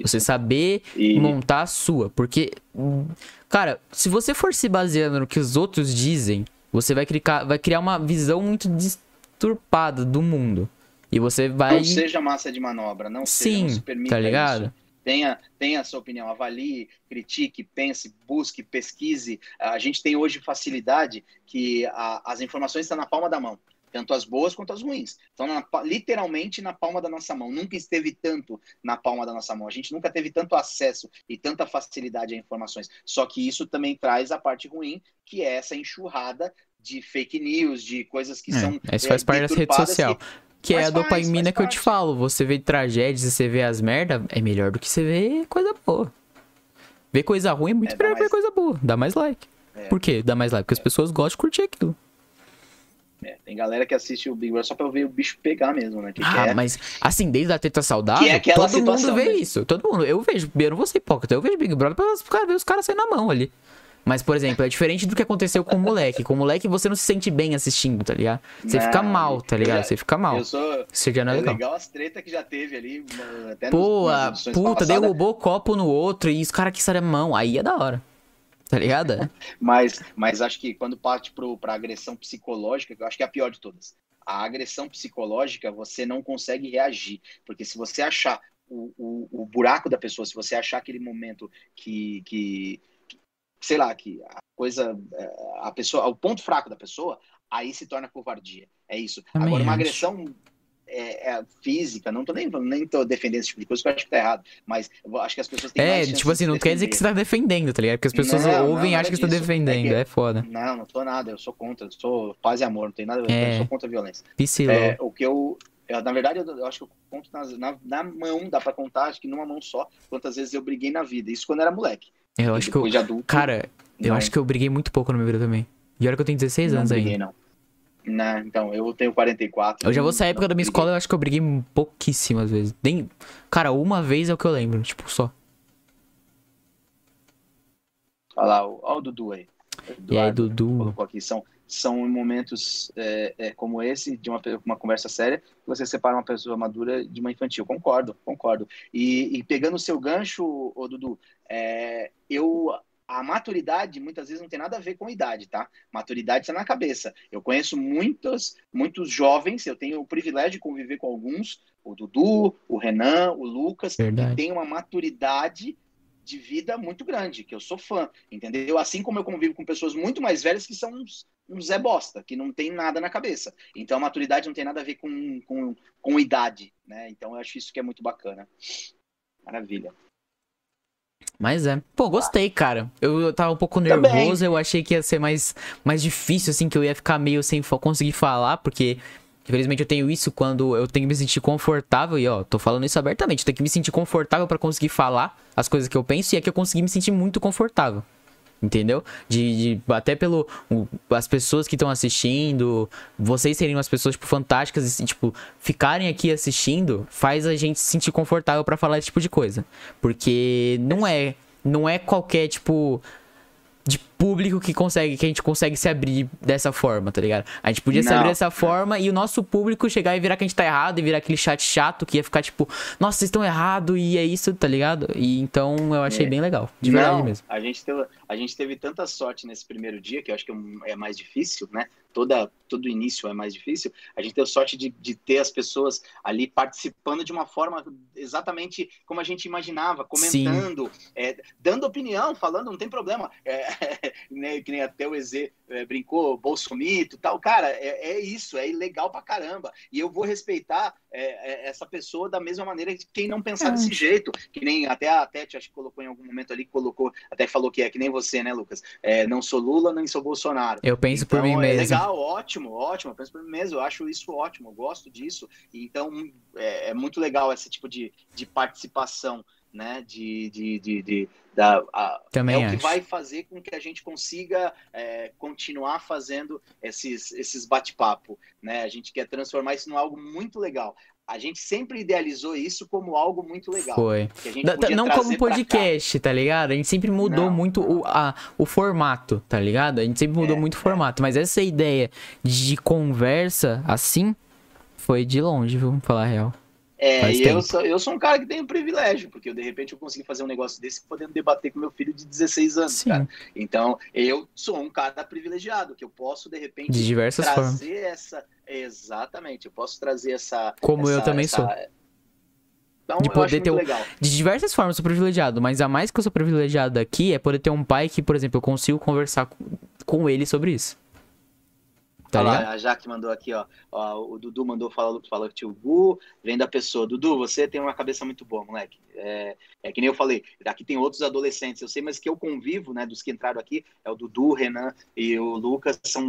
Você saber E montar a sua. Porque, cara, se você for se baseando no que os outros dizem, você vai criar, vai criar uma visão muito disturpada do mundo. E você vai. não seja massa de manobra, não seja, não Sim, se permita tá ligado? isso. Tenha, tenha a sua opinião, avalie, critique, pense, busque, pesquise. A gente tem hoje facilidade que a- as informações estão na palma da mão, tanto as boas quanto as ruins. Estão na literalmente na palma da nossa mão. Nunca esteve tanto na palma da nossa mão. A gente nunca teve tanto acesso e tanta facilidade a informações. Só que isso também traz a parte ruim, que é essa enxurrada de fake news, de coisas que É, são isso é, faz parte das redes sociais. Que é Mas a faz, dopamina que eu te falo. Você vê tragédias e você vê as merda, é melhor do que você vê coisa boa. Ver coisa ruim é muito É, melhor que ver mais- coisa boa. Dá mais like. É. Por quê? Dá mais like? Porque as pessoas gostam de curtir aquilo. É, tem galera que assiste o Big Brother só pra ver o bicho pegar mesmo, né? Que ah, quer. mas assim, desde a treta saudável, Que é todo mundo vê isso. Todo mundo. Eu vejo, eu não vou ser hipócrita, eu vejo Big Brother pra pra ver os caras sair na mão ali. Mas, por exemplo, é diferente do que aconteceu com o moleque. Com o moleque você não se sente bem assistindo, tá ligado? Você Não, fica mal, tá ligado? já- Você fica mal. Eu sou. Isso já não é É legal. legal as tretas que já teve ali. Até Pô, nos, a nas edições puta, derrubou copo no outro e os caras que a mão. Aí é da hora. Tá ligado? Mas, mas acho que quando parte pro, pra agressão psicológica, que eu acho que é a pior de todas. A agressão psicológica, você não consegue reagir. Porque se você achar o, o, o buraco da pessoa, se você achar aquele momento que, que, sei lá, que a coisa, é, a pessoa, o ponto fraco da pessoa, aí se torna covardia. É isso. Também Agora, uma acho. agressão é, é, física, não tô nem, nem tô defendendo esse tipo de coisa, porque eu acho que tá errado. Mas acho que as pessoas têm É, tipo assim, não quer dizer que você tá defendendo, tá ligado? Porque as pessoas não, ouvem e acham que você tá defendendo. É, que... é, foda. Não, não tô nada, eu sou contra, eu sou paz e amor, não tem nada a ver, é. eu sou contra a violência. É, o que eu. Eu, na verdade, eu, eu, acho que eu conto nas, na, na, mão, dá pra contar, acho que numa mão só, quantas vezes eu briguei na vida. Isso quando era moleque. Eu acho que eu. Adulto, cara, eu não. acho que eu briguei muito pouco na minha vida também. E olha que eu tenho 16 não anos briguei, ainda. Não. Né? Então, eu tenho 44. Eu já vou sair época da minha escola, eu acho que eu briguei pouquíssimas vezes. Nem... Cara, uma vez é o que eu lembro, tipo, só. Olha lá, olha o Dudu aí. Eduardo, e aí, Dudu? Aqui. São, são momentos é, é, como esse, de uma, uma conversa séria, que você separa uma pessoa madura de uma infantil. Concordo, concordo. E, e pegando o seu gancho, ô, Dudu, é, eu a maturidade muitas vezes não tem nada a ver com idade, tá? Maturidade está na cabeça. Eu conheço muitos, muitos jovens, eu tenho o privilégio de conviver com alguns, o Dudu, o Renan, o Lucas, Verdade. que têm uma maturidade de vida muito grande, que eu sou fã, entendeu? Assim como eu convivo com pessoas muito mais velhas que são uns, uns Zé Bosta, que não tem nada na cabeça. Então a maturidade não tem nada a ver com, com, com idade, né? Então eu acho isso que é muito bacana. Maravilha. Mas é. Pô, gostei, cara. Eu, eu tava um pouco nervoso, Também. eu achei que ia ser mais, mais difícil, assim, que eu ia ficar meio sem conseguir falar, porque infelizmente eu tenho isso quando eu tenho que me sentir confortável, e ó, tô falando isso abertamente, eu tenho que me sentir confortável para conseguir falar as coisas que eu penso, e aqui eu consegui me sentir muito confortável entendeu? De, de até pelo o, as pessoas que estão assistindo, vocês serem umas pessoas tipo fantásticas e tipo ficarem aqui assistindo, faz a gente se sentir confortável para falar esse tipo de coisa, porque não é não é qualquer tipo de público que consegue, que a gente consegue se abrir dessa forma, tá ligado? A gente podia não. se abrir dessa forma e o nosso público chegar e virar que a gente tá errado e virar aquele chat chato que ia ficar tipo, nossa, vocês estão errado e é isso, tá ligado? E então eu achei é. bem legal, de não, verdade mesmo. A gente, teve, a gente teve tanta sorte nesse primeiro dia, que eu acho que é mais difícil, né? Toda, todo início é mais difícil. A gente teve sorte de, de ter as pessoas ali participando de uma forma exatamente como a gente imaginava, comentando, é, dando opinião, falando, não tem problema. É, né, que nem até o EZ é, brincou, bolsomito tal. Cara, é, é, isso, é ilegal pra caramba. E eu vou respeitar é, é essa pessoa da mesma maneira que quem não pensar desse jeito. Que nem até a Tete, acho que colocou em algum momento ali, colocou, até falou que é que nem você, né, Lucas? É, não sou Lula, nem sou Bolsonaro. Eu penso então, por mim mesmo. Legal, ótimo, ótimo. Eu penso por mim mesmo. Eu acho isso ótimo, eu gosto disso. Então, é, muito legal esse tipo de, de participação né? De, de, de, de da, a, Também é acho. o que vai fazer com que a gente consiga é, continuar fazendo esses, esses bate-papo, né? A gente quer transformar isso em algo muito legal. A gente sempre idealizou isso como algo muito legal. Foi. não como podcast, tá ligado? A gente sempre mudou não, muito não. O, a, o formato, tá ligado? A gente sempre mudou é, muito o formato. Mas essa ideia de conversa assim foi de longe, vamos falar a real. É, e eu sou, eu sou um cara que tem um privilégio, porque eu, de repente eu consegui fazer um negócio desse podendo debater com meu filho de 16 anos, Sim. cara. Então, eu sou um cara privilegiado, que eu posso, de repente, de diversas trazer formas. essa. Exatamente, eu posso trazer essa. Como essa, eu também essa... sou. Então, de poder ter um... De diversas formas eu sou privilegiado, mas a mais que eu sou privilegiado aqui é poder ter um pai que, por exemplo, eu consigo conversar com ele sobre isso. Tá Olha lá, a Jaque mandou aqui, ó, ó, O Dudu mandou falar, falou que tio Gu, vem da pessoa. Dudu, você tem uma cabeça muito boa, moleque. É, é que nem eu falei, aqui tem outros adolescentes, eu sei, mas que eu convivo, né, dos que entraram aqui, é o Dudu, o Renan e o Lucas, são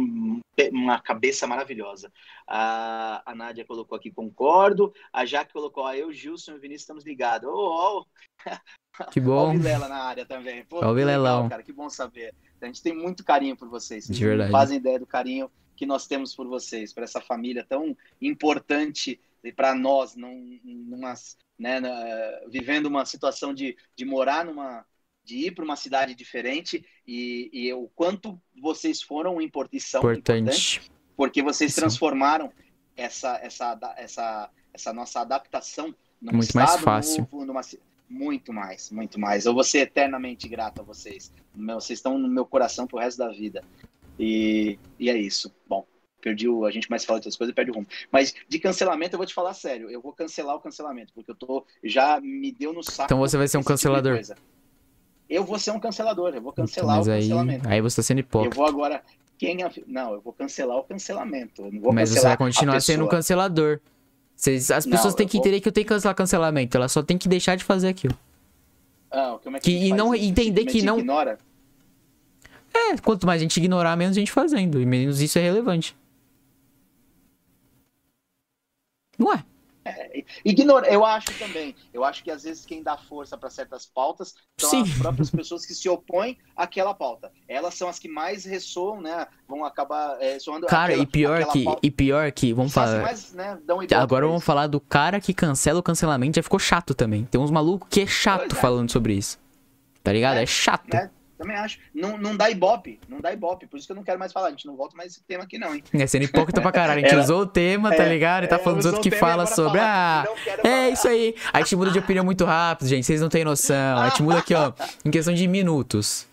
uma cabeça maravilhosa. A, a Nádia colocou aqui, concordo. A Jaque colocou, ó, eu, Gilson e o Vinícius estamos ligados. Oh, oh. Que bom. Ó o Vilela na área também. Pô, o Vilelão. Legal, cara, que bom saber. A gente tem muito carinho por vocês. Vocês De verdade. fazem ideia do carinho que nós temos por vocês, por essa família tão importante para nós, num, numa, né, vivendo uma situação de, de morar numa, de ir para uma cidade diferente e, e, o quanto vocês foram importante, são importante. porque vocês transformaram essa, essa, essa, essa nossa adaptação num muito mais fácil. Novo, numa, muito mais, muito mais. Eu vou ser eternamente grato a vocês. Vocês estão no meu coração pro resto da vida. E, e é isso. Bom, perdi o. A gente mais fala de outras coisas e perde o rumo. Mas de cancelamento, eu vou te falar sério. Eu vou cancelar o cancelamento, porque eu tô. Já me deu no saco. Então você vai ser um tipo cancelador. Tipo eu vou ser um cancelador, eu vou cancelar então, o cancelamento. Aí você tá sendo hipócrita. Eu vou agora. Quem Não, eu vou cancelar o cancelamento. Não mas você vai continuar sendo um cancelador. As Não, pessoas têm eu que vou- entender que eu tenho que cancelar cancelamento. Ela só tem que deixar de fazer aquilo. Ah, como é que, Que- e não entender que não- Ignora? É, quanto mais a gente ignorar, menos a gente fazendo. E menos isso é relevante. Não é? Ignora, eu acho também. Eu acho que às vezes quem dá força para certas pautas são Sim. as próprias pessoas que se opõem àquela pauta. Elas são as que mais ressoam, né? Vão acabar é, soando Cara, aquela- e pior que. pauta- E pior que. Vamos falar. mais, né, Agora vamos falar do cara que cancela o cancelamento. Já ficou chato também. Tem uns malucos que é chato Pois é. falando sobre isso. Tá ligado? É, É, chato. né? Também acho. Não, não dá ibope, não dá ibope. Por isso que eu não quero mais falar. A gente não volta mais esse tema aqui, não, hein? É sendo hipócrita pra caralho. A gente Era- usou o tema, tá É, ligado? E tá é, falando dos outros que fala sobre. Ah, é falar. isso aí. A gente muda de opinião muito rápido, gente. Vocês não têm noção. A gente muda aqui, ó, em questão de minutos.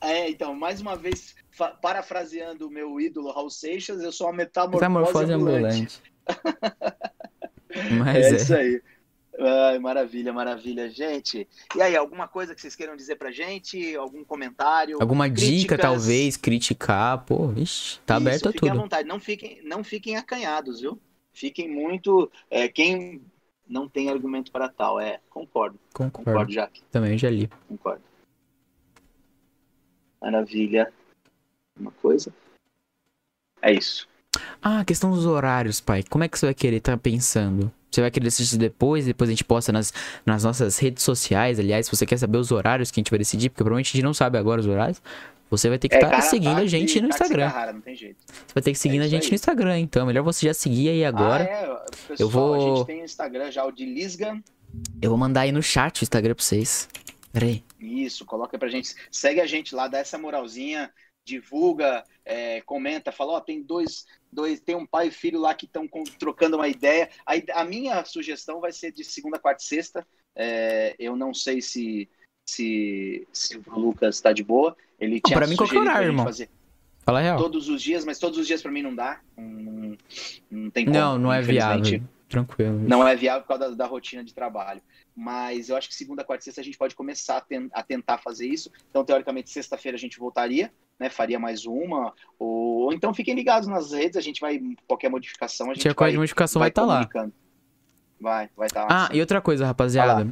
É, então, mais uma vez, parafraseando o meu ídolo Raul Seixas, eu sou uma metamorfose, Metamorfose ambulante. ambulante. Mas É é. isso aí. Ai, maravilha, maravilha, gente. E aí, alguma coisa que vocês queiram dizer pra gente? Algum comentário? Alguma dica, Críticas? talvez, criticar, pô, vixe, tá Isso, aberto a fiquem à tudo. vontade. Não fiquem, não fiquem acanhados, viu? Fiquem muito. é, quem não tem argumento para tal, é. Concordo, Concordo. concordo, Jaque. Também já li. Concordo. Maravilha. Uma coisa. É isso. Ah, a questão dos horários, pai. Como é que você vai querer tá pensando? Você vai querer decidir depois, depois a gente posta nas, nas nossas redes sociais. Aliás, se você quer saber os horários que a gente vai decidir, porque provavelmente a gente não sabe agora os horários, você vai ter que É, estar cara, seguindo a táxi- gente no táxi Instagram. Jeito. Você vai ter que seguir É a gente aí. no Instagram, então. é Melhor você já seguir aí agora. Ah, é, pessoal, Eu vou- a gente tem o Instagram já, o de Lisga. Eu vou mandar aí no chat o Instagram pra vocês. Pera aí. Isso, coloca pra gente. Segue a gente lá, dá essa moralzinha, divulga, é, comenta, fala, ó, tem dois, dois, tem um pai e filho lá que estão trocando uma ideia. A, a minha sugestão vai ser de segunda, quarta e sexta. É, eu não sei se, se, se o Lucas está de boa. Ele tinha pra mim, qualquer sugerido horário, irmão. fazer Fala a real. todos os dias, mas todos os dias pra mim não dá. Não, não tem como. Não, não é viável. Tranquilo. Não é viável por causa da, da rotina de trabalho. Mas eu acho que segunda, quarta e sexta a gente pode começar a, ten- a tentar fazer isso. Então, teoricamente, sexta-feira a gente voltaria, né? Faria mais uma. Ou, ou então fiquem ligados nas redes, a gente vai. Qualquer modificação, a gente coisa vai, modificação vai estar lá. comunicando. Vai, vai estar lá. Ah, e outra coisa, rapaziada.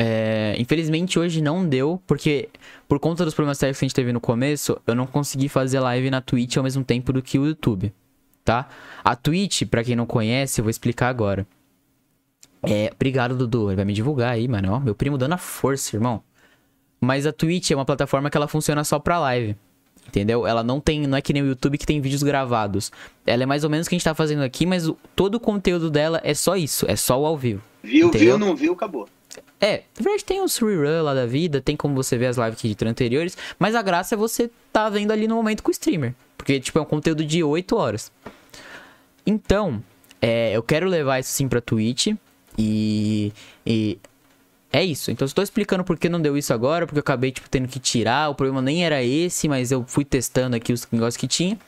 É, infelizmente hoje não deu, porque por conta dos problemas técnicos que a gente teve no começo, eu não consegui fazer live na Twitch ao mesmo tempo do que o YouTube, tá? A Twitch, pra quem não conhece, eu vou explicar agora. É, obrigado, Dudu. Ele vai me divulgar aí, mano. Ó, meu primo dando a força, irmão. Mas a Twitch é uma plataforma que ela funciona só pra live. Entendeu? Ela não tem, não é que nem o YouTube que tem vídeos gravados. Ela é mais ou menos o que a gente tá fazendo aqui, mas o- todo o conteúdo dela é só isso, é só o ao vivo. Viu, entendeu? viu, não viu, acabou. É, na verdade tem os rerun lá da vida, tem como você ver as lives que de anteriores, mas a graça é você tá vendo ali no momento com o streamer. Porque, tipo, é um conteúdo de 8 horas. Então, é, eu quero levar isso sim pra Twitch e. e é isso. Então, estou explicando por que não deu isso agora, porque eu acabei, tipo, tendo que tirar. O problema nem era esse, mas eu fui testando aqui os negócios que tinha.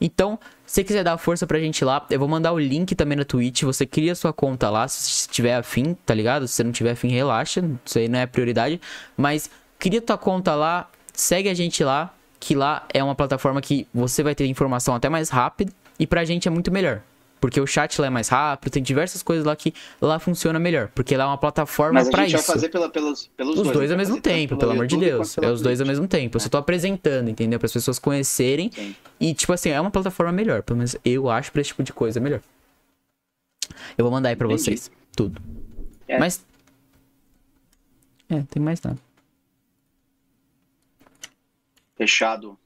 Então, se quiser dar força pra gente lá, eu vou mandar o link também na Twitch. Você cria sua conta lá, se tiver afim, tá ligado? Se você não tiver afim, relaxa. Isso aí não é prioridade. Mas cria tua conta lá, segue a gente lá, que lá é uma plataforma que você vai ter informação até mais rápido. E pra gente é muito melhor. Porque o chat lá é mais rápido, tem diversas coisas lá que lá funciona melhor. Porque lá é uma plataforma Mas a pra gente isso. vai fazer pela, pelos, pelos Os dois. dois né? ao mesmo fazer tanto tempo, pelo amor de Deus. É os dois ao mesmo tempo. Eu só tô apresentando, entendeu? Para as pessoas conhecerem. Sim. E, tipo assim, é uma plataforma melhor. Pelo menos eu acho pra esse tipo de coisa melhor. Eu vou mandar aí pra Entendi. vocês. Tudo. É. Mas. É, tem mais nada. Fechado.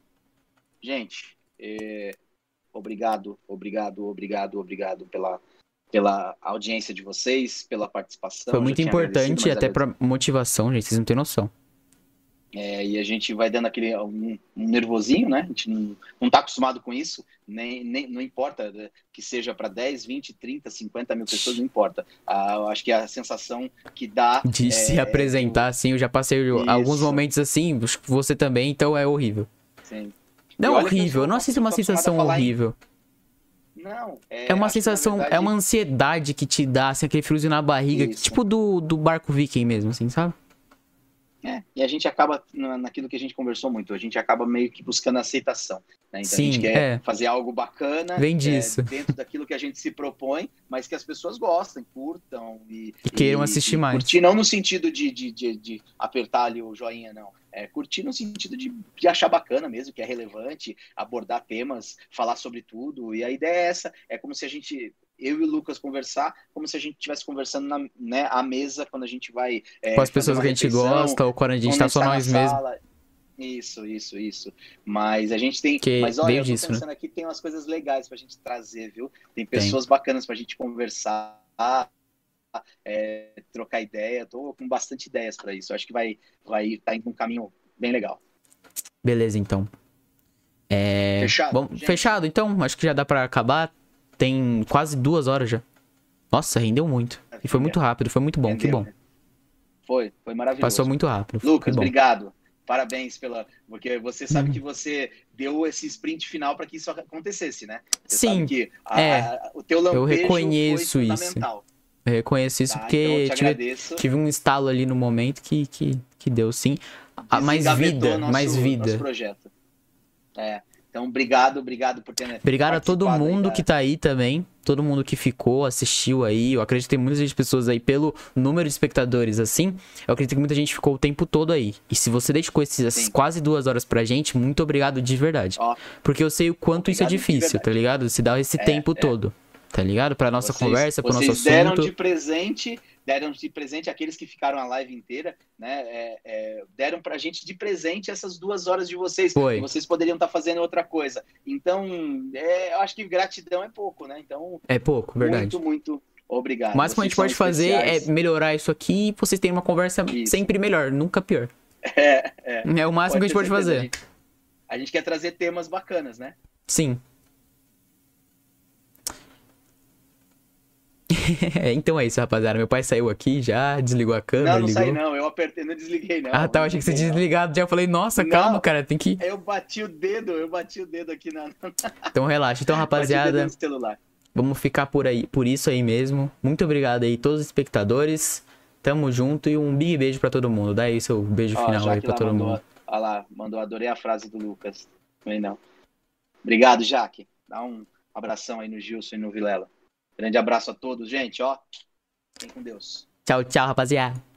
Gente, é, obrigado, obrigado, obrigado, obrigado pela, pela audiência de vocês, pela participação. Foi muito importante até pra motivação, gente. Vocês não têm noção. É, e a gente vai dando aquele um, um nervosinho, né? A gente não, não tá acostumado com isso, nem, nem não importa né, que seja para 10, 20, 30, 50 mil pessoas, não importa. Ah, eu acho que a sensação que dá. De é, se apresentar assim, eu já passei alguns Isso. momentos assim, você também, então é horrível. Sim. Não é que horrível, eu não se é uma sensação falar em- horrível. Não, É uma que, na sensação, verdade, é uma ansiedade que te dá, assim, aquele friozinho na barriga, Isso. tipo do, do barco viking mesmo, assim, sabe? É, e a gente acaba naquilo que a gente conversou muito, a gente acaba meio que buscando aceitação. Né? Então Sim, a gente quer é. fazer algo bacana Vem disso. É, dentro daquilo que a gente se propõe, mas que as pessoas gostem, curtam e, e queiram e, assistir e mais. Curtir não no sentido de, de, de, de apertar ali o joinha, não. É, curtir no sentido de, de achar bacana mesmo, que é relevante, abordar temas, falar sobre tudo. E a ideia é essa, é como se a gente eu e o Lucas conversar como se a gente estivesse conversando na né, à mesa quando a gente vai. É, com as pessoas que a gente gosta ou quando a gente está só nós mesmos. Isso, isso, isso. Mas a gente tem. Que mas olha, eu tô disso, pensando né? aqui, tem umas coisas legais pra gente trazer, viu? Tem pessoas tem. bacanas pra gente conversar. É, trocar ideia, tô com bastante ideias para isso. Acho que vai vai estar tá indo um caminho bem legal. Beleza, então. É... Fechado. Bom, fechado, então. Acho que já dá para acabar. Tem quase duas horas já. Nossa, rendeu muito. E foi muito rápido, foi muito bom, rendeu, que bom. Né? Foi, foi maravilhoso. Passou muito rápido. Lucas, obrigado. Parabéns pela. Porque você sabe uhum. que você deu esse sprint final para que isso acontecesse, né? Você Sim. que a, é, a, o teu lampejo eu reconheço foi isso. Eu reconheço isso tá, porque então tive, tive, um estalo ali no momento que, que, que deu sim. Ah, mais vida, nosso, mais vida. Nosso projeto. É. Então, obrigado, obrigado por ter. Obrigado a todo mundo que tá aí também. Todo mundo que ficou, assistiu aí. Eu acredito que tem muitas pessoas aí pelo número de espectadores assim. Eu acredito que muita gente ficou o tempo todo aí. E se você dedicou esses Sim. quase duas horas pra gente, muito obrigado de verdade. Ó, Porque eu sei o quanto isso é difícil, tá ligado? Se dá esse é, tempo é. todo. Tá ligado? Pra nossa vocês, conversa, pro nosso assunto. Vocês deram de presente deram de presente aqueles que ficaram a live inteira, né? É, é, deram pra gente de presente essas duas horas de vocês. Foi. vocês poderiam estar tá fazendo outra coisa. Então, é, eu acho que gratidão é pouco, né? Então. É pouco, verdade. Muito, muito obrigado. O máximo que a gente pode fazer especiais. é melhorar isso aqui e vocês terem uma conversa isso. sempre melhor, nunca pior. É, é. É o máximo pode que a gente pode fazer. A gente, a gente quer trazer temas bacanas, né? Sim. então é isso, rapaziada. Meu pai saiu aqui já, desligou a câmera. Não, não ligou. saí não, eu apertei, não desliguei não. Ah, tá, eu achei que você tinha desligado. Já falei, nossa, não, calma, cara, tem que. Eu bati o dedo, eu bati o dedo aqui na. então relaxa. Então, rapaziada. Vamos ficar por aí, por isso aí mesmo. Muito obrigado aí, todos os espectadores. Tamo junto e um big beijo pra todo mundo. Dá aí seu beijo Ó, final aí pra todo mandou, mundo. Olha lá, mandou, adorei a frase do Lucas. Não. Obrigado, Jaque. Dá um abração aí no Gilson e no Vilela. Grande abraço a todos, gente, ó. Fiquem com Deus. Tchau, tchau, rapaziada.